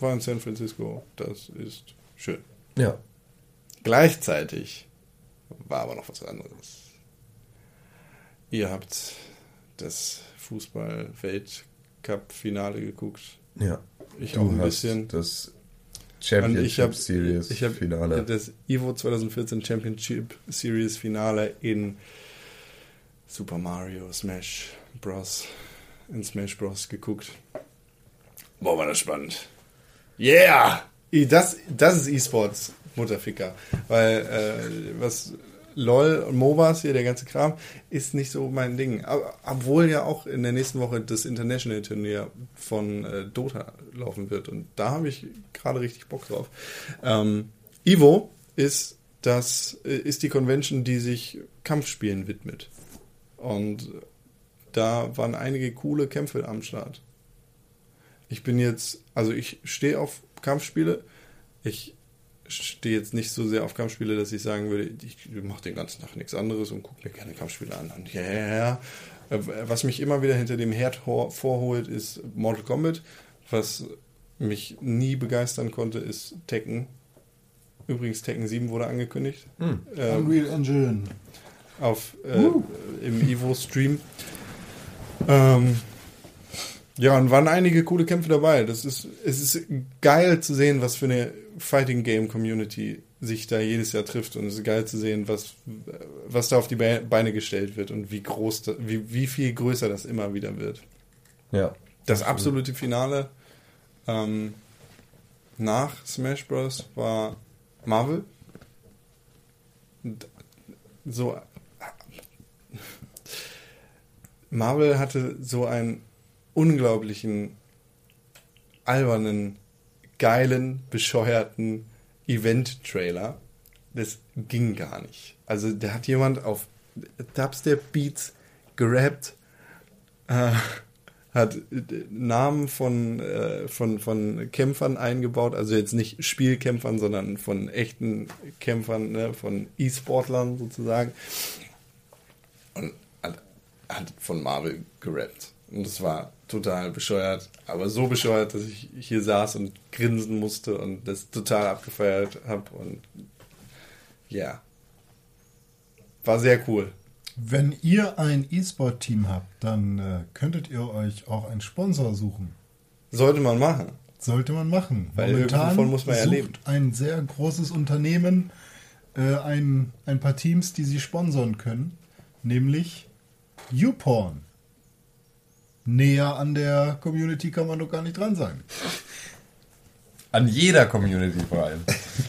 war in San Francisco. Das ist schön. Ja. Gleichzeitig war aber noch was anderes. Ihr habt das Fußball-Weltcup-Finale geguckt. Ja. Ich Du auch ein bisschen. Das Championship ich habe Series ich hab Finale. das Evo 2014 Championship Series Finale in Super Mario Smash Bros. in Smash Bros. geguckt. Boah, war das spannend. Yeah! Das, das ist E-Sports, Mutterficker. Weil, äh, was LOL und MOBAs hier, der ganze Kram, ist nicht so mein Ding. Aber, obwohl ja auch in der nächsten Woche das International Turnier von äh, Dota laufen wird. Und da habe ich gerade richtig Bock drauf. Ähm, Evo ist, das, äh, ist die Convention, die sich Kampfspielen widmet. Und da waren einige coole Kämpfe am Start. Ich bin jetzt, also ich stehe auf Kampfspiele. Ich stehe jetzt nicht so sehr auf Kampfspiele, dass ich sagen würde, ich mache den ganzen Tag nichts anderes und gucke mir gerne Kampfspiele an. Und ja, ja, ja. Was mich immer wieder hinter dem Herd vorholt, ist Mortal Kombat. Was mich nie begeistern konnte, ist Tekken. Übrigens, Tekken 7 wurde angekündigt. Ähm, Unreal Engine. Auf äh, im Evo Stream. Ähm, Ja, und waren einige coole Kämpfe dabei. Das ist, es ist geil zu sehen, was für eine Fighting Game Community sich da jedes Jahr trifft. Und es ist geil zu sehen, was, was da auf die Be- Beine gestellt wird und wie groß, da, wie, wie viel größer das immer wieder wird. Ja. Das absolute Finale ähm, nach Smash Bros. war Marvel. So. Marvel hatte so einen unglaublichen, albernen, geilen, bescheuerten Event-Trailer. Das ging gar nicht. Also, da hat jemand auf Dubstep-Beats gerappt, äh, hat äh, Namen von, äh, von, von Kämpfern eingebaut, also jetzt nicht Spielkämpfern, sondern von echten Kämpfern, ne, von E-Sportlern sozusagen. Hat, von Marvel gerappt. Und das war total bescheuert, aber so bescheuert, dass ich hier saß und grinsen musste und das total abgefeiert habe und ja. War sehr cool. Wenn ihr ein E-Sport-Team habt, dann äh, könntet ihr euch auch einen Sponsor suchen. Sollte man machen. Sollte man machen. Weil davon muss man ja sucht leben. ein sehr großes Unternehmen äh, ein, ein paar Teams, die sie sponsern können, nämlich YouPorn. Näher an der Community kann man doch gar nicht dran sein. An jeder Community vor allem.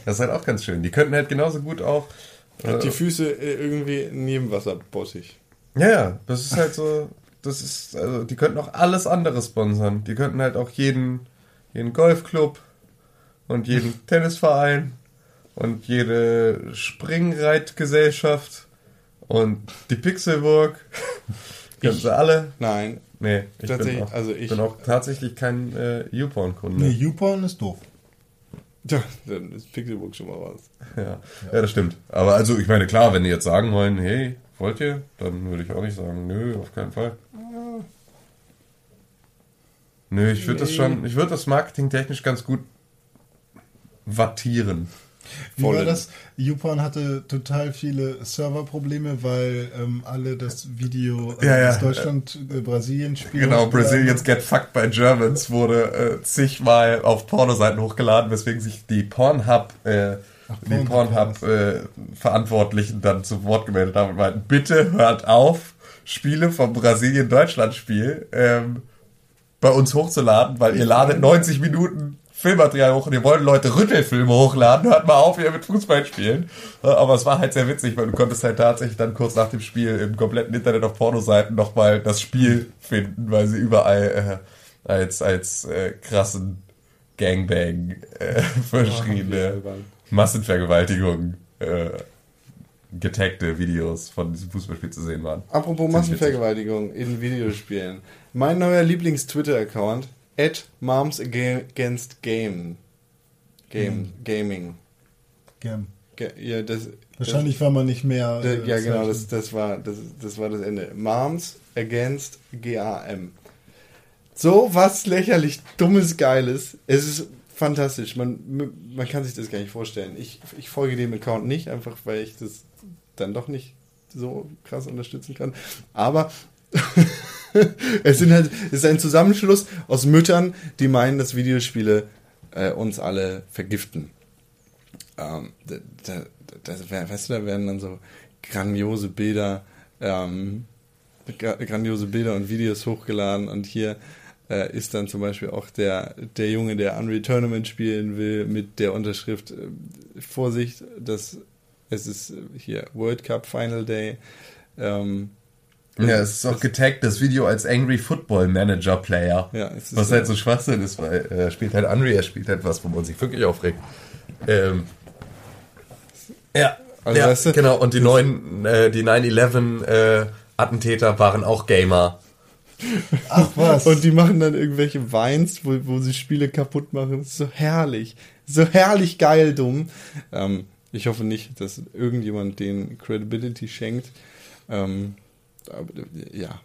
Das ist halt auch ganz schön. Die könnten halt genauso gut auch. Hat die Äh, Füße äh, irgendwie jedem Wasser bossig. ja, ja, das ist halt so. Das ist, also, die könnten auch alles andere sponsern. Die könnten halt auch jeden, jeden Golfclub und jeden Tennisverein und jede Springreitgesellschaft und die Pixelburg. Könnten sie alle. Nein. Nee, ich bin auch, also ich- bin auch tatsächlich kein äh, YouPorn-Kunde. Nee, YouPorn ist doof. Ja, dann ist Pixelbook schon mal raus. Ja. ja, das stimmt. Aber also, ich meine, klar, wenn die jetzt sagen wollen, hey, wollt ihr? Dann würde ich auch nicht sagen, nö, auf keinen Fall. Nö, ich würde das schon, ich würde das marketingtechnisch ganz gut wattieren. Wie war Voll. das? YouPorn hatte total viele Serverprobleme, weil ähm, alle das Video äh, Ja, ja. aus Deutschland, äh, Brasilien spielen. Genau, Brazilians Get Fucked by Germans wurde äh, zigmal auf Pornoseiten hochgeladen, weswegen sich die Pornhub, äh, die Pornhub, Pornhub äh, Verantwortlichen dann zu Wort gemeldet haben und meinten, bitte hört auf, Spiele vom Brasilien-Deutschland-Spiel ähm, bei uns hochzuladen, weil ihr ladet 90 Minuten Filmmaterial hoch und ihr wollt Leute Rüttelfilme hochladen, hört mal auf, ihr mit Fußball spielen. Äh, Aber es war halt sehr witzig, weil du konntest halt tatsächlich dann kurz nach dem Spiel im kompletten Internet auf Pornoseiten nochmal das Spiel finden, weil sie überall äh, als, als äh, krassen Gangbang äh, verschriebene Massenvergewaltigung äh, getagte Videos von diesem Fußballspiel zu sehen waren. Apropos. Massenvergewaltigung in Videospielen. Mein neuer Lieblings-Twitter-Account, at Moms Against Game. Game, Gaming. Gern. Ge ja, das, Wahrscheinlich war man nicht mehr. das, äh, ja, genau, das, das, war, das, das war das Ende. Moms Against GAM. So was lächerlich dummes, geiles. Es ist fantastisch. Man, man kann sich das gar nicht vorstellen. Ich, ich folge dem Account nicht, einfach weil ich das dann doch nicht so krass unterstützen kann. Aber es, sind halt, es ist ein Zusammenschluss aus Müttern, die meinen, dass Videospiele äh, uns alle vergiften. Ähm, da, da, wär- weißt du, da werden dann so grandiose Bilder, ähm, gra grandiose Bilder und Videos hochgeladen und hier äh, ist dann zum Beispiel auch der, der Junge, der Unreal Tournament spielen will, mit der Unterschrift äh, Vorsicht, dass es ist hier World Cup Final Day. Ähm, Ja, es ist auch getaggt, das Video als Angry Football Manager Player. Ja, es ist, was halt äh, so Schwachsinn ist, weil er spielt halt Unreal, er spielt halt was, wo man sich wirklich aufregt. Ähm, ja, Also ja weißt du, genau. Und die neuen, äh, die 9-11 äh, Attentäter waren auch Gamer. Ach was. Und die machen dann irgendwelche Weins, wo, wo sie Spiele kaputt machen. Das ist so herrlich. So herrlich geil dumm. Ähm, ich hoffe nicht, dass irgendjemand den Credibility schenkt. Ähm, äh, ja.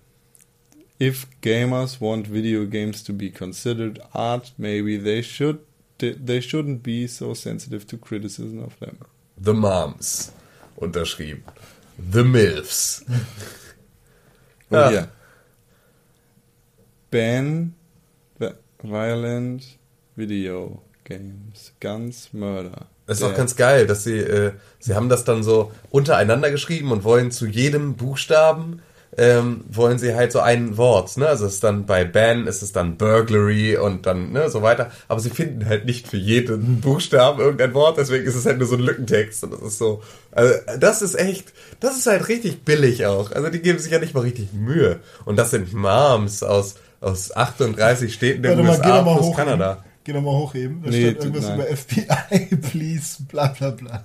If gamers want video games to be considered art, maybe they should they shouldn't be so sensitive to criticism of them. The Moms. Unterschrieben. The Milfs. Und Ja. hier. Ban Violent Video Games. Guns Murder. Das ist auch ganz geil, dass sie, äh, sie haben das dann so untereinander geschrieben und wollen zu jedem Buchstaben, ähm, wollen sie halt so ein Wort, ne? Also es ist dann bei Ban ist es dann Burglary und dann, ne, so weiter. Aber sie finden halt nicht für jeden Buchstaben irgendein Wort, deswegen ist es halt nur so ein Lückentext und das ist so, also das ist echt, das ist halt richtig billig auch. Also die geben sich ja nicht mal richtig Mühe. Und das sind Moms aus, aus 38 Städten der Warte USA mal plus hoch. Kanada. Geh doch mal hoch eben. Da Nee, steht irgendwas nein. über FBI, please, bla bla bla.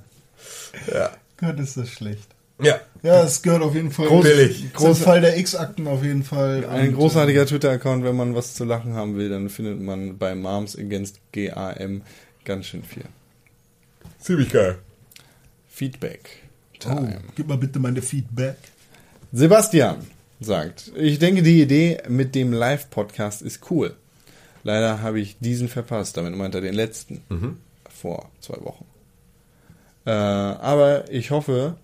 Ja. Gott, ist das schlecht. Ja. Ja, es gehört auf jeden Fall. Groß- billig. Groß Fall der X-Akten auf jeden Fall. Ein Und, großartiger Twitter-Account, wenn man was zu lachen haben will, dann findet man bei Moms Against GAM ganz schön viel. Ziemlich geil. Feedback. Oh, Time. gib mal bitte meine Feedback. Sebastian sagt, ich denke, die Idee mit dem Live-Podcast ist cool. Leider habe ich diesen verpasst, damit meint er den letzten vor zwei Wochen. Äh, aber ich hoffe,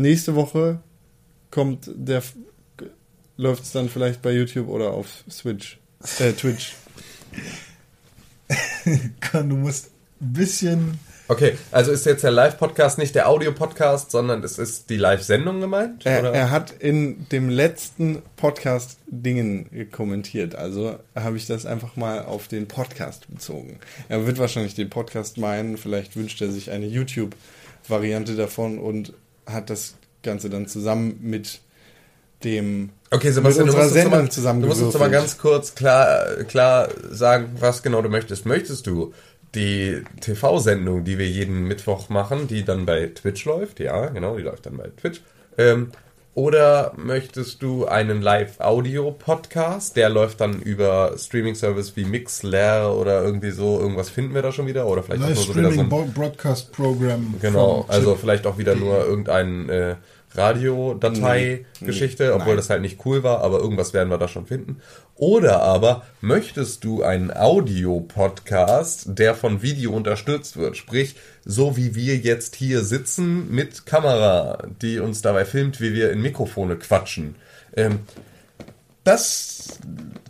nächste Woche kommt der, läuft es dann vielleicht bei YouTube oder auf Switch, äh, Twitch. Du musst ein bisschen. Okay, also ist jetzt der Live-Podcast nicht der Audio-Podcast, sondern es ist die Live-Sendung gemeint? Er, oder? er hat in dem letzten Podcast Dingen kommentiert, also habe ich das einfach mal auf den Podcast bezogen. Er wird wahrscheinlich den Podcast meinen, vielleicht wünscht er sich eine YouTube-Variante davon und hat das Ganze dann zusammen mit dem okay, Sebastian, mit du unserer musst, uns Sendung zusammen du musst uns mal ganz kurz klar, klar sagen, was genau du möchtest. Möchtest du die TV-Sendung, die wir jeden Mittwoch machen, die dann bei Twitch läuft? Ja, genau, die läuft dann bei Twitch. Ähm, oder möchtest du einen Live-Audio-Podcast? Der läuft dann über Streaming-Service wie Mixler oder irgendwie so. Irgendwas finden wir da schon wieder? Oder vielleicht auch nur so wieder so ein Bo- Broadcast Program. Genau, also vielleicht auch wieder nur irgendein äh, Radiodatei-Geschichte, Nee, obwohl das halt nicht cool war, aber irgendwas werden wir da schon finden. Oder aber möchtest du einen Audio-Podcast, der von Video unterstützt wird, sprich, so wie wir jetzt hier sitzen mit Kamera, die uns dabei filmt, wie wir in Mikrofone quatschen. Ähm, das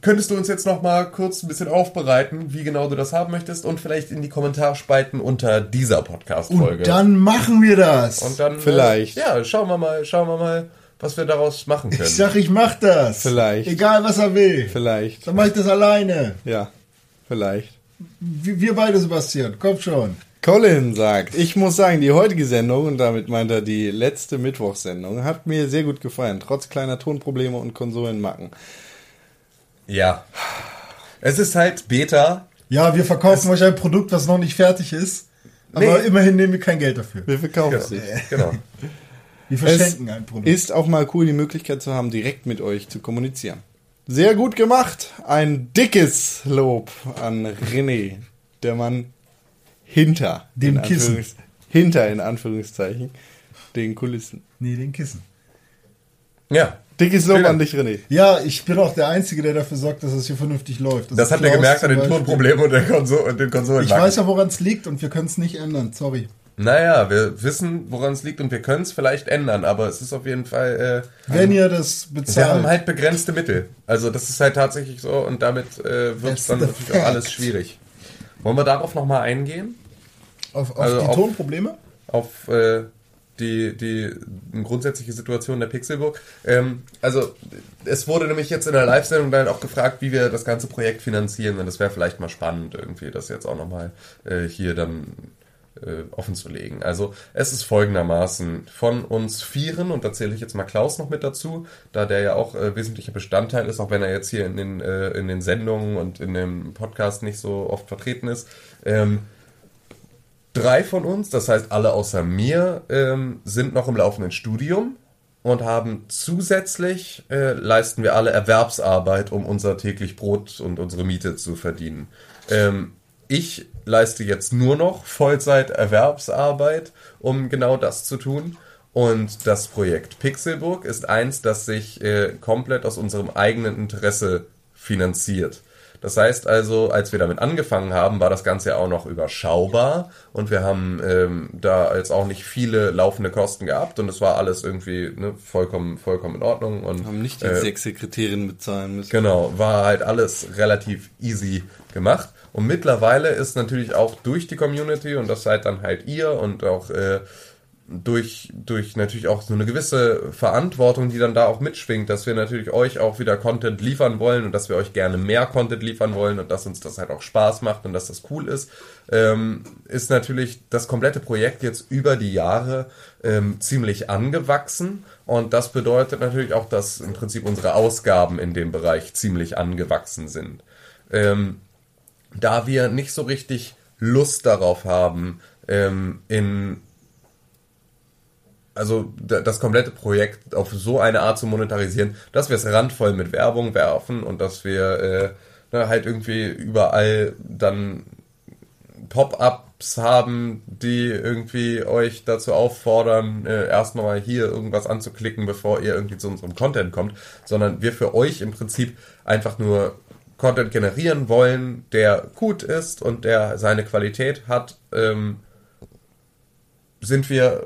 könntest du uns jetzt noch mal kurz ein bisschen aufbereiten, wie genau du das haben möchtest und vielleicht in die Kommentarspalten unter dieser Podcast-Folge. Und dann machen wir das. Und dann Vielleicht. Äh, ja, schauen wir mal, schauen wir mal, was wir daraus machen können. ich sag, ich mach das. Vielleicht. Egal, was er will. Vielleicht, Dann mach ich das alleine. ja, vielleicht. Wir wir beide, Sebastian. Komm schon. Colin sagt, ich muss sagen, die heutige Sendung, und damit meint er die letzte Mittwochssendung, hat mir sehr gut gefallen, trotz kleiner Tonprobleme und Konsolenmacken. ja. Es ist halt Beta. Ja, wir verkaufen euch ein Produkt, was noch nicht fertig ist. Aber Nee. immerhin nehmen wir kein Geld dafür. Wir verkaufen Genau. sich. genau. Wir verschenken ein Produkt. Ist auch mal cool, die Möglichkeit zu haben, direkt mit euch zu kommunizieren. Sehr gut gemacht. Ein dickes Lob an René, der Mann hinter Dem Kissen. Anführungs- hinter in Anführungszeichen den Kulissen. nee, den Kissen. Ja. Dickes Lob an dich, René. Ja, ich bin auch der Einzige, der dafür sorgt, dass es hier vernünftig läuft. Also Das hat er gemerkt an den. Tonproblemen und, der und den Konsolen. Ich weiß ja, woran es liegt und wir können es nicht ändern. Sorry. Naja, wir wissen, woran es liegt und wir können es vielleicht ändern, aber es ist auf jeden Fall. Äh, Wenn ihr das wir bezahlt. haben halt begrenzte Mittel. Also das ist halt tatsächlich so und damit äh, wird es dann natürlich fact. auch alles schwierig. Wollen wir darauf nochmal eingehen? Auf, auf also die auf- Tonprobleme? auf äh, die, die grundsätzliche Situation der Pixelburg. Ähm, also es wurde nämlich jetzt in der Live-Sendung dann auch gefragt, wie wir das ganze Projekt finanzieren. Und das wäre vielleicht mal spannend, irgendwie das jetzt auch nochmal äh, hier dann äh, offen zu legen. Also es ist folgendermaßen von uns Vieren, und da zähle ich jetzt mal Klaus noch mit dazu, da der ja auch äh, wesentlicher Bestandteil ist, auch wenn er jetzt hier in den, äh, in den Sendungen und in dem Podcast nicht so oft vertreten ist. Ähm, drei von uns, das heißt alle außer mir, ähm, sind noch im laufenden Studium und haben zusätzlich, äh, leisten wir alle Erwerbsarbeit, um unser täglich Brot und unsere Miete zu verdienen. Ähm, ich leiste jetzt nur noch Vollzeit-Erwerbsarbeit, um genau das zu tun. Und das Projekt Pixelburg ist eins, das sich äh, komplett aus unserem eigenen Interesse finanziert. Das heißt also, als wir damit angefangen haben, war das Ganze ja auch noch überschaubar und wir haben ähm, da jetzt auch nicht viele laufende Kosten gehabt und es war alles irgendwie ne, vollkommen, vollkommen in Ordnung. Und, Haben nicht die äh, sechs Sekretärinnen bezahlen müssen. Genau, war halt alles relativ easy gemacht. Und mittlerweile ist natürlich auch durch die Community und das seid dann halt ihr und auch äh, durch, durch natürlich auch so eine gewisse Verantwortung, die dann da auch mitschwingt, dass wir natürlich euch auch wieder Content liefern wollen und dass wir euch gerne mehr Content liefern wollen und dass uns das halt auch Spaß macht und dass das cool ist, ähm, ist natürlich das komplette Projekt jetzt über die Jahre ähm, ziemlich angewachsen und das bedeutet natürlich auch, dass im Prinzip unsere Ausgaben in dem Bereich ziemlich angewachsen sind. Ähm, da wir nicht so richtig Lust darauf haben, ähm, in also da- das komplette Projekt auf so eine Art zu monetarisieren, dass wir es randvoll mit Werbung werfen und dass wir äh, ne, halt irgendwie überall dann Pop-ups haben, die irgendwie euch dazu auffordern, äh, erstmal hier irgendwas anzuklicken, bevor ihr irgendwie zu unserem Content kommt, sondern wir für euch im Prinzip einfach nur Content generieren wollen, der gut ist und der seine Qualität hat, ähm, sind wir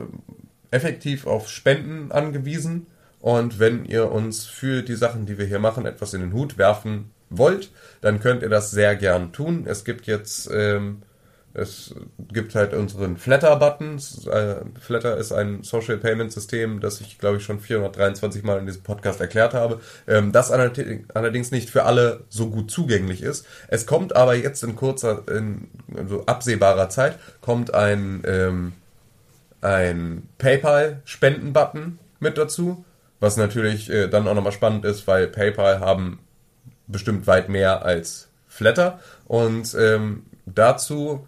effektiv auf Spenden angewiesen. Und wenn ihr uns für die Sachen, die wir hier machen, etwas in den Hut werfen wollt, dann könnt ihr das sehr gern tun. Es gibt jetzt, ähm, es gibt halt unseren Flatter-Button. Äh, Flatter ist ein Social Payment System, das ich, glaube ich, schon 423 Mal in diesem Podcast erklärt habe. Ähm, das allerdings nicht für alle so gut zugänglich ist. Es kommt aber jetzt in kurzer, in also absehbarer Zeit, kommt ein, ähm, ein PayPal-Spenden-Button mit dazu, was natürlich äh, dann auch nochmal spannend ist, weil PayPal haben bestimmt weit mehr als Flatter und ähm, dazu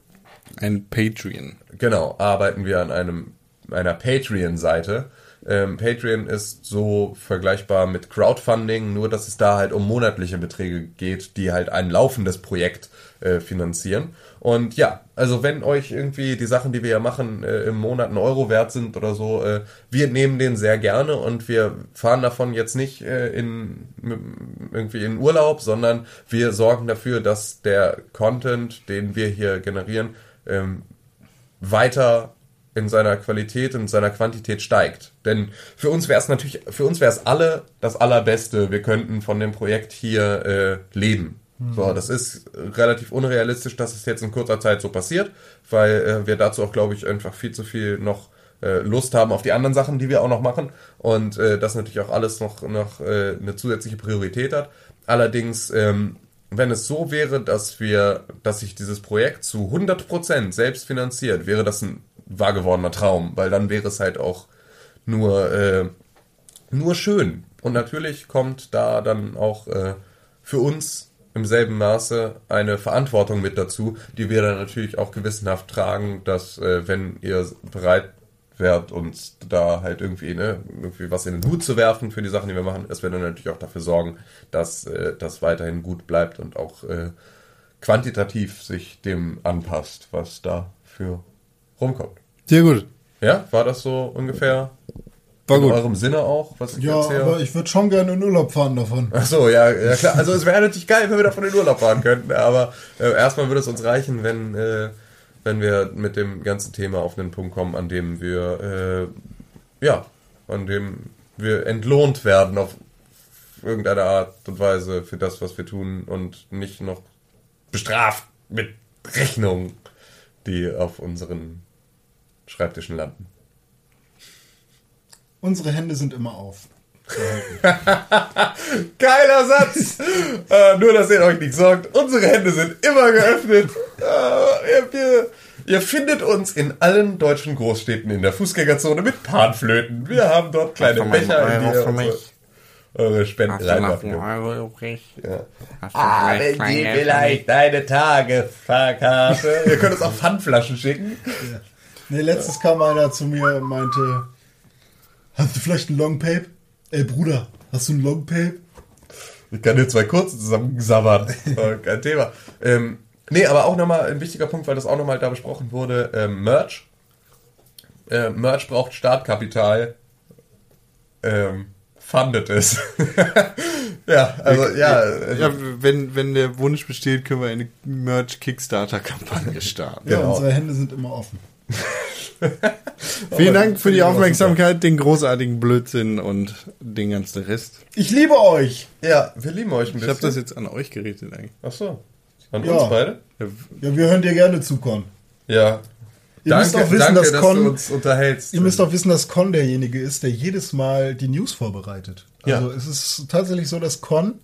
Ein Patreon. Genau, arbeiten wir an einem einer Patreon-Seite. Ähm, Patreon ist so vergleichbar mit Crowdfunding, nur dass es da halt um monatliche Beträge geht, die halt ein laufendes Projekt äh, finanzieren. Und ja, also wenn euch irgendwie die Sachen, die wir ja machen, äh, im Monat einen Euro wert sind oder so, äh, wir nehmen den sehr gerne und wir fahren davon jetzt nicht äh, in irgendwie in Urlaub, sondern wir sorgen dafür, dass der Content, den wir hier generieren, ähm, weiter in seiner Qualität und seiner Quantität steigt. Denn für uns wäre es natürlich, für uns wäre es alle das Allerbeste. Wir könnten von dem Projekt hier äh, leben. So, das ist relativ unrealistisch, dass es jetzt in kurzer Zeit so passiert, weil äh, wir dazu auch, glaube ich, einfach viel zu viel noch äh, Lust haben auf die anderen Sachen, die wir auch noch machen und äh, das natürlich auch alles noch, noch äh, eine zusätzliche Priorität hat. Allerdings, ähm, wenn es so wäre, dass wir, dass sich dieses Projekt zu 100% selbst finanziert, wäre das ein wahr gewordener Traum, weil dann wäre es halt auch nur, äh, nur schön. Und natürlich kommt da dann auch äh, für uns im selben Maße eine Verantwortung mit dazu, die wir dann natürlich auch gewissenhaft tragen, dass äh, wenn ihr bereit wärt, uns da halt irgendwie, ne, irgendwie was in den Hut zu werfen für die Sachen, die wir machen, dass wir dann natürlich auch dafür sorgen, dass äh, das weiterhin gut bleibt und auch äh, quantitativ sich dem anpasst, was da für rumkommt. Sehr gut. Ja, war das so ungefähr War in gut. eurem Sinne auch, was ich Ja, erzähle? aber ich würde schon gerne in Urlaub fahren davon. Ach so, ja, ja klar. Also es wäre natürlich geil, wenn wir davon in Urlaub fahren könnten, aber äh, erstmal würde es uns reichen, wenn, äh, wenn wir mit dem ganzen Thema auf einen Punkt kommen, an dem wir, äh, ja, an dem wir entlohnt werden auf irgendeine Art und Weise für das, was wir tun und nicht noch bestraft mit Rechnungen, die auf unseren Schreibtischen landen. Unsere Hände sind immer auf. Geiler Satz! äh, nur, dass ihr euch nicht sorgt, unsere Hände sind immer geöffnet. Äh, ihr, ihr, ihr findet uns in allen deutschen Großstädten in der Fußgängerzone mit Panflöten. Wir haben dort kleine Becher, in die ihr für unsere, mich? eure Spenden könnt. Euro übrig? Ja. Hast du vielleicht Kleingeld für mich? eine Tagefahrkarte. ihr könnt uns auch Pfandflaschen schicken. Nee, letztens kam einer zu mir und meinte, hast du vielleicht ein Longpape? Ey Bruder, hast du ein Longpape? Ich kann dir zwei kurze zusammengesabbern. Äh, Kein Thema. Ähm, nee, aber auch nochmal ein wichtiger Punkt, weil das auch nochmal da besprochen wurde. Ähm, Merch. Äh, Merch braucht Startkapital. Ähm, fundet es. Ja, also ja. Also, Ja, wenn, wenn der Wunsch besteht, können wir eine Merch-Kickstarter-Kampagne starten. Ja, Genau. unsere Hände sind immer offen. Vielen Dank für die Ja, Aufmerksamkeit, den großartigen Blödsinn und den ganzen Rest. Ich liebe euch! ja, wir lieben euch ein Ich bisschen. habe das jetzt an euch gerichtet eigentlich. Ach so. An Ja. uns beide? Ja, Ja, wir hören dir gerne zu, Con. Ja. Ihr müsst auch wissen, danke, dass dass Con- du uns unterhältst. Ihr müsst auch wissen, dass Con derjenige ist, der jedes Mal die News vorbereitet. Ja. Also es ist tatsächlich so, dass Con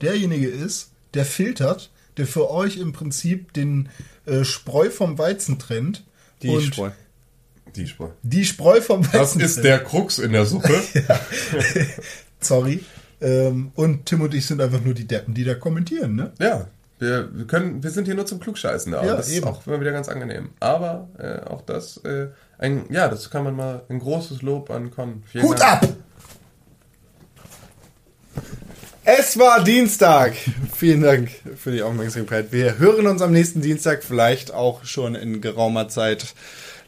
derjenige ist, der filtert, der für euch im Prinzip den äh, Spreu vom Weizen trennt. die und Spreu. Die Spreu. Die Spreu vom Weizen Das ist der Krux in der Suppe. Sorry. Ähm, und Tim und ich sind einfach nur die Deppen, die da kommentieren, ne? Ja, wir, können, wir sind hier nur zum Klugscheißen da. Ja, das eben. ist auch immer wieder ganz angenehm. Aber äh, auch das, äh, ein, ja, das kann man mal, ein großes Lob an Con. Vielen Hut Dank. ab! Es war Dienstag. Vielen Dank für die Aufmerksamkeit. Wir hören uns am nächsten Dienstag, vielleicht auch schon in geraumer Zeit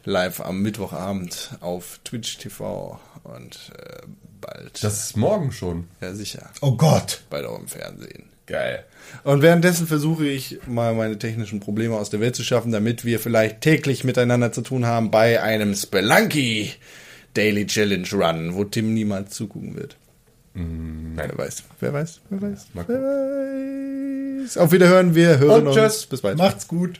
live am Mittwochabend auf Twitch TV und äh, bald. Das ist morgen schon. ja sicher, Oh Gott! bald auch im Fernsehen. Geil. Und währenddessen versuche ich mal meine technischen Probleme aus der Welt zu schaffen, damit wir vielleicht täglich miteinander zu tun haben bei einem Spelunky Daily Challenge Run, wo Tim niemals zugucken wird. Nein. Wer weiß, wer weiß, wer weiß, Mal wer weiß. Auf Wiederhören, wir hören Und uns. tschüss. Bis bald. Macht's gut!